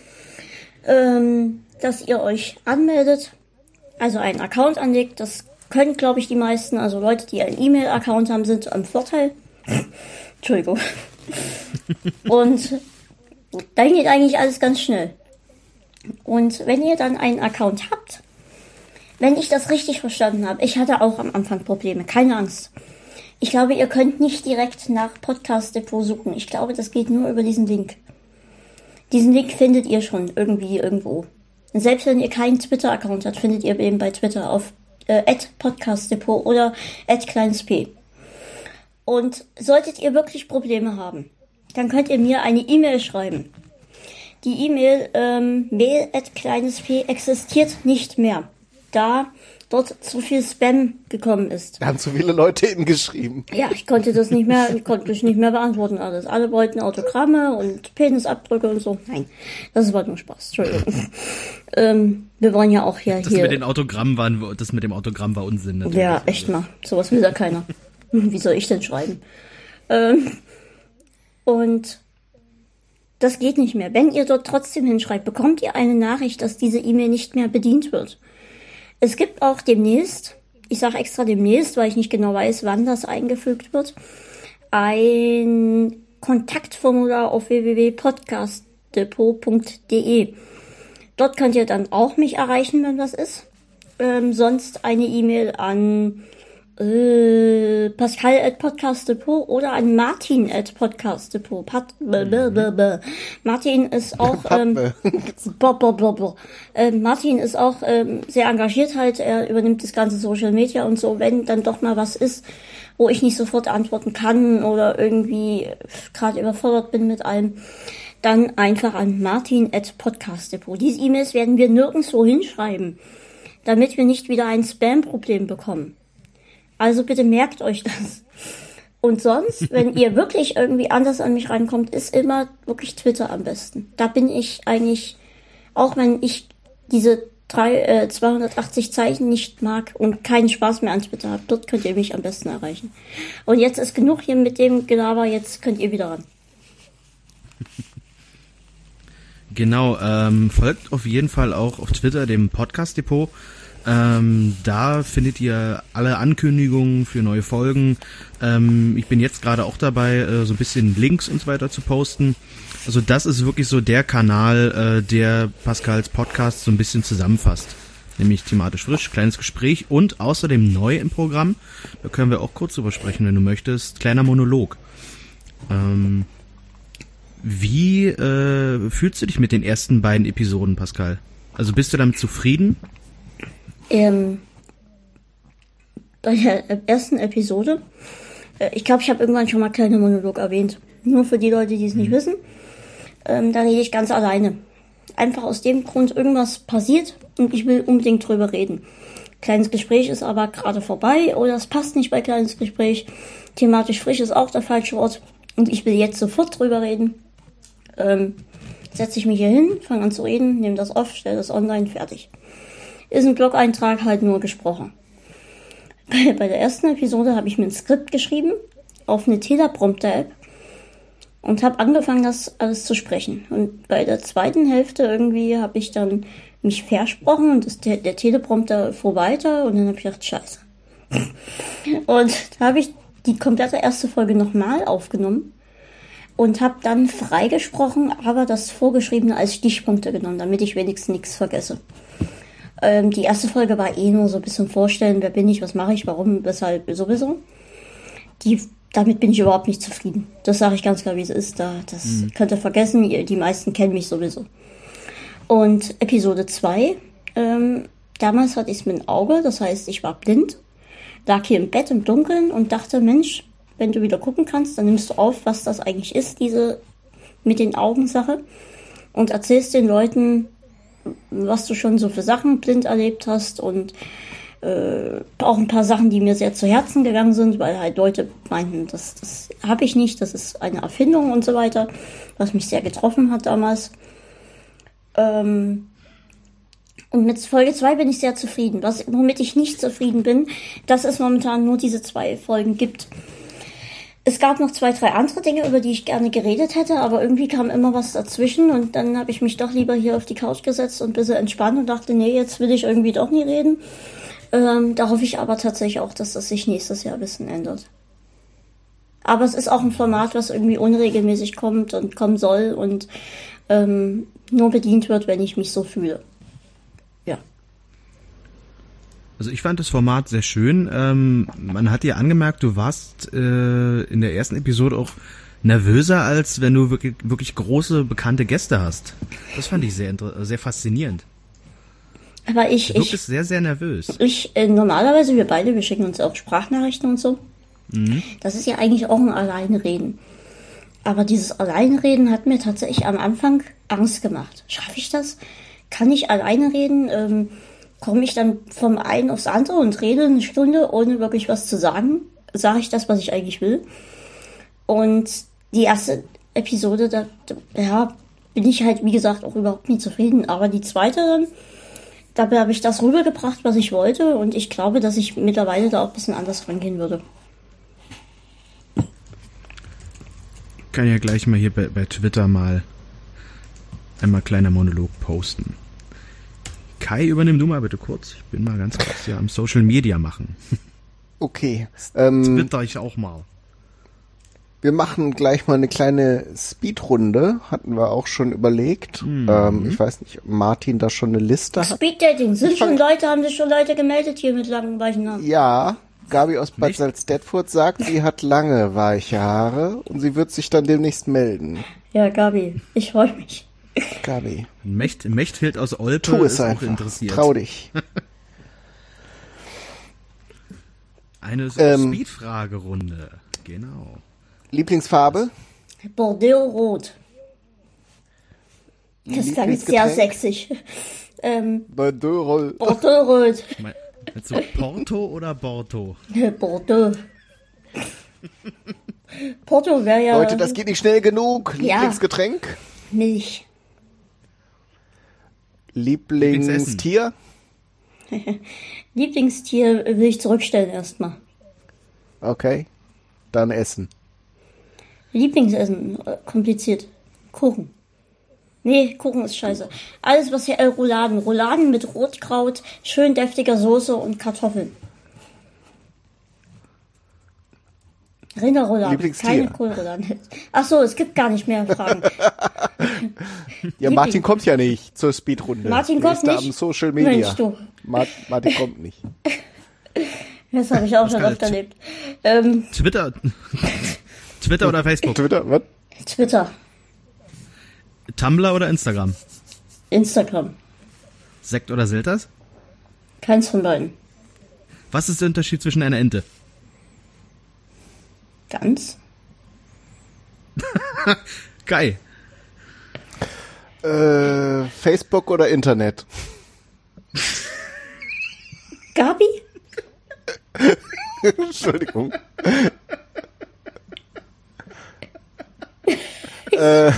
ähm, dass ihr euch anmeldet, also einen Account anlegt. Das können, glaube ich, die meisten. Also Leute, die einen E-Mail-Account haben, sind am Vorteil. Entschuldigung. Und dann geht eigentlich alles ganz schnell. Und wenn ihr dann einen Account habt, wenn ich das richtig verstanden habe, ich hatte auch am Anfang Probleme, keine Angst. Ich glaube, ihr könnt nicht direkt nach Podcast Depot suchen. Ich glaube, das geht nur über diesen Link. Diesen Link findet ihr schon irgendwie irgendwo. Und selbst wenn ihr keinen Twitter-Account habt, findet ihr eben bei Twitter auf äh, Podcast Depot oder kleines p. Und solltet ihr wirklich Probleme haben, dann könnt ihr mir eine E-Mail schreiben. Die E-Mail ähm, mail at kleines p existiert nicht mehr, da dort zu viel Spam gekommen ist. Da haben zu viele Leute eben geschrieben. Ja, ich konnte das nicht mehr, ich konnte das nicht mehr beantworten alles. Alle wollten Autogramme und Penisabdrücke und so. Nein, das war nur Spaß. Entschuldigung. ähm, wir wollen ja auch ja das hier. Mit den Autogrammen waren, das mit dem Autogramm war Unsinn. Natürlich. Ja, echt mal. Sowas will da keiner. Wie soll ich denn schreiben? Ähm, und das geht nicht mehr. Wenn ihr dort trotzdem hinschreibt, bekommt ihr eine Nachricht, dass diese E-Mail nicht mehr bedient wird. Es gibt auch demnächst, ich sage extra demnächst, weil ich nicht genau weiß, wann das eingefügt wird, ein Kontaktformular auf www.podcastdepot.de. Dort könnt ihr dann auch mich erreichen, wenn was ist. Ähm, sonst eine E-Mail an äh, Pascal at Podcast Depot oder an Martin at Podcast Depot. Pat mhm. Martin ist auch ähm, äh, Martin ist auch ähm, sehr engagiert halt. Er übernimmt das ganze Social Media und so. Wenn dann doch mal was ist, wo ich nicht sofort antworten kann oder irgendwie gerade überfordert bin mit allem, dann einfach an Martin at Podcast Depot. Diese E-Mails werden wir nirgendwo hinschreiben, damit wir nicht wieder ein Spam-Problem bekommen. Also bitte merkt euch das. Und sonst, wenn ihr wirklich irgendwie anders an mich reinkommt, ist immer wirklich Twitter am besten. Da bin ich eigentlich, auch wenn ich diese drei, äh, 280 Zeichen nicht mag und keinen Spaß mehr an Twitter habe, dort könnt ihr mich am besten erreichen. Und jetzt ist genug hier mit dem Gelaber, jetzt könnt ihr wieder ran. Genau, ähm, folgt auf jeden Fall auch auf Twitter dem Podcast Depot. Ähm, da findet ihr alle Ankündigungen für neue Folgen. Ähm, ich bin jetzt gerade auch dabei, äh, so ein bisschen Links und so weiter zu posten. Also das ist wirklich so der Kanal, äh, der Pascals Podcast so ein bisschen zusammenfasst. Nämlich thematisch frisch, kleines Gespräch und außerdem neu im Programm. Da können wir auch kurz drüber sprechen, wenn du möchtest. Kleiner Monolog. Ähm, wie äh, fühlst du dich mit den ersten beiden Episoden, Pascal? Also bist du damit zufrieden? Ähm, bei der ersten Episode, äh, ich glaube, ich habe irgendwann schon mal kleiner Monolog erwähnt. Nur für die Leute, die es nicht mhm. wissen. Ähm, da rede ich ganz alleine. Einfach aus dem Grund, irgendwas passiert und ich will unbedingt drüber reden. Kleines Gespräch ist aber gerade vorbei oder es passt nicht bei kleines Gespräch. Thematisch frisch ist auch der falsche Ort und ich will jetzt sofort drüber reden. Ähm, setze ich mich hier hin, fange an zu reden, nehme das auf, stelle das online, fertig ist ein Blog-Eintrag halt nur gesprochen. Bei, bei der ersten Episode habe ich mir ein Skript geschrieben auf eine Teleprompter-App und habe angefangen, das alles zu sprechen. Und bei der zweiten Hälfte irgendwie habe ich dann mich versprochen und das, der, der Teleprompter fuhr weiter und dann habe ich gedacht, scheiße. und da habe ich die komplette erste Folge nochmal aufgenommen und habe dann freigesprochen, aber das Vorgeschriebene als Stichpunkte genommen, damit ich wenigstens nichts vergesse. Ähm, die erste Folge war eh nur so ein bisschen vorstellen, wer bin ich, was mache ich, warum, weshalb, sowieso. Die, damit bin ich überhaupt nicht zufrieden. Das sage ich ganz klar, wie es ist. Da, das mhm. könnt ihr vergessen, die meisten kennen mich sowieso. Und Episode 2, ähm, damals hatte ich es mit dem Auge, das heißt, ich war blind, lag hier im Bett im Dunkeln und dachte, Mensch, wenn du wieder gucken kannst, dann nimmst du auf, was das eigentlich ist, diese mit den Augen Sache und erzählst den Leuten, was du schon so für Sachen blind erlebt hast und äh, auch ein paar Sachen, die mir sehr zu Herzen gegangen sind, weil halt Leute meinten, das, das habe ich nicht, das ist eine Erfindung und so weiter, was mich sehr getroffen hat damals. Ähm, Und mit Folge 2 bin ich sehr zufrieden. Was, womit ich nicht zufrieden bin, dass es momentan nur diese zwei Folgen gibt. Es gab noch zwei, drei andere Dinge, über die ich gerne geredet hätte, aber irgendwie kam immer was dazwischen und dann habe ich mich doch lieber hier auf die Couch gesetzt und ein bisschen entspannt und dachte, nee, jetzt will ich irgendwie doch nie reden. Ähm, da hoffe ich aber tatsächlich auch, dass das sich nächstes Jahr ein bisschen ändert. Aber es ist auch ein Format, was irgendwie unregelmäßig kommt und kommen soll und ähm, nur bedient wird, wenn ich mich so fühle. Ja. Also ich fand das Format sehr schön. Ähm, man hat dir angemerkt, du warst äh, in der ersten Episode auch nervöser, als wenn du wirklich, wirklich große, bekannte Gäste hast. Das fand ich sehr, sehr faszinierend. Aber ich, Du ich, bist sehr, sehr nervös. ich, äh, normalerweise, wir beide, wir schicken uns auch Sprachnachrichten und so. Das ist ja eigentlich auch ein Alleinreden. Aber dieses Alleinreden hat mir tatsächlich am Anfang Angst gemacht. Schaffe ich das? Kann ich alleine reden? Ähm, Komme ich dann vom einen aufs andere und rede eine Stunde, ohne wirklich was zu sagen? Sage ich das, was ich eigentlich will? Und die erste Episode, da, ja, bin ich halt, wie gesagt, auch überhaupt nicht zufrieden. Aber die zweite dabei habe ich das rübergebracht, was ich wollte. Und ich glaube, dass ich mittlerweile da auch ein bisschen anders rangehen würde. kann ja gleich mal hier bei, bei Twitter mal einmal kleiner Monolog posten. Kai, übernimm du mal bitte kurz. Ich bin mal ganz kurz hier am Social Media machen. Okay. Ähm, Twitter ich auch mal. wir machen gleich mal eine kleine Speedrunde. Hatten wir auch schon überlegt. Ähm, ich weiß nicht, ob Martin da schon eine Liste hat. Speeddating. Sind schon Leute, haben sich schon Leute gemeldet hier mit langen weichen Haaren? Ja, Gabi aus Bad? Salzdetfurt sagt, sie hat lange weiche Haare und sie wird sich dann demnächst melden. Ja, Gabi, ich freue mich. Gabi, Mecht, Mechthild aus Olpe tu es ist auch einfach. interessiert. Trau dich. Eine Ähm. Speedfragerunde. Genau. Lieblingsfarbe? Bordeaux-Rot. Das klang jetzt sehr sexig. Ähm, Bordeaux. Bordeaux-Rot. Mein- Meinst du Porto oder Borto? Bordeaux. Porto wäre ja Leute, das geht nicht schnell genug. Ja. Lieblingsgetränk? Milch. Lieblingstier? Lieblingstier will ich zurückstellen erstmal. Okay. Dann Essen. Lieblingsessen, äh, kompliziert. Kuchen. Nee, Kuchen ist scheiße. Alles, was hier, äh, Rouladen. Rouladen mit Rotkraut, schön deftiger Soße und Kartoffeln. Rinderrouladen, Lieblingstier. keine Kohlrouladen. Ach so, es gibt gar nicht mehr Fragen. Ja, Martin kommt ja nicht zur Speedrunde. Martin Der kommt ist da nicht? am Social Media. Mensch, du. Ma Martin kommt nicht. Das habe ich auch schon oft erlebt. Ähm, Twitter. Twitter oder Facebook? Twitter, was? Twitter, Tumblr oder Instagram? Instagram. Sekt oder Selters? Keins von beiden. Was ist der Unterschied zwischen einer Ente? Ganz? Kai. Äh, Facebook oder Internet? Gabi? Entschuldigung. äh,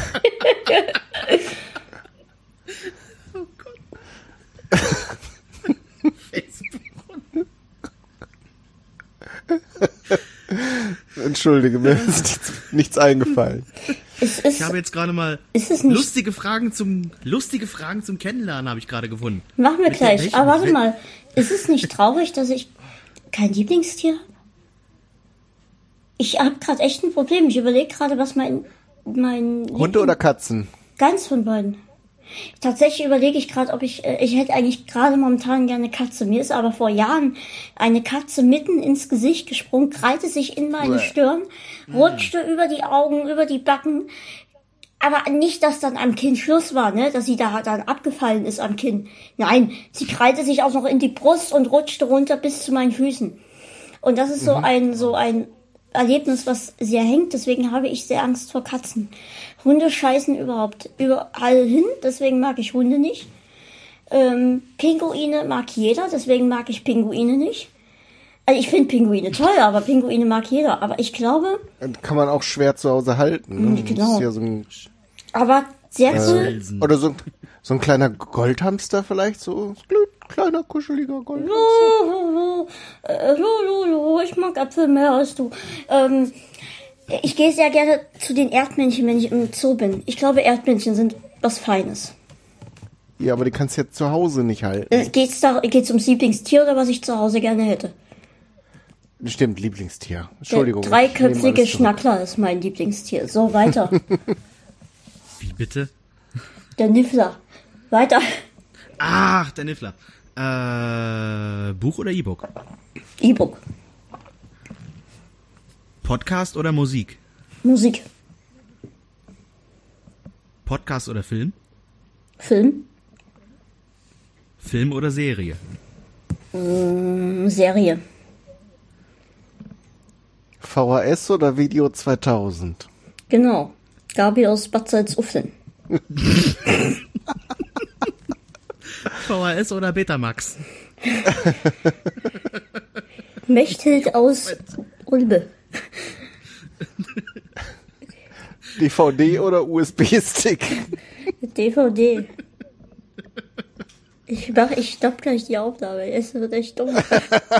Entschuldige, mir ist nichts, nichts eingefallen. Ist, Ich habe jetzt gerade mal lustige Fragen zum lustige Fragen zum Kennenlernen habe ich gerade gefunden. Machen wir Mit gleich. Aber warte mal, ist es nicht traurig, dass ich kein Lieblingstier habe? Ich habe gerade echt ein Problem. Ich überlege gerade, was mein mein Hunde oder Katzen? ganz von beiden. Tatsächlich überlege ich gerade, ob ich äh, ich hätte eigentlich gerade momentan gerne Katze. Mir ist aber vor Jahren eine Katze mitten ins Gesicht gesprungen, krallte sich in meine Bäh. Stirn, rutschte über die Augen, über die Backen. Aber nicht, dass dann am Kinn Schluss war, ne, dass sie da dann abgefallen ist am Kinn. Nein, sie krallte sich auch noch in die Brust und rutschte runter bis zu meinen Füßen. Und das ist so ein, so ein Erlebnis, was sehr hängt. Deswegen habe ich sehr Angst vor Katzen. Hunde scheißen überhaupt überall hin. Deswegen mag ich Hunde nicht. Ähm, Pinguine mag jeder. Deswegen mag ich Pinguine nicht. Also ich finde Pinguine toll, aber Pinguine mag jeder. Aber ich glaube, Kann man auch schwer zu Hause halten. Ne? Mhm, genau. Ja so ein, aber Sehr Aus cool. Oder so, so ein kleiner Goldhamster vielleicht, so ein kleiner, kuscheliger Goldhamster. Lulu, äh, Lulu, ich mag Äpfel mehr als du. Ähm, ich gehe sehr gerne zu den Erdmännchen, wenn ich im Zoo bin. Ich glaube, Erdmännchen sind was Feines. Ja, aber die kannst du jetzt zu Hause nicht halten. Äh, geht's da, geht's ums Lieblingstier oder was ich zu Hause gerne hätte? Stimmt, Lieblingstier. Der Entschuldigung. nehme dreiköpfige. Schnackler ist mein Lieblingstier. So, weiter. Wie bitte? Der Niffler. Weiter. Ach, der Niffler. Äh, Buch oder E-Book? E-Book. Podcast oder Musik? Musik. Podcast oder Film? Film. Film oder Serie? Serie. VHS oder Video 2000? Genau. Gabi aus Bad Salzuflen. VHS oder Betamax? Mechthild aus Ulbe. DVD oder USB-Stick? DVD. Ich mach, ich stopp gleich die Aufnahme. Es wird echt dumm.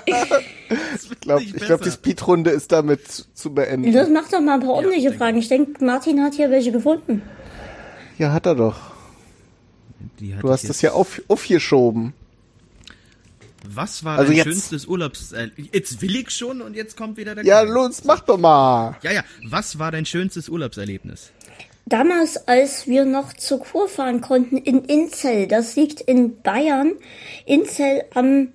Ich glaube, ich glaub, die. Speedrunde ist damit zu beenden. Das macht doch mal ein paar ordentliche denke Fragen. Ich denke, Martin hat hier welche gefunden. Ja, hat er doch. Du ich hast das ja auf, aufgeschoben. Was war Also dein jetzt- schönstes Urlaubs... Äh, jetzt will ich schon und jetzt kommt wieder der... Ja, Kleine. los, mach doch mal. Ja, ja. Was war dein schönstes Urlaubserlebnis? Damals, als wir noch zur Kur fahren konnten in Inzell, das liegt in Bayern, Inzell am,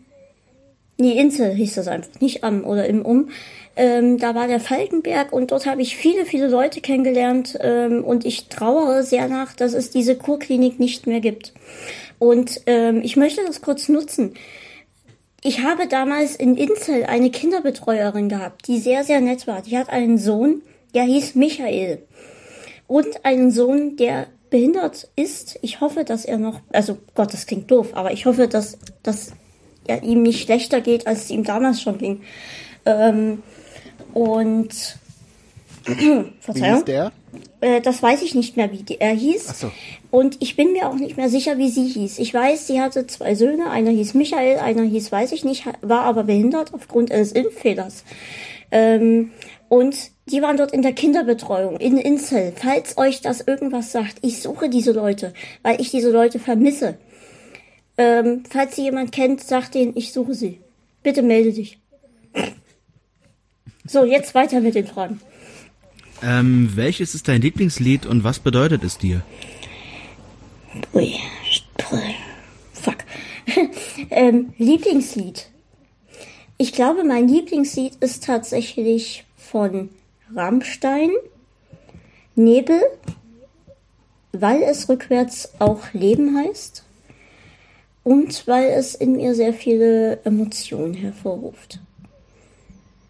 nee, Inzell hieß das einfach, nicht am oder im Um, ähm, da war der Falkenberg und dort habe ich viele, viele Leute kennengelernt ähm, und ich trauere sehr nach, dass es diese Kurklinik nicht mehr gibt. Und ähm, ich möchte das kurz nutzen. Ich habe damals in Inzell eine Kinderbetreuerin gehabt, die sehr, sehr nett war. Die hat einen Sohn, der hieß Michael und einen Sohn, der behindert ist. Ich hoffe, dass er noch, also Gott, das klingt doof, aber ich hoffe, dass, dass er ihm nicht schlechter geht, als es ihm damals schon ging. Ähm, und Wie Verzeihung. hieß der? Äh, das weiß ich nicht mehr, wie die, er hieß. Ach so. Und ich bin mir auch nicht mehr sicher, wie sie hieß. Ich weiß, sie hatte zwei Söhne. Einer hieß Michael, einer hieß, weiß ich nicht, war aber behindert aufgrund eines Impffehlers. Ähm, und die waren dort in der Kinderbetreuung in Inzell. Falls euch das irgendwas sagt, ich suche diese Leute, weil ich diese Leute vermisse. Ähm, falls sie jemand kennt, sagt denen, ich suche sie. Bitte melde dich. So, jetzt weiter mit den Fragen. Ähm, welches ist dein Lieblingslied und was bedeutet es dir? Ui, fuck. ähm, Lieblingslied. Ich glaube, mein Lieblingslied ist tatsächlich von Rammstein, Nebel, weil es rückwärts auch Leben heißt und weil es in mir sehr viele Emotionen hervorruft.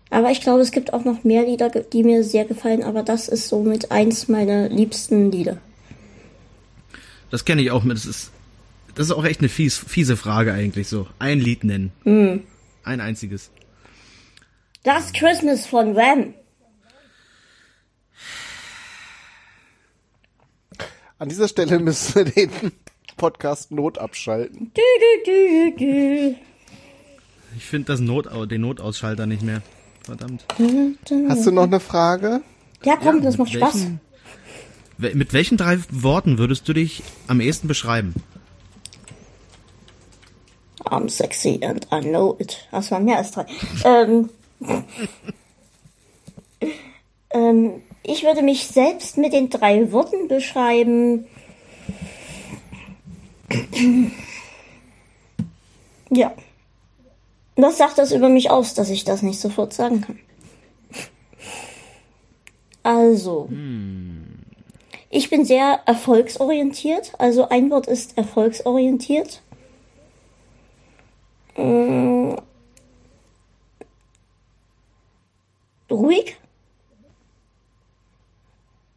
Aber ich glaube, es gibt auch noch mehr Lieder, die mir sehr gefallen, aber das ist somit eins meiner liebsten Lieder. Das kenne ich auch mit. Das ist, das ist auch echt eine fies, fiese Frage eigentlich so. Ein Lied nennen. Ein einziges. Last Christmas von Wham. An dieser Stelle müssen wir den Podcast Not abschalten. Du, du, du, du, du. Ich finde das Notau den Notausschalter nicht mehr. Verdammt. Hast du noch eine Frage? Ja, komm, Ja, das macht mit Spaß. welchen- We- Mit welchen drei Worten würdest du dich am ehesten beschreiben? I'm sexy and I know it. Das waren mehr als drei. ähm, ähm, ich würde mich selbst mit den drei Worten beschreiben. ja. Was sagt das über mich aus, dass ich das nicht sofort sagen kann? Also. Ich bin sehr erfolgsorientiert. Also ein Wort ist erfolgsorientiert. Mm. Ruhig.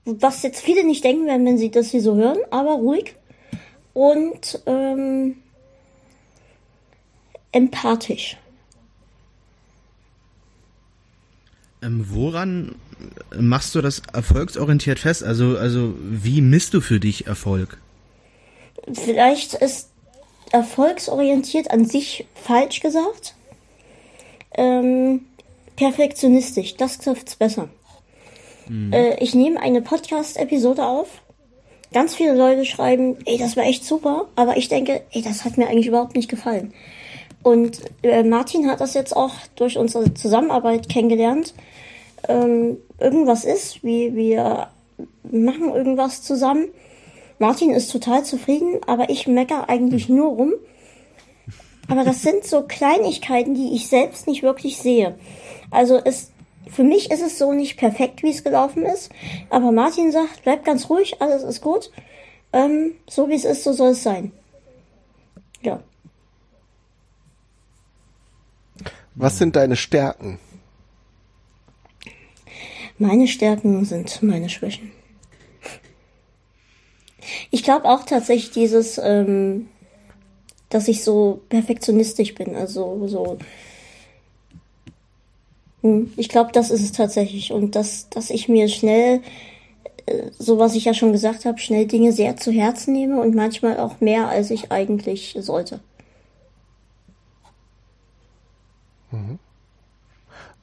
Was jetzt viele nicht denken werden, wenn sie das hier so hören, aber ruhig. Und ähm, empathisch. Ähm, woran machst du das erfolgsorientiert fest? Also, also wie misst du für dich Erfolg? Vielleicht ist erfolgsorientiert an sich falsch gesagt. Ähm, perfektionistisch, das trifft's besser. Mhm. Äh, ich nehme eine Podcast-Episode auf. Ganz viele Leute schreiben, ey, das war echt super, aber ich denke, ey, das hat mir eigentlich überhaupt nicht gefallen. Und äh, Martin hat das jetzt auch durch unsere Zusammenarbeit kennengelernt. Ähm, irgendwas ist, wie wir machen irgendwas zusammen. Martin ist total zufrieden, aber ich mecker eigentlich nur rum. Aber das sind so Kleinigkeiten, die ich selbst nicht wirklich sehe. Also es, für mich ist es so nicht perfekt, wie es gelaufen ist. Aber Martin sagt, bleib ganz ruhig, alles ist gut. Ähm, so wie es ist, so soll es sein. Ja. Was sind deine Stärken? Meine Stärken sind meine Schwächen. Ich glaube auch tatsächlich dieses, ähm, dass ich so perfektionistisch bin, also so. Hm, ich glaube, das ist es tatsächlich und dass, dass ich mir schnell, äh, so was ich ja schon gesagt habe, schnell Dinge sehr zu Herzen nehme und manchmal auch mehr, als ich eigentlich sollte.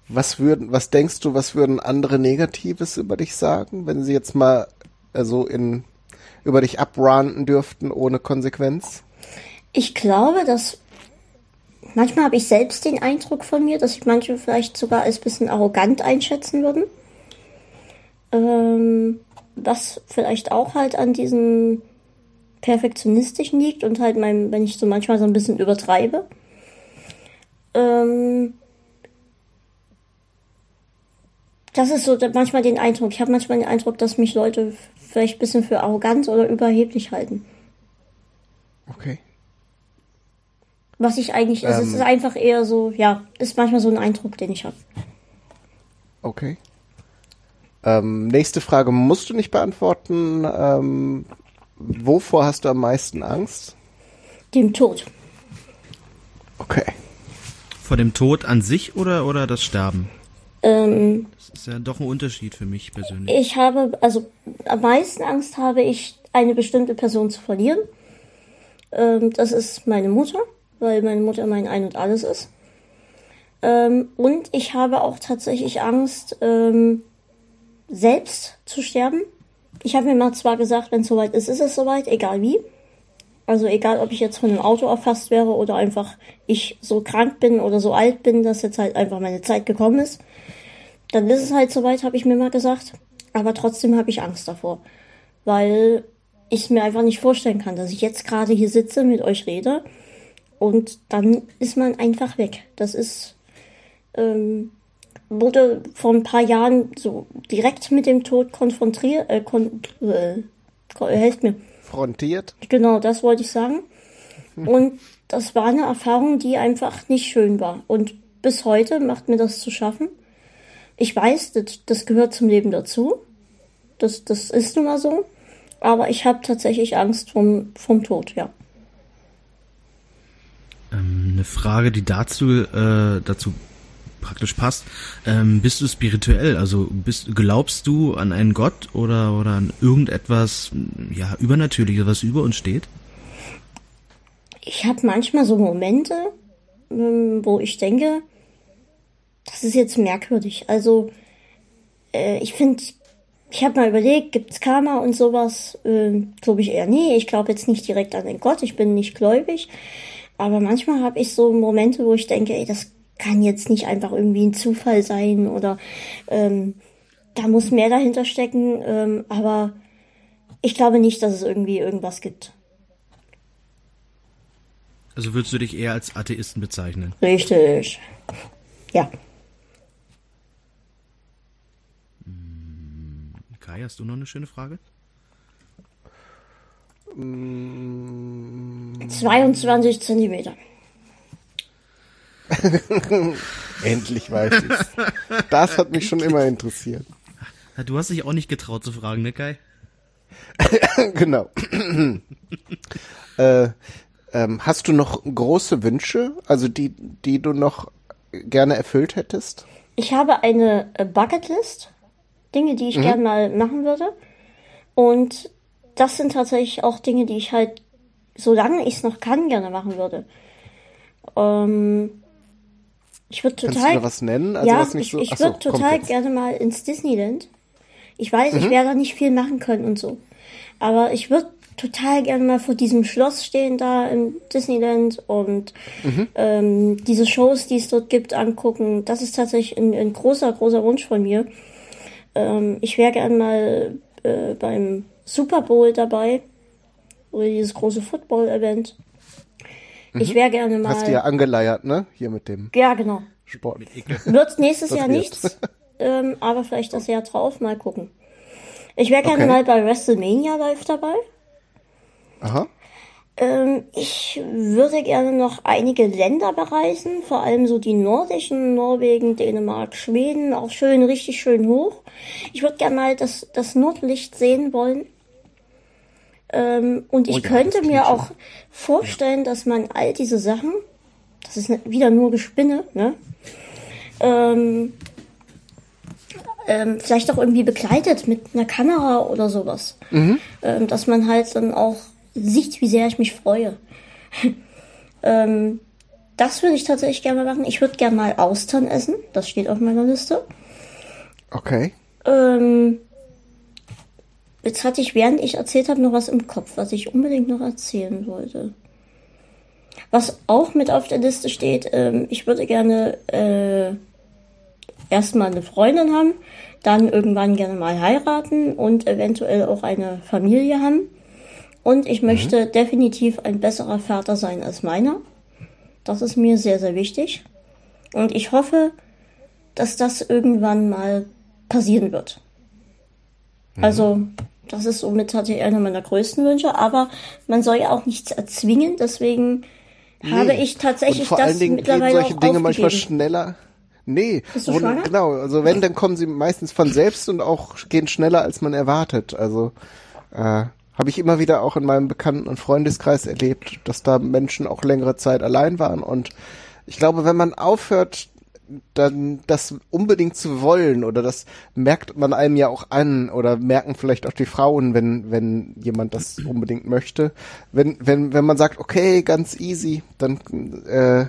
Was würden, was denkst du, was würden andere Negatives über dich sagen, wenn sie jetzt mal so also in über dich abranten dürften ohne Konsequenz? Ich glaube, dass manchmal habe ich selbst den Eindruck von mir, dass ich manche vielleicht sogar als bisschen arrogant einschätzen würden. Ähm, was vielleicht auch halt an diesem perfektionistischen liegt und halt mein, wenn ich so manchmal so ein bisschen übertreibe. Ähm, das ist so manchmal den Eindruck. Ich habe manchmal den Eindruck, dass mich Leute vielleicht ein bisschen für arrogant oder überheblich halten. Okay. Was ich eigentlich, ähm, es ist einfach eher so, ja, ist manchmal so ein Eindruck, den ich habe. Okay. Ähm, nächste Frage musst du nicht beantworten. Ähm, wovor hast du am meisten Angst? Dem Tod. Okay. Vor dem Tod an sich oder, oder das Sterben? Ähm, das ist ja doch ein Unterschied für mich persönlich. Ich habe, also am meisten Angst habe ich, eine bestimmte Person zu verlieren. Ähm, das ist meine Mutter, weil meine Mutter mein Ein und Alles ist. Ähm, und ich habe auch tatsächlich Angst, ähm, selbst zu sterben. Ich habe mir mal zwar gesagt, wenn es soweit ist, ist es soweit, egal wie. Also egal, ob ich jetzt von einem Auto erfasst wäre oder einfach ich so krank bin oder so alt bin, dass jetzt halt einfach meine Zeit gekommen ist. Dann ist es halt soweit, habe ich mir mal gesagt. Aber trotzdem habe ich Angst davor. Weil ich mir einfach nicht vorstellen kann, dass ich jetzt gerade hier sitze, mit euch rede und dann ist man einfach weg. Das ist, ähm, wurde vor ein paar Jahren so direkt mit dem Tod konfrontiert, äh, kon äh, helft mir konfrontiert. Genau, das wollte ich sagen. Und das war eine Erfahrung, die einfach nicht schön war. Und bis heute macht mir das zu schaffen. Ich weiß, das, das gehört zum Leben dazu. Das, das ist nun mal so. Aber ich habe tatsächlich Angst vom, vom Tod, ja. Ähm, eine Frage, die dazu, äh, dazu praktisch passt. Ähm, bist du spirituell? Also bist, glaubst du an einen Gott oder, oder an irgendetwas ja, Übernatürliches, was über uns steht? Ich habe manchmal so Momente, ähm, wo ich denke, das ist jetzt merkwürdig. Also äh, ich finde, ich habe mal überlegt, gibt's Karma und sowas? Äh, glaube ich eher nee. Ich glaube jetzt nicht direkt an den Gott. Ich bin nicht gläubig. Aber manchmal habe ich so Momente, wo ich denke, ey, das kann jetzt nicht einfach irgendwie ein Zufall sein oder ähm, da muss mehr dahinter stecken. Ähm, aber ich glaube nicht, dass es irgendwie irgendwas gibt. Also würdest du dich eher als Atheisten bezeichnen? Richtig. Ja. Hm, Kai, hast du noch eine schöne Frage? 22 Zentimeter. Endlich weiß ich's. Das hat mich schon immer interessiert. Du hast dich auch nicht getraut zu fragen, ne Kai? genau. äh, ähm, hast du noch große Wünsche, also die, die du noch gerne erfüllt hättest? ich habe eine äh, Bucketlist, Dinge, die ich Mhm. gern mal machen würde. Und das sind tatsächlich auch Dinge, die ich halt, solange ich es noch kann, gerne machen würde. Ähm, ich würde Kannst total. du da was nennen? Also ja, was nicht ich, so, ich würde total. Mhm. gerne mal ins Disneyland. Ich weiß, ich werde da nicht viel machen können und so. Aber ich würde total gerne mal vor diesem Schloss stehen da im Disneyland und Mhm. ähm, diese Shows, die es dort gibt, angucken. Das ist tatsächlich ein, ein großer, großer Wunsch von mir. Ähm, ich wäre gerne mal äh, beim Super Bowl dabei. Oder dieses große Football-Event. Ich wäre gerne mal. Mhm. Hast du ja angeleiert, ne? Hier mit dem ja, genau. Sport. Wird nächstes Das Jahr wird. nichts, ähm, aber vielleicht das Jahr drauf, mal gucken. Ich wäre gerne Okay. mal bei WrestleMania live dabei. Aha. Ähm, ich würde gerne noch einige Länder bereisen, vor allem so die nordischen, Norwegen, Dänemark, Schweden, auch schön, richtig schön hoch. Ich würde gerne mal das, das Nordlicht sehen wollen. Ähm, und ich Oh ja, könnte mir auch vorstellen, dass man all diese Sachen, das ist nicht- wieder nur Gespinne, ne? Ähm, ähm, vielleicht auch irgendwie begleitet mit einer Kamera oder sowas. Ähm, dass man halt dann auch sieht, wie sehr ich mich freue. ähm, das würde ich tatsächlich gerne mal machen. Ich würde gerne mal Austern essen. Das steht auf meiner Liste. Okay. Ähm, jetzt hatte ich, während ich erzählt habe, noch was im Kopf, was ich unbedingt noch erzählen wollte. Was auch mit auf der Liste steht, ähm, ich würde gerne äh, erstmal eine Freundin haben, dann irgendwann gerne mal heiraten und eventuell auch eine Familie haben. Und ich möchte definitiv ein besserer Vater sein als meiner. Das ist mir sehr, sehr wichtig. Und ich hoffe, dass das irgendwann mal passieren wird. Also, das ist somit tatsächlich einer meiner größten Wünsche, aber man soll ja auch nichts erzwingen, deswegen habe ich tatsächlich Und vor das allen Dingen mittlerweile solche auch Dinge manchmal aufgegeben. schneller. Nee, Bist du und schwanger? genau, also wenn, dann kommen sie meistens von selbst und auch gehen schneller, als man erwartet. Also äh, habe ich immer wieder auch in meinem Bekannten- und Freundeskreis erlebt, dass da Menschen auch längere Zeit allein waren. Und ich glaube, wenn man aufhört, dann das unbedingt zu wollen oder das merkt man einem ja auch an oder merken vielleicht auch die Frauen, wenn wenn jemand das unbedingt möchte. Wenn wenn wenn man sagt, okay, ganz easy, dann äh,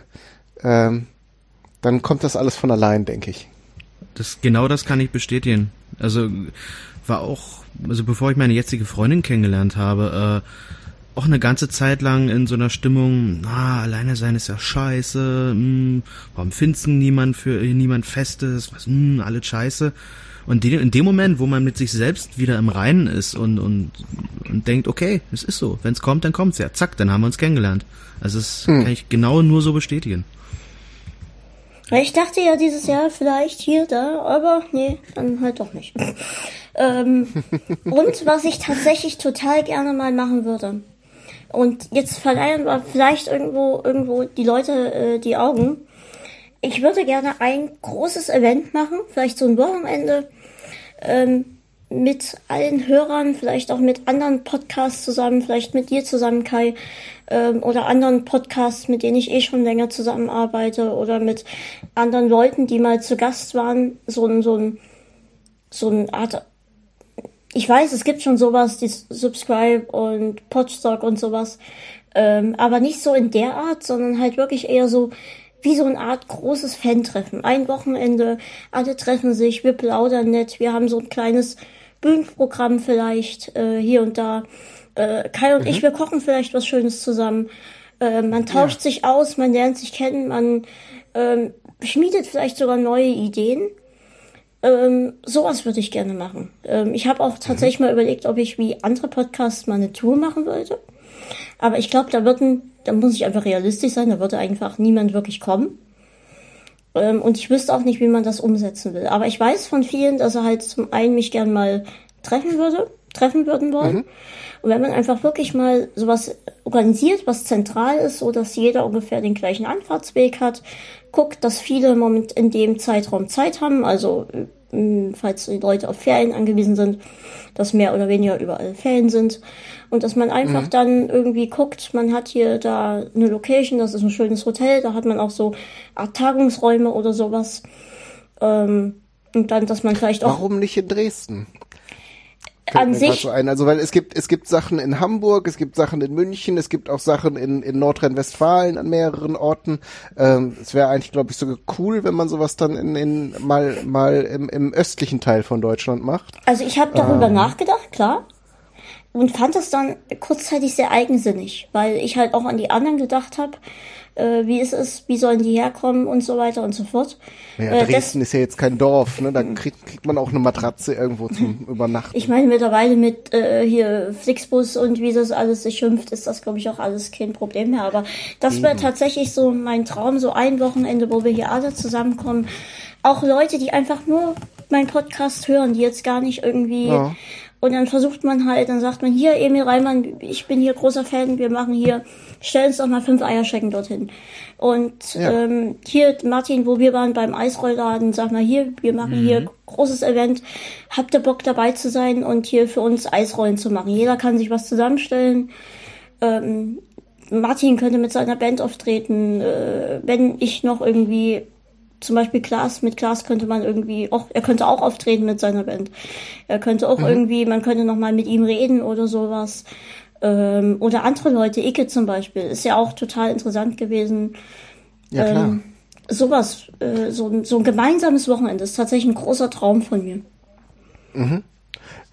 ähm, dann kommt das alles von allein, denke ich. Das, genau das kann ich bestätigen. Also war auch, also bevor ich meine jetzige Freundin kennengelernt habe, äh, auch eine ganze Zeit lang in so einer Stimmung, na, alleine sein ist ja scheiße, hm, warum findest du niemand für niemand Festes, was, hm, alles scheiße. Und in dem Moment, wo man mit sich selbst wieder im Reinen ist und, und, und denkt, okay, es ist so, wenn es kommt, dann kommt's ja, zack, dann haben wir uns kennengelernt. Also das kann ich genau nur so bestätigen. Ich dachte ja dieses Jahr vielleicht hier, da, aber nee, dann halt doch nicht. ähm, und was ich tatsächlich total gerne mal machen würde. Und jetzt verleihen wir vielleicht irgendwo, irgendwo die Leute äh, die Augen. Ich würde gerne ein großes Event machen, vielleicht so ein Wochenende, ähm, mit allen Hörern, vielleicht auch mit anderen Podcasts zusammen, vielleicht mit dir zusammen, Kai, ähm, oder anderen Podcasts, mit denen ich eh schon länger zusammenarbeite, oder mit anderen Leuten, die mal zu Gast waren, so ein, so ein, so eine Art, ich weiß, es gibt schon sowas, die Subscribe und Podstock und sowas, ähm, aber nicht so in der Art, sondern halt wirklich eher so, wie so eine Art großes Fan-Treffen. Ein Wochenende, alle treffen sich, wir plaudern nett, wir haben so ein kleines Bühnenprogramm vielleicht äh, hier und da. Äh, Kai und ich, wir kochen vielleicht was Schönes zusammen. Äh, man tauscht sich aus, man lernt sich kennen, man ähm, schmiedet vielleicht sogar neue Ideen. Ähm, sowas würde ich gerne machen. Ähm, ich habe auch tatsächlich mal überlegt, ob ich wie andere Podcasts mal eine Tour machen wollte. Aber ich glaube, da würden, da muss ich einfach realistisch sein, da würde einfach niemand wirklich kommen. Ähm, und ich wüsste auch nicht, wie man das umsetzen will. Aber ich weiß von vielen, dass er halt zum einen mich gern mal treffen würde, treffen würden wollen. Und wenn man einfach wirklich mal sowas organisiert, was zentral ist, so dass jeder ungefähr den gleichen Anfahrtsweg hat, guckt, dass viele im Moment in dem Zeitraum Zeit haben, also äh, falls die Leute auf Ferien angewiesen sind, dass mehr oder weniger überall Ferien sind und dass man einfach dann irgendwie guckt, man hat hier da eine Location, das ist ein schönes Hotel, da hat man auch so Art Tagungsräume oder sowas. Ähm, und dann, dass man vielleicht auch. Warum nicht in Dresden? An sich. So ein. Also weil es gibt es gibt Sachen in Hamburg, es gibt Sachen in München, es gibt auch Sachen in, in Nordrhein-Westfalen an mehreren Orten. Ähm, es wäre eigentlich, glaube ich, sogar cool, wenn man sowas dann in, in mal mal im, im östlichen Teil von Deutschland macht. Also ich habe darüber ähm. nachgedacht, klar und fand es dann kurzzeitig sehr eigensinnig, weil ich halt auch an die anderen gedacht habe, äh, wie ist es, wie sollen die herkommen und so weiter und so fort. Ja, äh, Dresden ist ja jetzt kein Dorf, ne? Da kriegt, kriegt man auch eine Matratze irgendwo zum Übernachten. Ich meine, mittlerweile mit äh, hier Flixbus und wie das alles sich schimpft, ist das, glaube ich, auch alles kein Problem mehr. Aber das wäre tatsächlich so mein Traum, so ein Wochenende, wo wir hier alle zusammenkommen. Auch Leute, die einfach nur meinen Podcast hören, die jetzt gar nicht irgendwie ja. Und dann versucht man halt, dann sagt man, hier, Emil Reimann, ich bin hier großer Fan, wir machen hier, stellen uns doch mal fünf Eierschecken dorthin. Und ja. ähm, hier, Martin, wo wir waren beim Eisrollladen, sag mal, hier, wir machen mhm. hier großes Event, habt ihr Bock dabei zu sein und hier für uns Eisrollen zu machen. Jeder kann sich was zusammenstellen. Ähm, Martin könnte mit seiner Band auftreten, äh, wenn ich noch irgendwie zum Beispiel Klaas, mit Klaas könnte man irgendwie auch, er könnte auch auftreten mit seiner Band. Er könnte auch mhm. irgendwie, man könnte noch mal mit ihm reden oder sowas. Ähm, oder andere Leute, Icke zum Beispiel, ist ja auch total interessant gewesen. Ja, klar. Ähm, sowas, äh, so, so ein gemeinsames Wochenende ist tatsächlich ein großer Traum von mir. Mhm.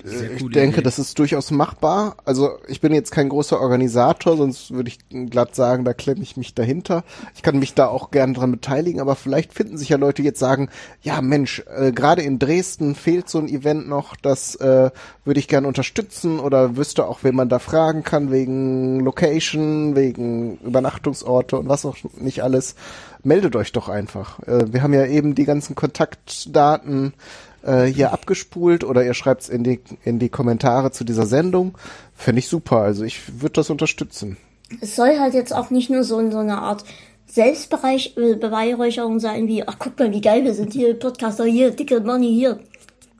Ich denke, Idee. das ist durchaus machbar. Also ich bin jetzt kein großer Organisator, sonst würde ich glatt sagen, da klemme ich mich dahinter. Ich kann mich da auch gern dran beteiligen, aber vielleicht finden sich ja Leute jetzt sagen, ja Mensch, äh, gerade in Dresden fehlt so ein Event noch, das äh, würde ich gern unterstützen oder wüsste auch, wen man da fragen kann wegen Location, wegen Übernachtungsorte und was auch nicht alles. Meldet euch doch einfach. Äh, wir haben ja eben die ganzen Kontaktdaten äh, hier abgespult oder ihr schreibt es in die, in die Kommentare zu dieser Sendung. Fände ich super. Also ich würde das unterstützen. Es soll halt jetzt auch nicht nur so, so eine Art Selbstbeweihräucherung sein, wie, ach guck mal, wie geil wir sind hier, Podcaster hier, dicke Money hier.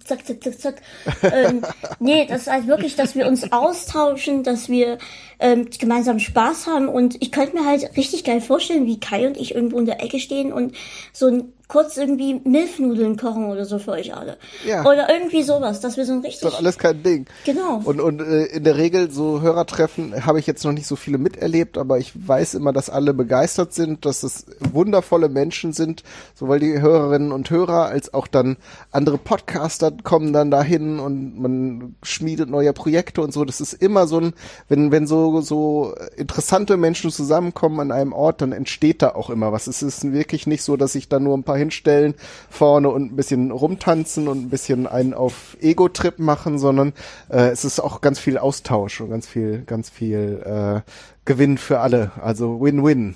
Zack, zack, zack, zack. ähm, nee, das ist halt wirklich, dass wir uns austauschen, dass wir ähm, gemeinsam Spaß haben und ich könnte mir halt richtig geil vorstellen, wie Kai und ich irgendwo in der Ecke stehen und so ein kurz irgendwie Milchnudeln kochen oder so für euch alle. Ja. Oder irgendwie sowas, dass wir so ein richtig. Ist doch alles kein Ding. Genau. Und, und äh, in der Regel so Hörertreffen habe ich jetzt noch nicht so viele miterlebt, aber ich weiß immer, dass alle begeistert sind, dass es wundervolle Menschen sind, sowohl die Hörerinnen und Hörer als auch dann andere Podcaster kommen dann dahin und man schmiedet neue Projekte und so. Das ist immer so ein, wenn, wenn so, so interessante Menschen zusammenkommen an einem Ort, dann entsteht da auch immer was. Es ist wirklich nicht so, dass ich da nur ein paar hinstellen vorne und ein bisschen rumtanzen und ein bisschen einen auf Ego-Trip machen, sondern äh, es ist auch ganz viel Austausch und ganz viel, ganz viel äh, Gewinn für alle. Also Win-Win.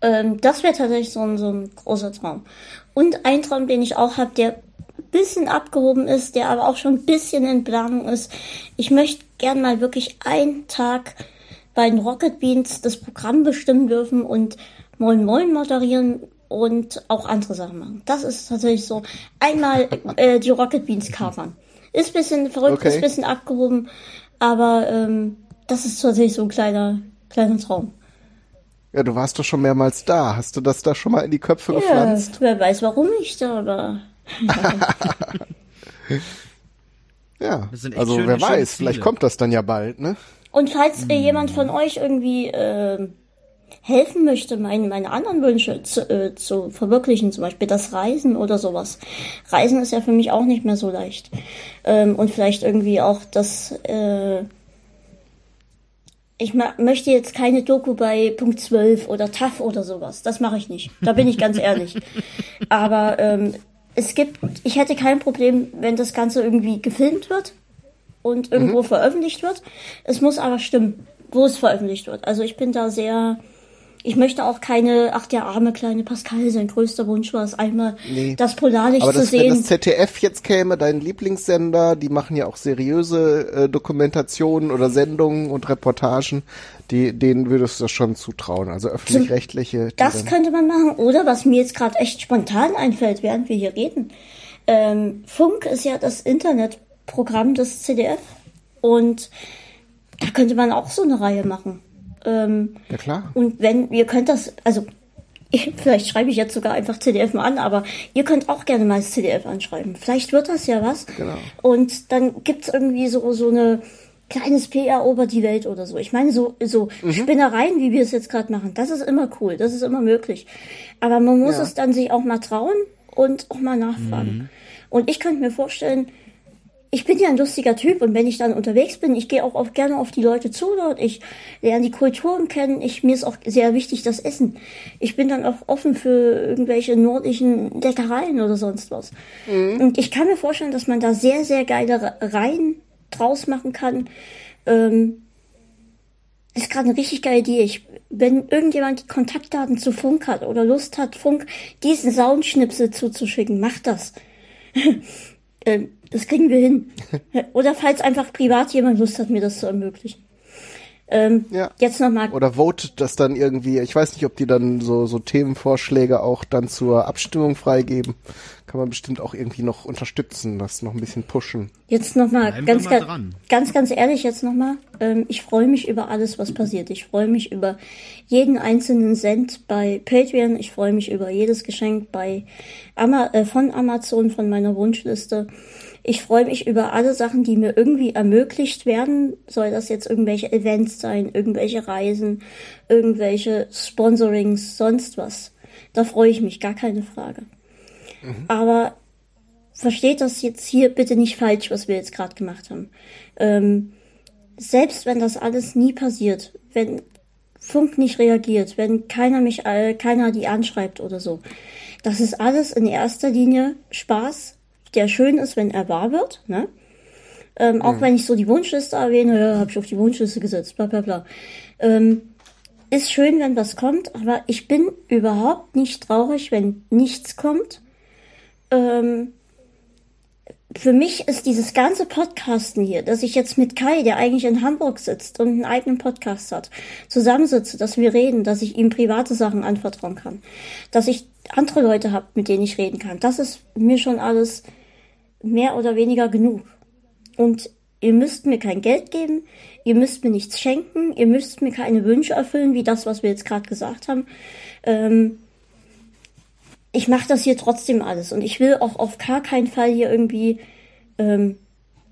Ähm, das wäre tatsächlich so ein, so ein großer Traum. Und ein Traum, den ich auch habe, der bisschen abgehoben ist, der aber auch schon ein bisschen in Planung ist. Ich möchte gern mal wirklich einen Tag bei den Rocket Beans das Programm bestimmen dürfen und Moin Moin moderieren und auch andere Sachen machen. Das ist tatsächlich so. Einmal äh, die Rocket Beans covern. Ist bisschen verrückt, okay. ist bisschen abgehoben, aber ähm, das ist tatsächlich so ein kleiner, kleiner Traum. Ja, du warst doch schon mehrmals da. Hast du das da schon mal in die Köpfe ja, gepflanzt? Wer weiß, warum nicht, aber. ja, also schöne, wer weiß, vielleicht kommt das dann ja bald, ne? Und falls äh, jemand von euch irgendwie äh, helfen möchte, meine, meine anderen Wünsche zu, äh, zu verwirklichen, zum Beispiel das Reisen oder sowas. Reisen ist ja für mich auch nicht mehr so leicht. Ähm, und vielleicht irgendwie auch das, äh, ich möchte jetzt keine Doku bei Punkt 12 oder TAF oder sowas. Das mache ich nicht. Da bin ich ganz ehrlich. Aber ähm, es gibt, ich hätte kein Problem, wenn das Ganze irgendwie gefilmt wird und irgendwo mhm. veröffentlicht wird. Es muss aber stimmen, wo es veröffentlicht wird. Also ich bin da sehr, ich möchte auch keine, ach der arme kleine Pascal, sein größter Wunsch war es einmal, nee. das Polarlicht Aber das, zu sehen. Wenn das ZDF jetzt käme, dein Lieblingssender, die machen ja auch seriöse äh, Dokumentationen oder Sendungen und Reportagen, die, denen würdest du das schon zutrauen, also öffentlich-rechtliche. Das könnte man machen. Oder was mir jetzt gerade echt spontan einfällt, während wir hier reden. Ähm, Funk ist ja das Internetprogramm des CDF und da könnte man auch so eine Reihe machen. Ähm, ja klar. Und wenn, ihr könnt das, also vielleicht schreibe ich jetzt sogar einfach CDF mal an, aber ihr könnt auch gerne mal das CDF anschreiben. Vielleicht wird das ja was. Genau. Und dann gibt's irgendwie so, so eine kleines PR ober die Welt oder so. Ich meine, so, so Mhm. Spinnereien, wie wir es jetzt gerade machen, das ist immer cool, das ist immer möglich. Aber man muss Ja. es dann sich auch mal trauen und auch mal nachfragen. Mhm. Und ich könnte mir vorstellen, ich bin ja ein lustiger Typ und wenn ich dann unterwegs bin, ich gehe auch oft gerne auf die Leute zu dort, ich lerne die Kulturen kennen, ich, mir ist auch sehr wichtig das Essen. Ich bin dann auch offen für irgendwelche nordischen Leckereien oder sonst was. Und ich kann mir vorstellen, dass man da sehr, sehr geile Reihen draus machen kann. Ähm, ist gerade eine richtig geile Idee. Ich, wenn irgendjemand die Kontaktdaten zu Funk hat oder Lust hat, Funk diesen Soundschnipsel zuzuschicken, macht das. ähm, das kriegen wir hin. Oder falls einfach privat jemand Lust hat, mir das zu ermöglichen. Ähm, Ja. Jetzt nochmal. Oder votet das dann irgendwie, ich weiß nicht, ob die dann so, so Themenvorschläge auch dann zur Abstimmung freigeben. Kann man bestimmt auch irgendwie noch unterstützen, das noch ein bisschen pushen. Jetzt nochmal ganz, mal ganz, ganz, ganz ehrlich jetzt nochmal. Ähm, ich freue mich über alles, was passiert. Ich freue mich über jeden einzelnen Cent bei Patreon. Ich freue mich über jedes Geschenk bei Ama äh, von Amazon, von meiner Wunschliste. Ich freue mich über alle Sachen, die mir irgendwie ermöglicht werden. Soll das jetzt irgendwelche Events sein, irgendwelche Reisen, irgendwelche Sponsorings, sonst was. Da freue ich mich, gar keine Frage. Aber versteht das jetzt hier bitte nicht falsch, was wir jetzt gerade gemacht haben. Ähm, selbst wenn das alles nie passiert, wenn Funk nicht reagiert, wenn keiner mich, äh, keiner die anschreibt oder so, das ist alles in erster Linie Spaß, der schön ist, wenn er wahr wird, ne? Ähm, auch wenn ich so die Wunschliste erwähne, ja, habe ich auf die Wunschliste gesetzt, bla bla bla. Ähm, ist schön, wenn was kommt, aber ich bin überhaupt nicht traurig, wenn nichts kommt. Ähm, für mich ist dieses ganze Podcasten hier, dass ich jetzt mit Kai, der eigentlich in Hamburg sitzt und einen eigenen Podcast hat, zusammensitze, dass wir reden, dass ich ihm private Sachen anvertrauen kann, dass ich andere Leute habe, mit denen ich reden kann. Das ist mir schon alles mehr oder weniger genug. Und ihr müsst mir kein Geld geben, ihr müsst mir nichts schenken, ihr müsst mir keine Wünsche erfüllen, wie das, was wir jetzt gerade gesagt haben. Ähm, ich mache das hier trotzdem alles und ich will auch auf gar keinen Fall hier irgendwie ähm,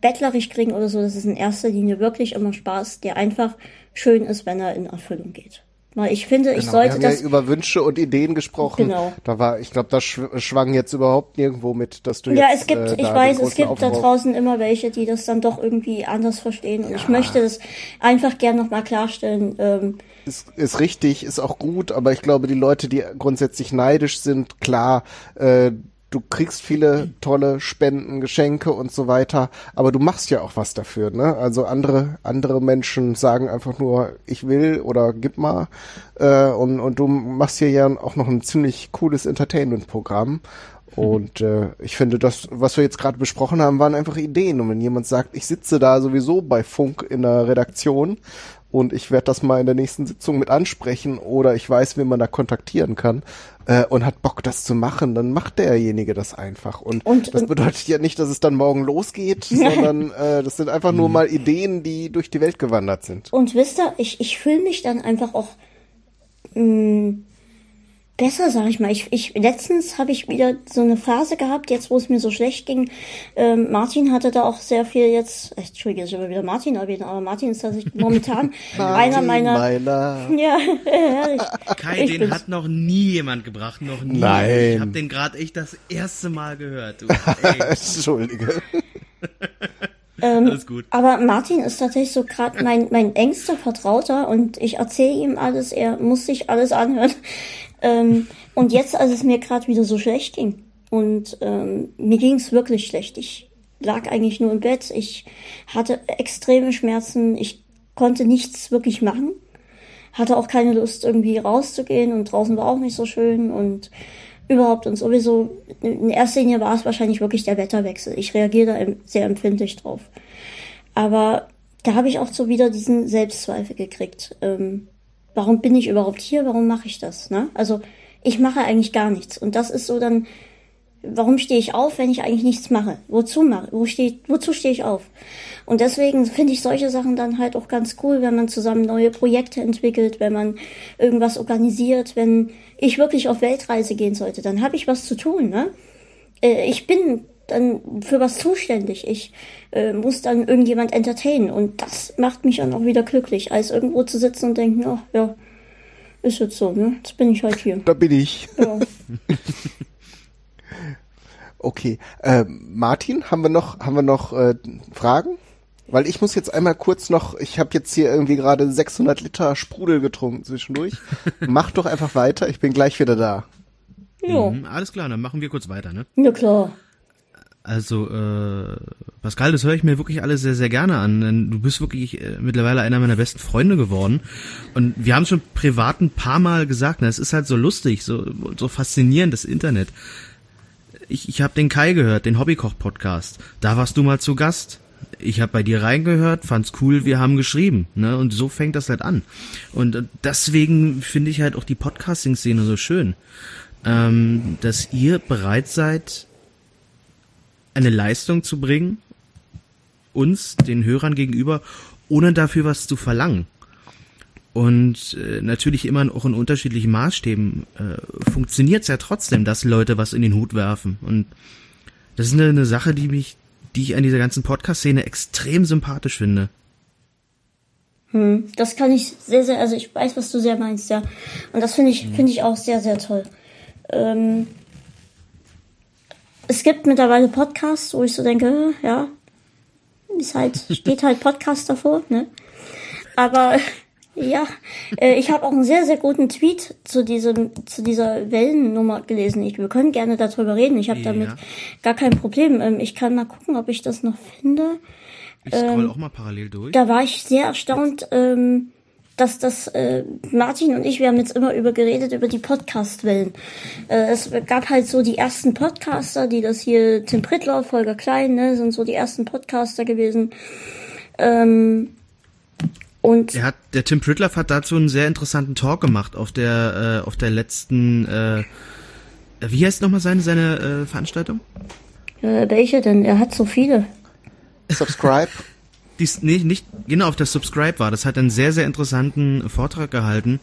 bettlerisch kriegen oder so. Das ist in erster Linie wirklich immer Spaß, der einfach schön ist, wenn er in Erfüllung geht. Weil ich finde, ich Genau, sollte wir haben das. ja über Wünsche und Ideen gesprochen. Genau. Da war, ich glaube, das schw- schwang jetzt überhaupt nirgendwo mit, dass du Ja, jetzt, es gibt, äh, ich da weiß, es gibt großen da Aufbau- draußen immer welche, die das dann doch irgendwie anders verstehen. Und ich möchte das einfach gern nochmal klarstellen. Ähm, ist, ist richtig, ist auch gut, aber ich glaube, die Leute, die grundsätzlich neidisch sind, klar, äh, du kriegst viele tolle Spenden, Geschenke und so weiter, aber du machst ja auch was dafür, ne? Also andere andere Menschen sagen einfach nur, ich will oder gib mal, äh, und und du machst hier ja auch noch ein ziemlich cooles Entertainment-Programm. Und äh, ich finde, das, was wir jetzt gerade besprochen haben, waren einfach Ideen. Und wenn jemand sagt, ich sitze da sowieso bei Funk in der Redaktion und ich werde das mal in der nächsten Sitzung mit ansprechen oder ich weiß, wen man da kontaktieren kann äh, und hat Bock, das zu machen, dann macht derjenige das einfach. Und, Und- das und- bedeutet ja nicht, dass es dann morgen losgeht, sondern äh, das sind einfach nur mal Ideen, die durch die Welt gewandert sind. Und wisst ihr, ich, ich fühle mich dann einfach auch mh, besser, sag ich mal. Ich, ich letztens habe ich wieder so eine Phase gehabt, jetzt wo es mir so schlecht ging. Ähm, Martin hatte da auch sehr viel jetzt. Echt, Entschuldige, ich will wieder Martin erwähnen, aber Martin ist tatsächlich momentan einer meiner. meiner Ja, herrlich. Kai, Ich den bin's. hat noch nie jemand gebracht, noch nie. Nein. Ich habe den gerade echt das erste Mal gehört. Du. Ey, Entschuldige. alles gut. Aber Martin ist tatsächlich so gerade mein, mein engster Vertrauter und ich erzähle ihm alles, er muss sich alles anhören. Ähm, und jetzt, als es mir gerade wieder so schlecht ging und ähm, mir ging es wirklich schlecht, ich lag eigentlich nur im Bett, ich hatte extreme Schmerzen, ich konnte nichts wirklich machen, hatte auch keine Lust irgendwie rauszugehen und draußen war auch nicht so schön und überhaupt und sowieso in erster Linie war es wahrscheinlich wirklich der Wetterwechsel. Ich reagiere da sehr empfindlich drauf. Aber da habe ich auch so wieder diesen Selbstzweifel gekriegt. Ähm, warum bin ich überhaupt hier? Warum mache ich das? Ne? Also ich mache eigentlich gar nichts. Und das ist so dann warum stehe ich auf, wenn ich eigentlich nichts mache? Wozu mache? Wo stehe, wozu stehe ich auf? Und deswegen finde ich solche Sachen dann halt auch ganz cool, wenn man zusammen neue Projekte entwickelt, wenn man irgendwas organisiert, wenn ich wirklich auf Weltreise gehen sollte, dann habe ich was zu tun, ne? Äh, ich bin dann für was zuständig. Ich äh, muss dann irgendjemand entertainen und das macht mich dann auch wieder glücklich, als irgendwo zu sitzen und denken, ach ja, ist jetzt so, ne? Jetzt bin ich halt hier. Da bin ich. Ja. Okay. Äh, Martin, haben wir noch, haben wir noch äh, Fragen? Weil ich muss jetzt einmal kurz noch, ich habe jetzt hier irgendwie gerade 600 Liter Sprudel getrunken zwischendurch. Mach doch einfach weiter, ich bin gleich wieder da. ja. Mhm, alles klar, dann machen wir kurz weiter, ne? ja, klar. Also, äh, Pascal, das höre ich mir wirklich alles sehr, sehr gerne an. Denn du bist wirklich äh, mittlerweile einer meiner besten Freunde geworden. Und wir haben schon privat ein paar Mal gesagt, ne, es ist halt so lustig, so, so faszinierend, das Internet. Ich, ich habe den Kai gehört, den Hobbykoch-Podcast. Da warst du mal zu Gast. Ich habe bei dir reingehört, fand's cool, wir haben geschrieben, ne? Und so fängt das halt an. Und deswegen finde ich halt auch die Podcasting-Szene so schön, ähm, dass ihr bereit seid, eine Leistung zu bringen, uns, den Hörern gegenüber, ohne dafür was zu verlangen. Und äh, natürlich immer auch in unterschiedlichen Maßstäben äh, funktioniert es ja trotzdem, dass Leute was in den Hut werfen. Und das ist eine, eine Sache, die mich, die ich an dieser ganzen Podcast-Szene extrem sympathisch finde. Hm, das kann ich sehr, sehr, also ich weiß, was du sehr meinst, ja. Und das finde ich, finde ich auch sehr, sehr toll. Ähm, es gibt mittlerweile Podcasts, wo ich so denke, ja, ist halt, steht halt Podcast davor, ne? Aber ja, äh, ich habe auch einen sehr, sehr guten Tweet zu diesem, zu dieser Wellennummer gelesen. Ich, wir können gerne darüber reden. Ich habe Ja. damit gar kein Problem. Ähm, ich kann mal gucken, ob ich das noch finde. Ich scroll auch mal parallel durch. Da war ich sehr erstaunt, ähm, dass das äh, Martin und ich, wir haben jetzt immer über geredet, über die Podcast-Wellen. Äh, es gab halt so die ersten Podcaster, die das hier, Tim Prittler, Volker Klein, ne, sind so die ersten Podcaster gewesen. Ähm, und Der hat, der Tim Pritloff hat dazu einen sehr interessanten Talk gemacht auf der, äh, auf der letzten, äh, wie heißt nochmal seine, seine äh, Veranstaltung? äh, welche denn? Er hat so viele. Subscribe. Dies, nee, nicht, genau, auf der Subscribe war. Das hat einen sehr, sehr interessanten Vortrag gehalten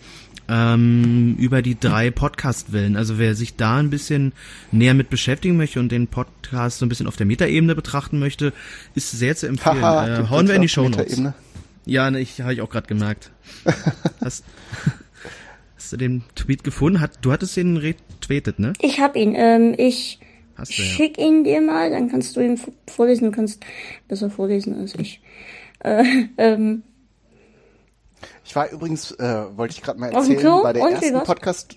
ähm, über die drei Podcast-Wellen. Also wer sich da ein bisschen näher mit beschäftigen möchte und den Podcast so ein bisschen auf der Metaebene betrachten möchte, ist sehr zu empfehlen. Haha, äh, hauen wir in die Show Notes. Ja, ne, ich habe ich auch gerade gemerkt. Hast, hast du den Tweet gefunden? Hat, du hattest den retweetet, ne? Ich hab ihn. Ähm, ich Hast du ja. schick ihn dir mal, dann kannst du ihn vorlesen. Du kannst besser vorlesen als ich. Äh, ähm, Ich war übrigens, äh, wollte ich gerade mal erzählen, Klo? bei der Und ersten? Podcast.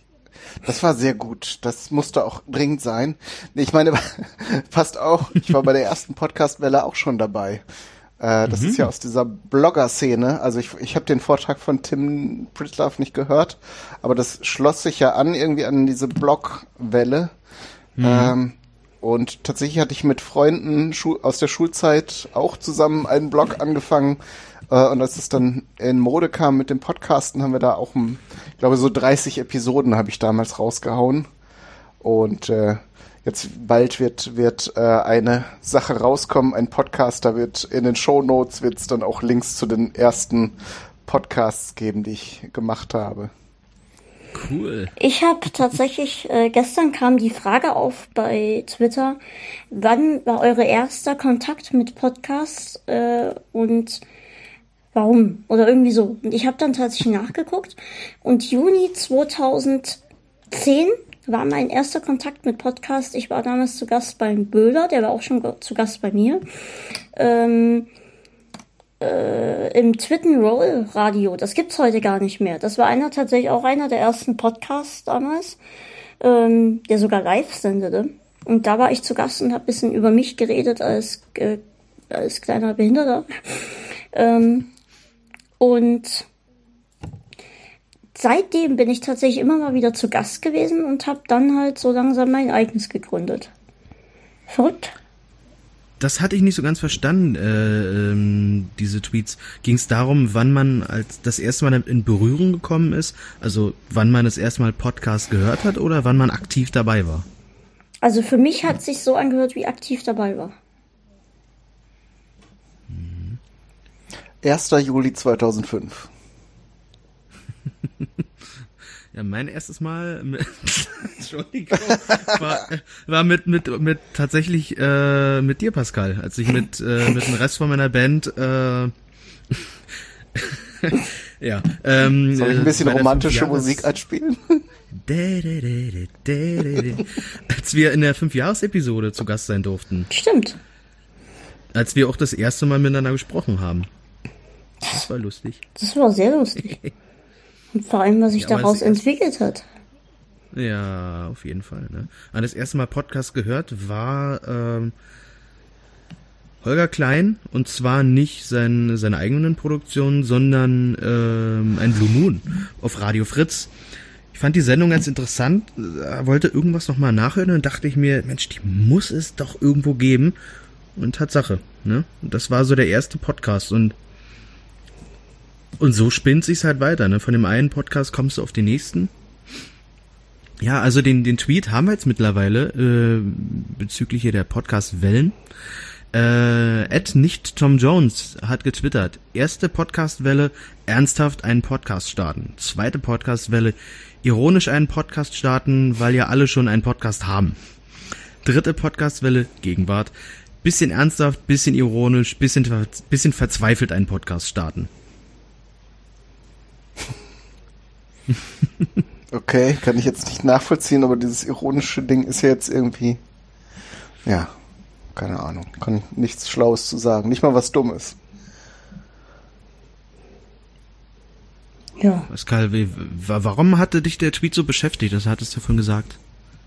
Das war sehr gut. Das musste auch dringend sein. Ich meine, passt auch. Ich war bei der ersten Podcastwelle auch schon dabei. Äh, das ist ja aus dieser Blogger-Szene. Also ich, ich habe den Vortrag von Tim Pritlove nicht gehört, aber das schloss sich ja an irgendwie an diese Blogwelle. Ähm, und tatsächlich hatte ich mit Freunden aus der Schulzeit auch zusammen einen Blog angefangen. Äh, und als es dann in Mode kam mit dem Podcasten, haben wir da auch, ich glaube, so 30 Episoden habe ich damals rausgehauen. Und äh, jetzt bald wird, wird äh, eine Sache rauskommen, ein Podcast, da wird in den Show Notes dann auch Links zu den ersten Podcasts geben, die ich gemacht habe. Cool. Ich habe tatsächlich, äh, gestern kam die Frage auf bei Twitter, wann war eure erster Kontakt mit Podcasts äh, und warum? Oder irgendwie so. Und ich habe dann tatsächlich nachgeguckt und Juni 2010 war mein erster Kontakt mit Podcast. Ich war damals zu Gast beim Böhler, der war auch schon zu Gast bei mir. Ähm, äh, im Twitten Roll Radio. Das gibt's heute gar nicht mehr. Das war einer tatsächlich auch einer der ersten Podcasts damals, ähm, der sogar live sendete. Und da war ich zu Gast und habe bisschen über mich geredet als äh, als kleiner Behinderter. Ähm, und seitdem bin ich tatsächlich immer mal wieder zu Gast gewesen und habe dann halt so langsam mein eigenes gegründet. Verrückt. Das hatte ich nicht so ganz verstanden, äh, ähm, diese Tweets. Ging es darum, wann man als das erste Mal in Berührung gekommen ist? Also wann man das erste Mal Podcast gehört hat oder wann man aktiv dabei war? Also für mich hat sich so angehört, wie aktiv dabei war. 1. Juli 2005. Ja, mein erstes Mal, mit, Entschuldigung, war, war mit mit mit tatsächlich äh, mit dir, Pascal, als ich mit äh, mit dem Rest von meiner Band äh, ja. Ähm, Soll ich ein bisschen romantische Musik einspielen? Als wir in der Fünfjahres-Episode zu Gast sein durften. Stimmt. Als wir auch das erste Mal miteinander gesprochen haben. Das war lustig. Das war sehr lustig. Und vor allem, was sich Ja, daraus entwickelt hat. Ja, auf jeden Fall. Ne? Aber das erste Mal Podcast gehört war ähm, Holger Klein und zwar nicht sein, seine eigenen Produktionen, sondern ähm, ein Blue Moon auf Radio Fritz. Ich fand die Sendung ganz interessant, äh, wollte irgendwas nochmal nachhören und dachte ich mir, Mensch, die muss es doch irgendwo geben. Und Tatsache, ne? Und das war so der erste Podcast und und so spinnt sich's halt weiter, ne? Von dem einen Podcast kommst du auf den nächsten. Ja, also den, den Tweet haben wir jetzt mittlerweile äh, bezüglich hier der Podcast-Wellen. Äh, Ed nicht Tom Jones hat getwittert. Erste Podcast-Welle, ernsthaft einen Podcast starten. Zweite Podcast-Welle, ironisch einen Podcast starten, weil ja alle schon einen Podcast haben. Dritte Podcast-Welle, Gegenwart. Bisschen ernsthaft, bisschen ironisch, bisschen, bisschen verzweifelt einen Podcast starten. Okay, kann ich jetzt nicht nachvollziehen, aber dieses ironische Ding ist ja jetzt irgendwie, ja, keine Ahnung, kann nichts Schlaues zu sagen, nicht mal was Dummes. Ja. Pascal, warum hatte dich der Tweet so beschäftigt? Das hattest du vorhin gesagt.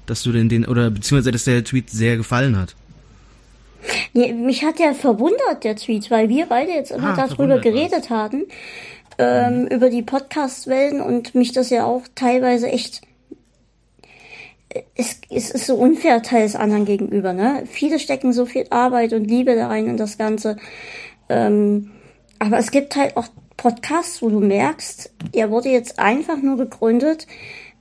Dass du den, den, oder beziehungsweise, dass der Tweet sehr gefallen hat. Nee, mich hat ja verwundert, der Tweet, weil wir beide jetzt immer Ah, darüber geredet hatten, ähm, über die Podcast-Wellen und mich das ja auch teilweise echt, es, es ist so unfair teils anderen gegenüber, ne? Viele stecken so viel Arbeit und Liebe da rein in das Ganze. Ähm, aber es gibt halt auch Podcasts, wo du merkst, der wurde jetzt einfach nur gegründet,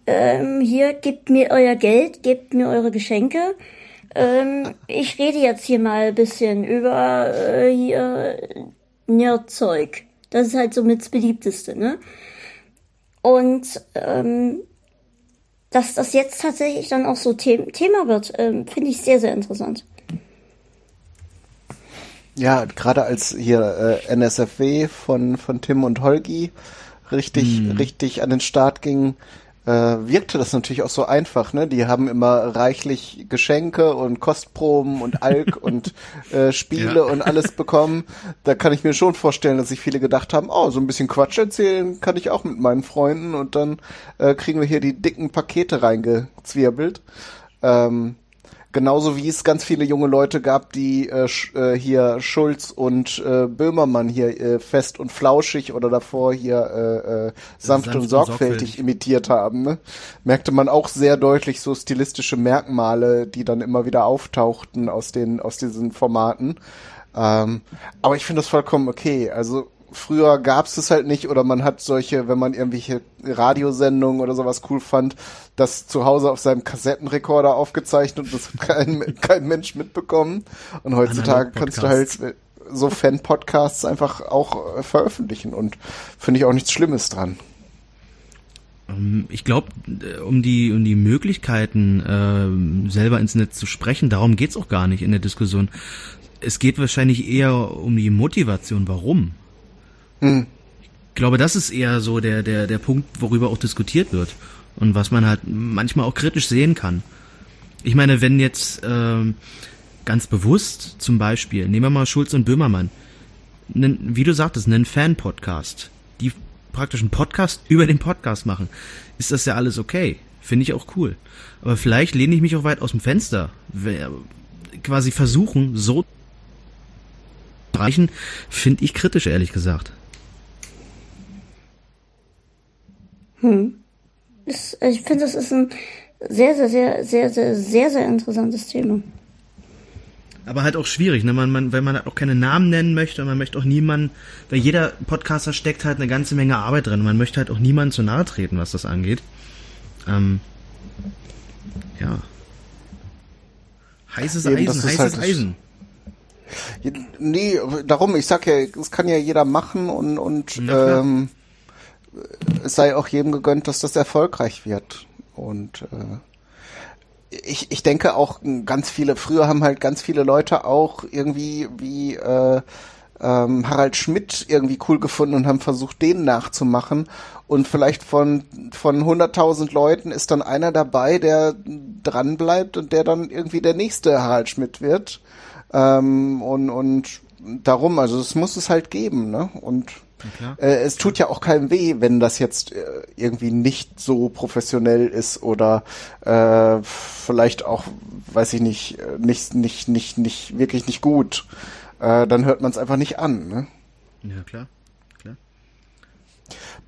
ähm, hier, gebt mir euer Geld, gebt mir eure Geschenke. Ähm, ich rede jetzt hier mal ein bisschen über äh, hier Nerdzeug. Das ist halt so mit das beliebteste, ne? Und ähm, dass das jetzt tatsächlich dann auch so The Thema wird, ähm, finde ich sehr, sehr interessant. Ja, gerade als hier äh, NSFW von, von Tim und Holgi richtig, richtig an den Start ging, äh, wirkte das natürlich auch so einfach, ne? Die haben immer reichlich Geschenke und Kostproben und Alk und äh, Spiele Ja. und alles bekommen. Da kann ich mir schon vorstellen, dass sich viele gedacht haben, oh, so ein bisschen Quatsch erzählen kann ich auch mit meinen Freunden und dann äh, kriegen wir hier die dicken Pakete reingezwirbelt. Ähm, Genauso wie es ganz viele junge Leute gab, die äh, äh, hier Schulz und äh, Böhmermann hier äh, fest und flauschig oder davor hier äh, äh, sanft, Sanft und und sorgfältig sorgfältig. imitiert haben. Ne? Merkte man auch sehr deutlich so stilistische Merkmale, die dann immer wieder auftauchten aus den aus diesen Formaten. Ähm, aber ich finde das vollkommen okay. Also früher gab es das halt nicht oder man hat solche, wenn man irgendwelche Radiosendungen oder sowas cool fand, das zu Hause auf seinem Kassettenrekorder aufgezeichnet und das hat kein, kein Mensch mitbekommen. Und heutzutage kannst du halt äh, so Fan-Podcasts einfach auch äh, veröffentlichen und finde ich auch nichts Schlimmes dran. Ähm, Ich glaube, um die, um die Möglichkeiten, ähm, selber ins Netz zu sprechen, darum geht's auch gar nicht in der Diskussion. Es geht wahrscheinlich eher um die Motivation, warum. Hm. Ich glaube, das ist eher so der, der, der Punkt, worüber auch diskutiert wird. Und was man halt manchmal auch kritisch sehen kann. Ich meine, wenn jetzt ähm, ganz bewusst zum Beispiel, nehmen wir mal Schulz und Böhmermann, nen, wie du sagtest, einen Fan-Podcast, die praktisch einen Podcast über den Podcast machen, ist das ja alles okay. Finde ich auch cool. Aber vielleicht lehne ich mich auch weit aus dem Fenster. Quasi versuchen, so zu erreichen, finde ich kritisch, ehrlich gesagt. Das, ich finde, das ist ein sehr, sehr, sehr, sehr, sehr, sehr, sehr interessantes Thema. Aber halt auch schwierig, ne? Man, man, wenn man halt auch keine Namen nennen möchte, und man möchte auch niemanden, weil jeder Podcaster steckt halt eine ganze Menge Arbeit drin. Man möchte halt auch niemanden zu nahe treten, was das angeht. Ähm, ja. Heißes Eben, Eisen, heißes halt Eisen. Nee, darum, ich sag ja, das kann ja jeder machen und, und ähm, es sei auch jedem gegönnt, dass das erfolgreich wird. Und äh, ich, ich denke auch ganz viele, früher haben halt ganz viele Leute auch irgendwie wie äh, ähm, Harald Schmidt irgendwie cool gefunden und haben versucht, den nachzumachen. Und vielleicht von, von 100.000 Leuten ist dann einer dabei, der dran bleibt und der dann irgendwie der nächste Harald Schmidt wird. Ähm, und, und darum, also es muss es halt geben, ne? Und äh, es tut ja auch keinem weh, wenn das jetzt äh, irgendwie nicht so professionell ist oder äh, vielleicht auch, weiß ich nicht, äh, nicht, nicht, nicht, nicht, wirklich nicht gut äh, dann hört man es einfach nicht an. Ne? Ja, klar. klar.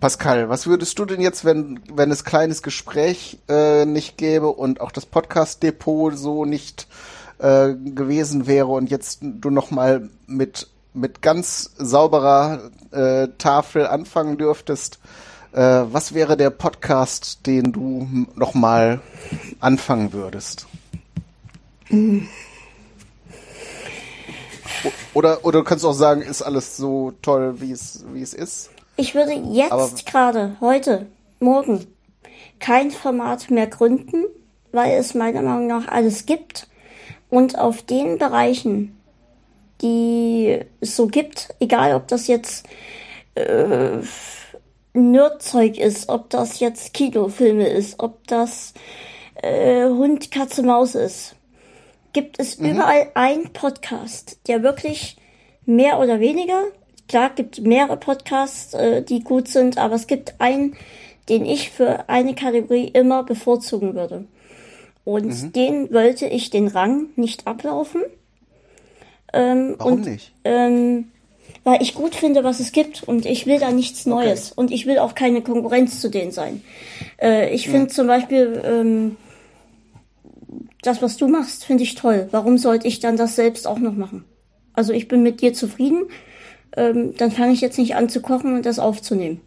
Pascal, was würdest du denn jetzt, wenn, wenn es kleines Gespräch äh, nicht gäbe und auch das Podcast-Depot so nicht gewesen wäre und jetzt du nochmal mit, mit ganz sauberer äh, Tafel anfangen dürftest, äh, was wäre der Podcast, den du nochmal anfangen würdest? Mhm. Oder, oder du kannst auch sagen, ist alles so toll, wie es, wie es ist. Ich würde jetzt gerade, heute, morgen, kein Format mehr gründen, weil es meiner Meinung nach alles gibt. Und auf den Bereichen, die es so gibt, egal ob das jetzt äh, Nerdzeug ist, ob das jetzt Kinofilme ist, ob das äh, Hund, Katze, Maus ist, gibt es mhm. überall einen Podcast, der wirklich mehr oder weniger, klar gibt mehrere Podcasts, äh, die gut sind, aber es gibt einen, den ich für eine Kategorie immer bevorzugen würde. Und mhm. den wollte ich den Rang nicht ablaufen. Ähm, Warum und, nicht? Ähm, weil ich gut finde, was es gibt und ich will da nichts Neues okay. und ich will auch keine Konkurrenz zu denen sein. Äh, ich finde mhm. zum Beispiel ähm, das, was du machst, finde ich toll. Warum sollte ich dann das selbst auch noch machen? Also ich bin mit dir zufrieden. Ähm, dann fange ich jetzt nicht an zu kochen und das aufzunehmen.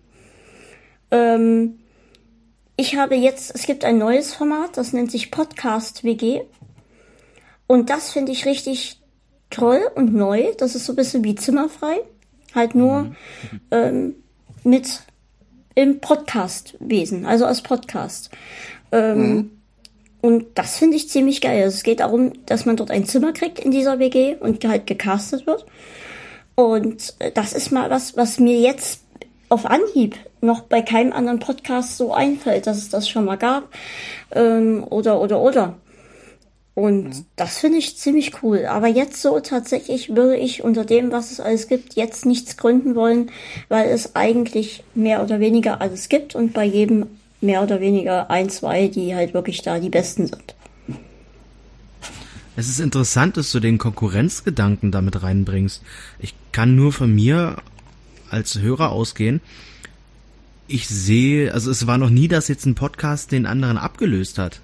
Ähm, ich habe jetzt, es gibt ein neues Format, das nennt sich Podcast WG. Und das finde ich richtig toll und neu. Das ist so ein bisschen wie zimmerfrei. Halt nur mhm. ähm, mit im Podcastwesen, also als Podcast. Ähm, mhm. Und das finde ich ziemlich geil. Also es geht darum, dass man dort ein Zimmer kriegt in dieser WG und halt gecastet wird. Und äh, das ist mal was, was mir jetzt auf Anhieb noch bei keinem anderen Podcast so einfällt, dass es das schon mal gab. Ähm, oder, oder, oder. Und mhm. das finde ich ziemlich cool. Aber jetzt so tatsächlich würde ich unter dem, was es alles gibt, jetzt nichts gründen wollen, weil es eigentlich mehr oder weniger alles gibt und bei jedem mehr oder weniger ein, zwei, die halt wirklich da die Besten sind. Es ist interessant, dass du den Konkurrenzgedanken damit reinbringst. Ich kann nur von mir als Hörer ausgehen. Ich sehe, also es war noch nie, dass jetzt ein Podcast den anderen abgelöst hat.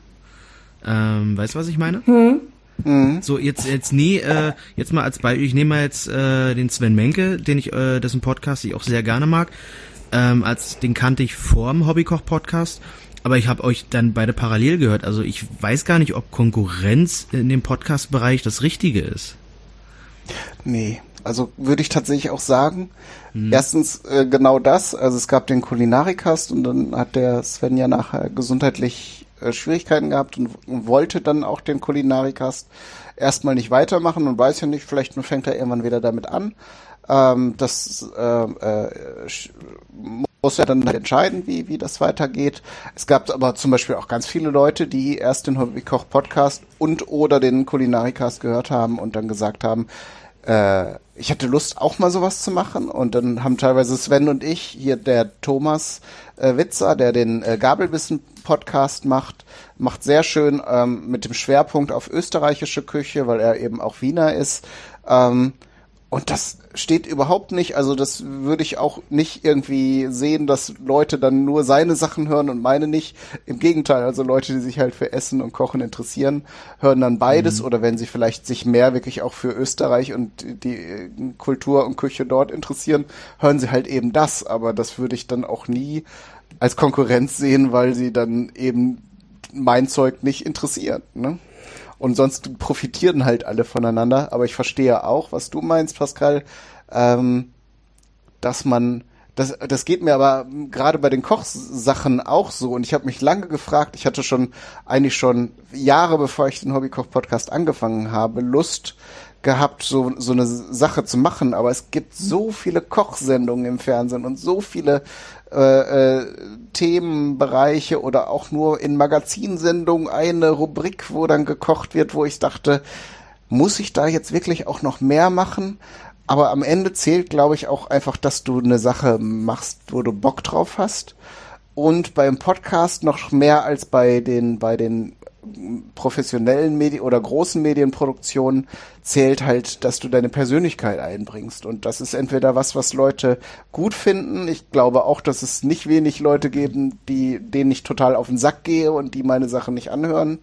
Ähm, weißt du, was ich meine? Hm. Mhm. So, jetzt, jetzt nie, äh, jetzt mal als Beispiel, ich nehme mal jetzt äh, den Sven Menke, den ich, äh, dessen Podcast ich auch sehr gerne mag ähm, als den kannte ich vor dem Hobbykoch-Podcast, aber ich habe euch dann beide parallel gehört. Also ich weiß gar nicht, ob Konkurrenz in dem Podcast-Bereich das Richtige ist. Nee, also würde ich tatsächlich auch sagen. Hm. Erstens äh, genau das. Also es gab den Kulinarikast und dann hat der Sven ja nachher gesundheitlich äh, Schwierigkeiten gehabt und, wollte dann auch den Kulinarikast erstmal nicht weitermachen und weiß ja nicht, vielleicht fängt er irgendwann wieder damit an. Ähm, das äh, äh, muss ja dann halt entscheiden, wie, wie das weitergeht. Es gab aber zum Beispiel auch ganz viele Leute, die erst den Hobbykoch-Podcast und oder den Kulinarikast gehört haben und dann gesagt haben, äh, ich hatte Lust, auch mal sowas zu machen. Und dann haben teilweise Sven und ich, hier der Thomas äh, Witzer, der den äh, Gabelbissen-Podcast macht, macht sehr schön ähm, mit dem Schwerpunkt auf österreichische Küche, weil er eben auch Wiener ist. Ähm, und das steht überhaupt nicht, also das würde ich auch nicht irgendwie sehen, dass Leute dann nur seine Sachen hören und meine nicht. Im Gegenteil, also Leute, die sich halt für Essen und Kochen interessieren, hören dann beides mhm. oder wenn sie vielleicht sich mehr wirklich auch für Österreich und die Kultur und Küche dort interessieren, hören sie halt eben das. Aber das würde ich dann auch nie als Konkurrenz sehen, weil sie dann eben mein Zeug nicht interessiert. Ne? Und sonst profitieren halt alle voneinander. Aber ich verstehe auch, was du meinst, Pascal, ähm, dass man das, das geht mir aber gerade bei den Kochsachen auch so. Und ich habe mich lange gefragt, ich hatte schon eigentlich schon Jahre bevor ich den Hobbykoch-Podcast angefangen habe, Lust gehabt, so, so eine Sache zu machen. Aber es gibt so viele Kochsendungen im Fernsehen und so viele äh, äh, Themenbereiche oder auch nur in Magazinsendungen eine Rubrik, wo dann gekocht wird, wo ich dachte, muss ich da jetzt wirklich auch noch mehr machen? Aber am Ende zählt, glaube ich, auch einfach, dass du eine Sache machst, wo du Bock drauf hast. Und beim Podcast noch mehr als bei den, bei den professionellen Medien oder großen Medienproduktionen zählt halt, dass du deine Persönlichkeit einbringst. Und das ist entweder was, was Leute gut finden. Ich glaube auch, dass es nicht wenig Leute geben, die, denen ich total auf den Sack gehe und die meine Sachen nicht anhören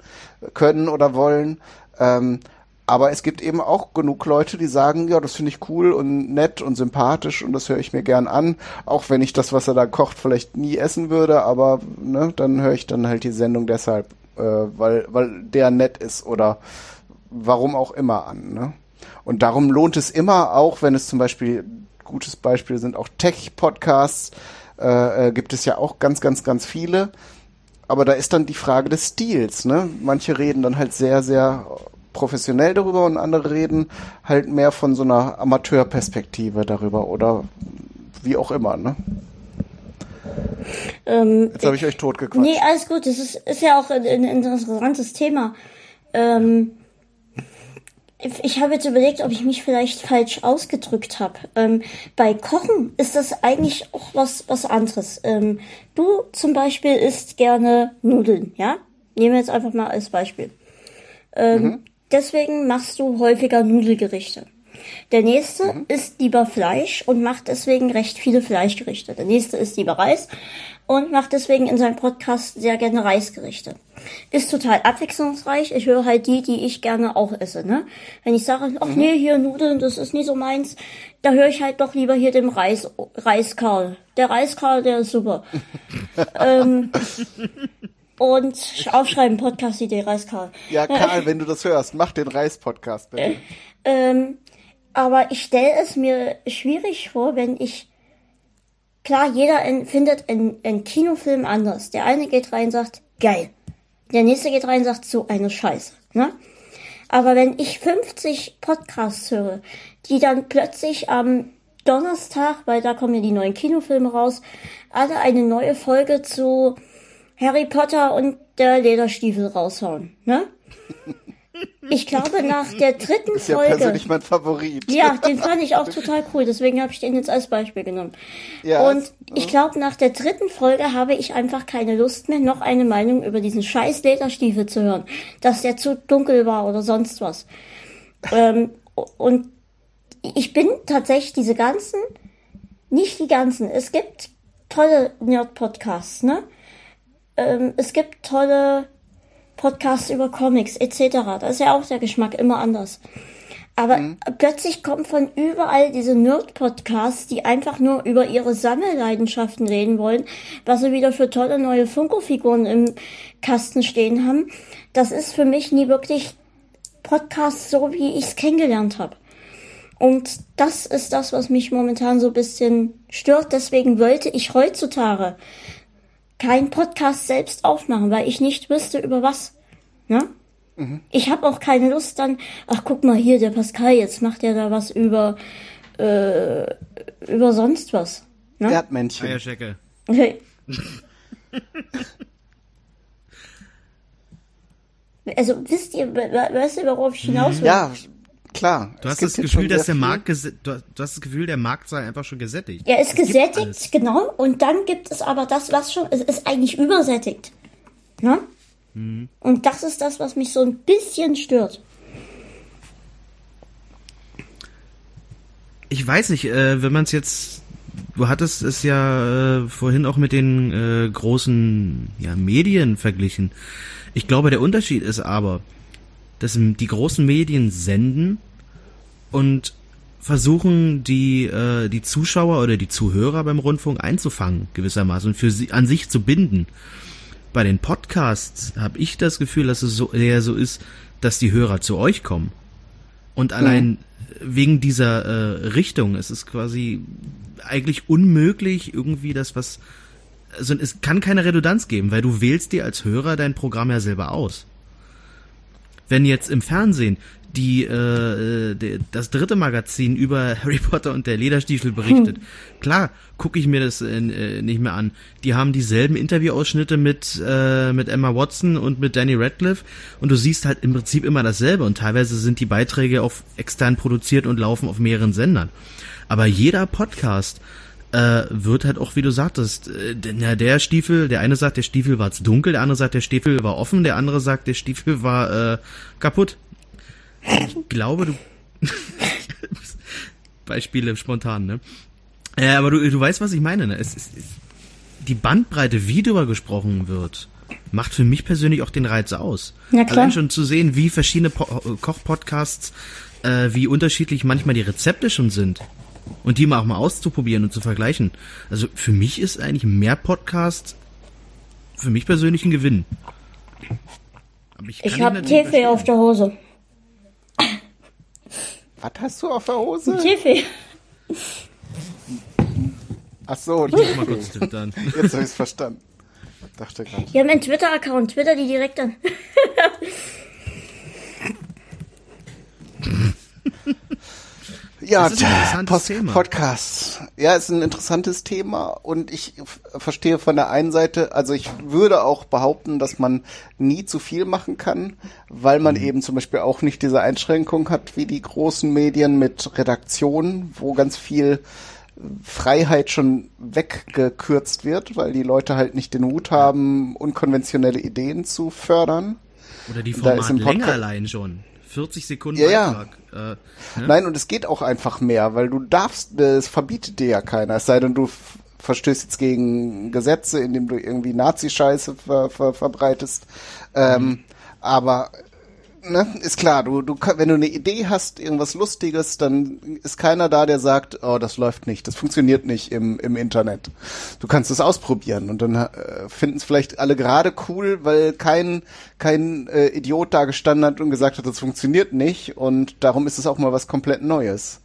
können oder wollen. Ähm, aber es gibt eben auch genug Leute, die sagen, ja, das finde ich cool und nett und sympathisch und das höre ich mir gern an, auch wenn ich das, was er da kocht, vielleicht nie essen würde, aber ne, dann höre ich dann halt die Sendung deshalb, äh, weil, weil der nett ist oder warum auch immer an. Ne? Und darum lohnt es immer auch, wenn es zum Beispiel, gutes Beispiel sind auch Tech-Podcasts, äh, äh, gibt es ja auch ganz, ganz, ganz viele. Aber da ist dann die Frage des Stils. Ne? Manche reden dann halt sehr, sehr professionell darüber und andere reden halt mehr von so einer Amateurperspektive darüber oder wie auch immer, ne? Ähm, Jetzt habe ich euch totgequatscht. Nee, alles gut. Das ist, ist ja auch ein, ein interessantes Thema. Ähm, ich habe jetzt überlegt, ob ich mich vielleicht falsch ausgedrückt habe. Ähm, bei Kochen ist das eigentlich auch was, was anderes. Ähm, du zum Beispiel isst gerne Nudeln, ja? Nehmen wir jetzt einfach mal als Beispiel. Ähm, mhm. Deswegen machst du häufiger Nudelgerichte. Der nächste mhm. isst lieber Fleisch und macht deswegen recht viele Fleischgerichte. Der nächste isst lieber Reis und macht deswegen in seinem Podcast sehr gerne Reisgerichte. Ist total abwechslungsreich. Ich höre halt die, die ich gerne auch esse. Ne? Wenn ich sage, ach mhm. nee, hier Nudeln, das ist nicht so meins, da höre ich halt doch lieber hier den Reis, Reiskarl. Der Reiskarl, der ist super. ähm, und aufschreiben, Podcast-Idee, Reiskarl. Ja, Karl, wenn du das hörst, mach den Reis-Podcast bitte. Äh, ähm, aber ich stelle es mir schwierig vor, wenn ich klar, jeder in, findet einen Kinofilm anders. Der eine geht rein und sagt, geil. Der nächste geht rein und sagt, so eine Scheiße. Ne? Aber wenn ich 50 Podcasts höre, die dann plötzlich am Donnerstag, weil da kommen ja die neuen Kinofilme raus, alle eine neue Folge zu Harry Potter und der Lederstiefel raushauen, ne? Ich glaube, nach der dritten ist ja Folge. persönlich mein Favorit. Ja, den fand ich auch total cool, deswegen habe ich den jetzt als Beispiel genommen. Ja, und ich glaube, nach der dritten Folge habe ich einfach keine Lust mehr, noch eine Meinung über diesen scheiß Lederstiefel zu hören, dass der zu dunkel war oder sonst was. ähm, und ich bin tatsächlich diese ganzen, nicht die ganzen, es gibt tolle Nerd-Podcasts, ne? ähm, es gibt tolle Podcasts über Comics etc. Da ist ja auch der Geschmack immer anders. Aber mhm. plötzlich kommen von überall diese Nerd-Podcasts, die einfach nur über ihre Sammelleidenschaften reden wollen, was sie wieder für tolle neue Funko-Figuren im Kasten stehen haben. Das ist für mich nie wirklich Podcast so, wie ich es kennengelernt habe. Und das ist das, was mich momentan so ein bisschen stört. Deswegen wollte ich heutzutage keinen Podcast selbst aufmachen, weil ich nicht wüsste, über was. Ne? Mhm. Ich habe auch keine Lust dann, ach guck mal hier, der Pascal, jetzt macht er da was über, äh, über sonst was. Ne? Erdmännchen. Eierschecke. also wisst ihr, weißt du, worauf ich hinaus will? Ja, klar. Du hast das Gefühl, dass der Markt, du hast das Gefühl, der Markt sei einfach schon gesättigt. Er ist es gesättigt, genau. Und dann gibt es aber das, was schon, es ist eigentlich übersättigt. Ne? Mhm. Und das ist das, was mich so ein bisschen stört. Ich weiß nicht, äh, wenn man es jetzt, du hattest es ja äh, vorhin auch mit den äh, großen ja, Medien verglichen. Ich glaube, der Unterschied ist aber, dass die großen Medien senden und versuchen die äh, die Zuschauer oder die Zuhörer beim Rundfunk einzufangen gewissermaßen und für sie an sich zu binden Bei den Podcasts habe ich das Gefühl, dass es so eher so ist, dass die Hörer zu euch kommen. Und allein mhm. wegen dieser äh, Richtung, es ist quasi eigentlich unmöglich, irgendwie das, was. Also es kann keine Redundanz geben, weil du wählst dir als Hörer dein Programm ja selber aus. Wenn jetzt im Fernsehen die äh, de, das dritte Magazin über Harry Potter und der Lederstiefel berichtet. Hm. Klar, gucke ich mir das äh, nicht mehr an. Die haben dieselben Interviewausschnitte mit äh, mit Emma Watson und mit Danny Radcliffe und du siehst halt im Prinzip immer dasselbe und teilweise sind die Beiträge auf extern produziert und laufen auf mehreren Sendern. Aber jeder Podcast äh, wird halt auch, wie du sagtest, äh, der, der Stiefel, der eine sagt, der Stiefel war zu dunkel, der andere sagt, der Stiefel war offen, der andere sagt, der Stiefel war äh, kaputt. Ich glaube, du. Beispiele spontan, ne? Ja, äh, aber du, du weißt, was ich meine, ne? Es, es, es, die Bandbreite, wie darüber gesprochen wird, macht für mich persönlich auch den Reiz aus. Ja, klar. Allein schon zu sehen, wie verschiedene po Kochpodcasts, äh, wie unterschiedlich manchmal die Rezepte schon sind. Und die mal auch mal auszuprobieren und zu vergleichen. Also für mich ist eigentlich mehr Podcast für mich persönlich ein Gewinn. ich ich habe Tee auf der Hose. Was hast du auf der Hose? Tiffy. Ach so, ich mal kurz twittern. Jetzt habe ich es verstanden. Dachte gerade. Wir haben einen Twitter-Account. Twitter die direkt an. Ja, Post Thema. Podcasts. Ja, ist ein interessantes Thema und ich verstehe von der einen Seite, also ich würde auch behaupten, dass man nie zu viel machen kann, weil man mhm. eben zum Beispiel auch nicht diese Einschränkung hat wie die großen Medien mit Redaktionen, wo ganz viel Freiheit schon weggekürzt wird, weil die Leute halt nicht den Mut haben, unkonventionelle Ideen zu fördern. Oder die Formatlänge allein schon. 40 Sekunden ja, Beitrag. Ja. Äh, ne? Nein, und es geht auch einfach mehr, weil du darfst, es verbietet dir ja keiner, es sei denn, du verstößt jetzt gegen Gesetze, indem du irgendwie Nazi-Scheiße ver, ver, verbreitest. Ähm, mhm. Aber ne, ist klar, du, du, wenn du eine Idee hast, irgendwas Lustiges, dann ist keiner da, der sagt, oh, das läuft nicht, das funktioniert nicht im, im Internet. Du kannst es ausprobieren und dann äh, finden es vielleicht alle gerade cool, weil kein, kein äh, Idiot da gestanden hat und gesagt hat, das funktioniert nicht und darum ist es auch mal was komplett Neues.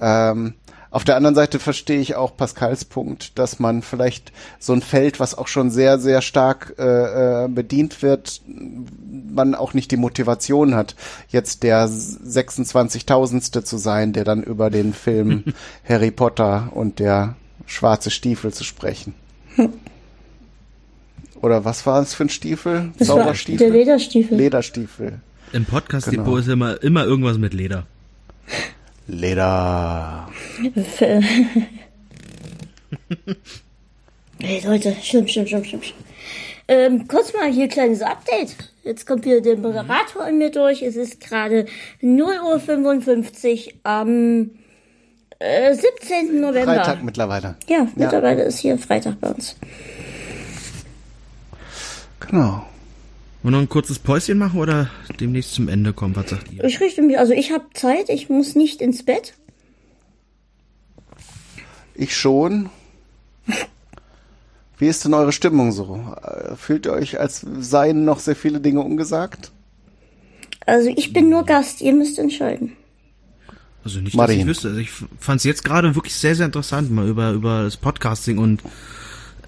Ähm, auf der anderen Seite verstehe ich auch Pascals Punkt, dass man vielleicht so ein Feld, was auch schon sehr, sehr stark äh, äh bedient wird, man auch nicht die Motivation hat, jetzt der 26.000ste zu sein, der dann über den Film Harry Potter und der schwarze Stiefel zu sprechen. Oder was war es für ein Stiefel? Das Zauberstiefel? der Lederstiefel. Lederstiefel. Im Podcast-Depot genau. ist immer, immer irgendwas mit Leder. Leder. hey Leute, schlimm, schlimm, schlimm, schlimm. Ähm, kurz mal hier kleines Update. Jetzt kommt wieder der Moderator an mir durch. Es ist gerade 0.55 Uhr am äh, 17. November. Freitag mittlerweile. Ja, mittlerweile ja. ist hier Freitag bei uns. Genau. Wollen wir noch ein kurzes Päuschen machen oder demnächst zum Ende kommen? Was sagt ihr? Ich richte mich, also ich habe Zeit, ich muss nicht ins Bett. Ich schon. Wie ist denn eure Stimmung so? Fühlt ihr euch, als seien noch sehr viele Dinge ungesagt? Also ich bin nur Gast, ihr müsst entscheiden. Also nicht, Marien. dass ich wüsste. Also ich fand es jetzt gerade wirklich sehr, sehr interessant, mal über, über das Podcasting und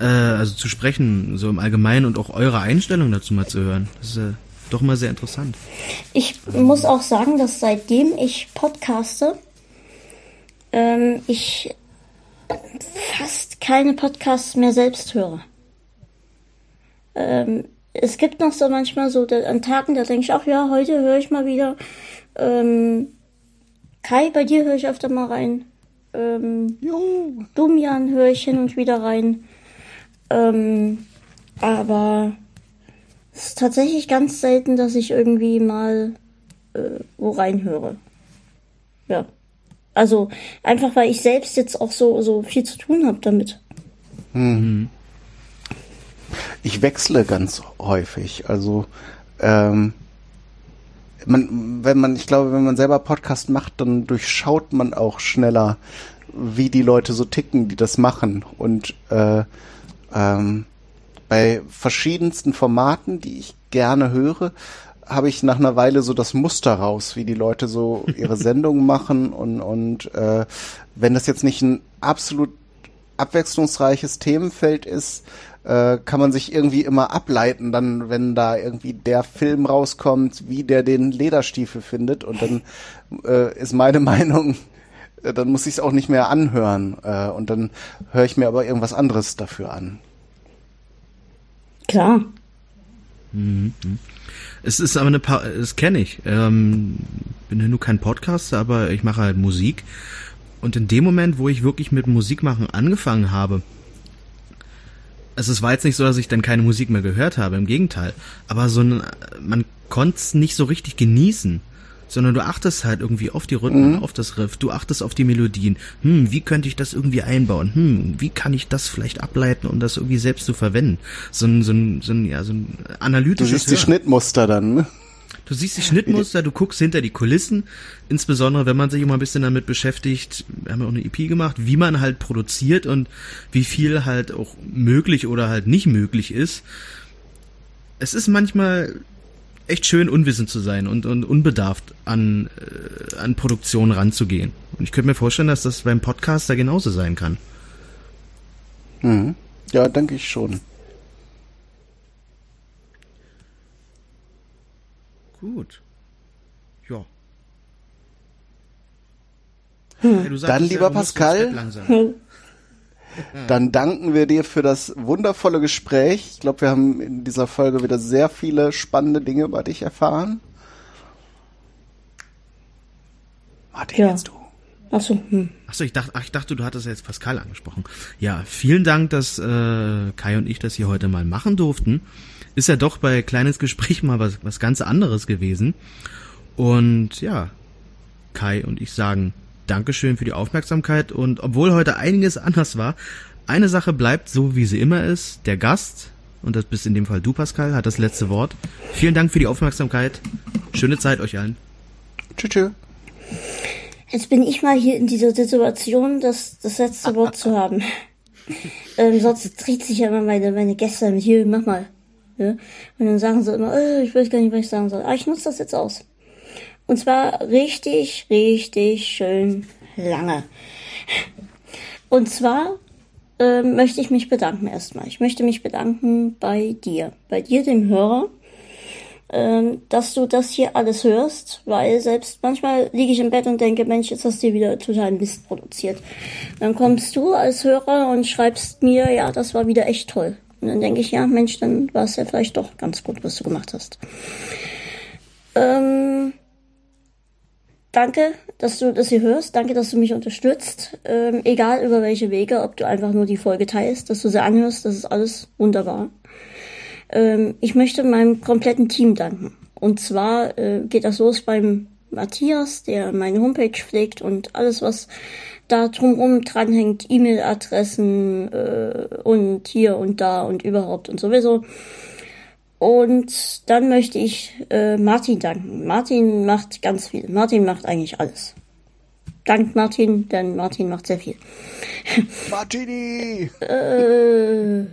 äh, also zu sprechen, so im Allgemeinen und auch eure Einstellung dazu mal zu hören. Das ist äh, doch mal sehr interessant. Ich muss auch sagen, dass seitdem ich podcaste, ähm, ich fast keine Podcasts mehr selbst höre. Ähm, es gibt noch so manchmal so an Tagen, da denke ich, ach ja, heute höre ich mal wieder. Ähm, Kai, bei dir höre ich öfter mal rein. Ähm, Dumian höre ich hin und wieder rein. Ähm, aber es ist tatsächlich ganz selten, dass ich irgendwie mal äh, wo reinhöre. Ja. Also einfach weil ich selbst jetzt auch so, so viel zu tun habe damit. Mhm. Ich wechsle ganz häufig. Also ähm, man, wenn man, ich glaube, wenn man selber Podcast macht, dann durchschaut man auch schneller, wie die Leute so ticken, die das machen. Und äh, ähm, bei verschiedensten Formaten, die ich gerne höre, habe ich nach einer Weile so das Muster raus, wie die Leute so ihre Sendungen machen und, und äh, wenn das jetzt nicht ein absolut abwechslungsreiches Themenfeld ist, äh, kann man sich irgendwie immer ableiten, dann, wenn da irgendwie der Film rauskommt, wie der den Lederstiefel findet und dann äh, ist meine Meinung, dann muss ich es auch nicht mehr anhören äh, und dann höre ich mir aber irgendwas anderes dafür an. Klar. Mhm. Es ist aber eine, pa das kenne ich. Ähm, bin ja nur kein Podcaster, aber ich mache halt Musik. Und in dem Moment, wo ich wirklich mit Musik machen angefangen habe, also es war jetzt nicht so, dass ich dann keine Musik mehr gehört habe, im Gegenteil. Aber so ein, man konnte es nicht so richtig genießen sondern du achtest halt irgendwie auf die Rhythmen, mhm. auf das Riff, du achtest auf die Melodien. Hm, wie könnte ich das irgendwie einbauen? Hm, wie kann ich das vielleicht ableiten, um das irgendwie selbst zu verwenden? So ein, so ein, so ein, ja, so ein analytisches Du siehst Hören. die Schnittmuster dann, ne? Du siehst die Schnittmuster, du guckst hinter die Kulissen, insbesondere wenn man sich immer ein bisschen damit beschäftigt, wir haben ja auch eine EP gemacht, wie man halt produziert und wie viel halt auch möglich oder halt nicht möglich ist. Es ist manchmal echt schön, unwissend zu sein und, und unbedarft an, äh, an Produktion ranzugehen. Und ich könnte mir vorstellen, dass das beim Podcast da genauso sein kann. Mhm. Ja, denke ich schon. Gut. Ja. Hm. Hey, Dann, lieber ja, Pascal, Dann danken wir dir für das wundervolle Gespräch. Ich glaube, wir haben in dieser Folge wieder sehr viele spannende Dinge über dich erfahren. Martin, ja. jetzt du. Achso, hm. Achso, ich dachte, ach, ich dachte, du hattest jetzt Pascal angesprochen. Ja, vielen Dank, dass äh, Kai und ich das hier heute mal machen durften. Ist ja doch bei kleines Gespräch mal was, was ganz anderes gewesen. Und ja, Kai und ich sagen Dankeschön für die Aufmerksamkeit und obwohl heute einiges anders war, eine Sache bleibt so, wie sie immer ist. Der Gast, und das bist in dem Fall du, Pascal, hat das letzte Wort. Vielen Dank für die Aufmerksamkeit. Schöne Zeit euch allen. Tschüss. tschüss. Jetzt bin ich mal hier in dieser Situation, das, das letzte Wort zu haben. ähm, sonst dreht sich ja immer meine, meine Gäste mit hier, mach mal. Ja? Und dann sagen sie immer, äh, ich weiß gar nicht, was ich sagen soll. Aber ich nutze das jetzt aus. Und zwar richtig, richtig schön lange. Und zwar äh, möchte ich mich bedanken erstmal. Ich möchte mich bedanken bei dir, bei dir, dem Hörer, äh, dass du das hier alles hörst, weil selbst manchmal liege ich im Bett und denke, Mensch, jetzt hast du wieder total Mist produziert. Dann kommst du als Hörer und schreibst mir, ja, das war wieder echt toll. Und dann denke ich, ja, Mensch, dann war es ja vielleicht doch ganz gut, was du gemacht hast. Ähm, Danke, dass du das hier hörst. Danke, dass du mich unterstützt. Ähm, egal über welche Wege, ob du einfach nur die Folge teilst, dass du sie anhörst, das ist alles wunderbar. Ähm, ich möchte meinem kompletten Team danken. Und zwar äh, geht das los beim Matthias, der meine Homepage pflegt und alles, was da drumherum dranhängt, E-Mail-Adressen äh, und hier und da und überhaupt und sowieso. Und dann möchte ich äh, Martin danken. Martin macht ganz viel. Martin macht eigentlich alles. Dank Martin, denn Martin macht sehr viel. Martini! äh,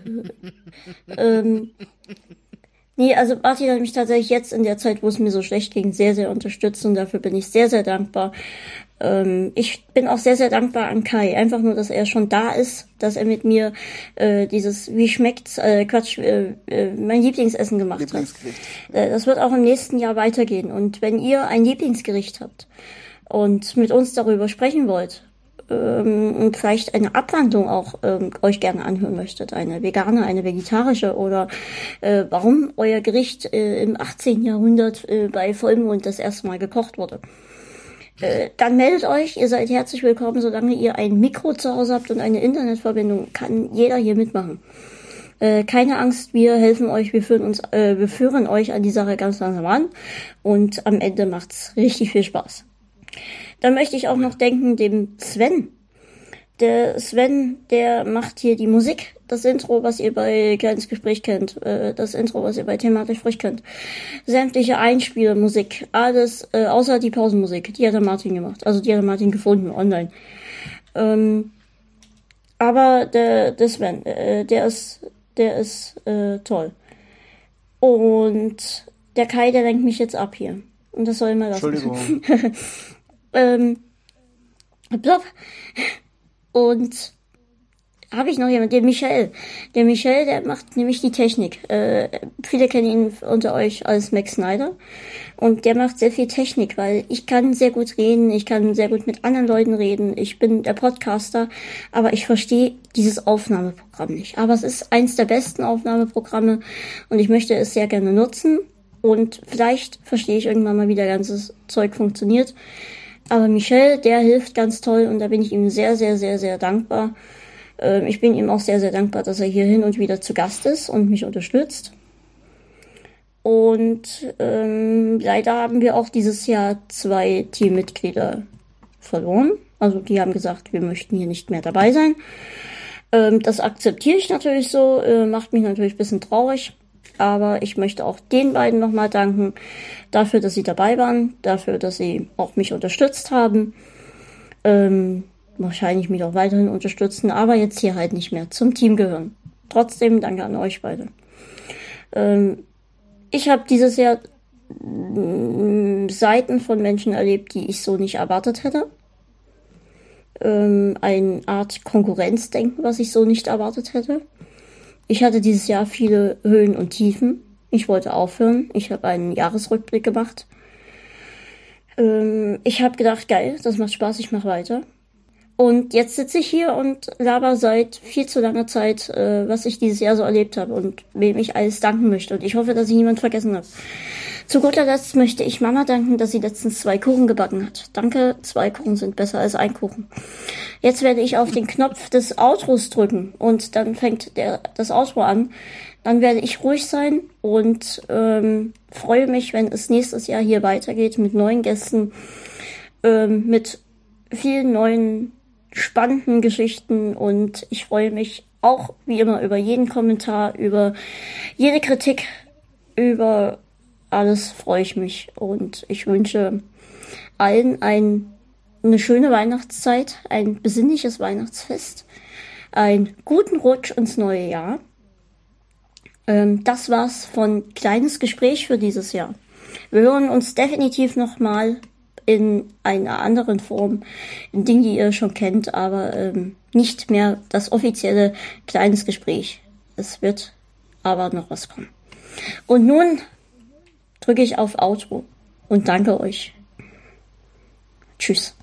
ähm, nee, also Martin hat mich tatsächlich jetzt in der Zeit, wo es mir so schlecht ging, sehr, sehr unterstützt und dafür bin ich sehr, sehr dankbar. Ähm, ich bin auch sehr, sehr dankbar an Kai. Einfach nur, dass er schon da ist, dass er mit mir äh, dieses, wie schmeckt's, äh, Quatsch, äh, äh, mein Lieblingsessen gemacht hat. Äh, das wird auch im nächsten Jahr weitergehen. Und wenn ihr ein Lieblingsgericht habt und mit uns darüber sprechen wollt, ähm, und vielleicht eine Abwandlung auch ähm, euch gerne anhören möchtet, eine vegane, eine vegetarische oder äh, warum euer Gericht äh, im 18. Jahrhundert äh, bei Vollmond das erste Mal gekocht wurde äh, dann meldet euch, ihr seid herzlich willkommen, solange ihr ein Mikro zu Hause habt und eine Internetverbindung, kann jeder hier mitmachen. Äh, keine Angst, wir helfen euch, wir führen uns, äh, wir führen euch an die Sache ganz langsam an und am Ende macht's richtig viel Spaß. Dann möchte ich auch noch denken dem Sven, der Sven, der macht hier die Musik, das Intro, was ihr bei Kleines Gespräch kennt, äh, das Intro, was ihr bei Thematisch Frisch kennt. Sämtliche Einspielmusik, alles, äh, außer die Pausenmusik, die hat der Martin gemacht. Also die hat der Martin gefunden online. Ähm, aber der, der Sven, äh, der ist Der ist äh, toll. Und der Kai, der lenkt mich jetzt ab hier. Und das soll immer lassen. Entschuldigung. ähm, blub. Und habe ich noch jemanden, den Michael. Der Michael, der macht nämlich die Technik. Äh, viele kennen ihn unter euch als Max Snyder. Und der macht sehr viel Technik, weil ich kann sehr gut reden, ich kann sehr gut mit anderen Leuten reden, ich bin der Podcaster, aber ich verstehe dieses Aufnahmeprogramm nicht. Aber es ist eins der besten Aufnahmeprogramme und ich möchte es sehr gerne nutzen. Und vielleicht verstehe ich irgendwann mal, wie der ganze Zeug funktioniert. Aber Michel, der hilft ganz toll und da bin ich ihm sehr, sehr, sehr, sehr dankbar. Ähm, ich bin ihm auch sehr, sehr dankbar, dass er hier hin und wieder zu Gast ist und mich unterstützt. Und ähm, leider haben wir auch dieses Jahr zwei Teammitglieder verloren. Also die haben gesagt, wir möchten hier nicht mehr dabei sein. Ähm, das akzeptiere ich natürlich so, äh, macht mich natürlich ein bisschen traurig. Aber ich möchte auch den beiden nochmal danken dafür, dass sie dabei waren, dafür, dass sie auch mich unterstützt haben. Ähm, wahrscheinlich mich auch weiterhin unterstützen, aber jetzt hier halt nicht mehr zum Team gehören. Trotzdem danke an euch beide. Ähm, ich habe dieses Jahr mm, Seiten von Menschen erlebt, die ich so nicht erwartet hätte. Ähm, eine Art Konkurrenzdenken, was ich so nicht erwartet hätte. Ich hatte dieses Jahr viele Höhen und Tiefen. Ich wollte aufhören. Ich habe einen Jahresrückblick gemacht. Ähm, ich habe gedacht, geil, das macht Spaß, ich mache weiter. Und jetzt sitze ich hier und laber seit viel zu langer Zeit, äh, was ich dieses Jahr so erlebt habe und wem ich alles danken möchte. Und ich hoffe, dass ich niemand vergessen habe. Zu guter Letzt möchte ich Mama danken, dass sie letztens zwei Kuchen gebacken hat. Danke, zwei Kuchen sind besser als ein Kuchen. Jetzt werde ich auf den Knopf des Outros drücken und dann fängt der, das Outro an. Dann werde ich ruhig sein und ähm, freue mich, wenn es nächstes Jahr hier weitergeht mit neuen Gästen, ähm, mit vielen neuen spannenden Geschichten und ich freue mich auch wie immer über jeden Kommentar, über jede Kritik, über alles freue ich mich und ich wünsche allen ein, eine schöne Weihnachtszeit, ein besinnliches Weihnachtsfest, einen guten Rutsch ins neue Jahr. Ähm, das war's von kleines Gespräch für dieses Jahr. Wir hören uns definitiv nochmal in einer anderen Form, in Dingen, die ihr schon kennt, aber ähm, nicht mehr das offizielle kleines Gespräch. Es wird aber noch was kommen. Und nun drücke ich auf Outro und danke euch. Tschüss.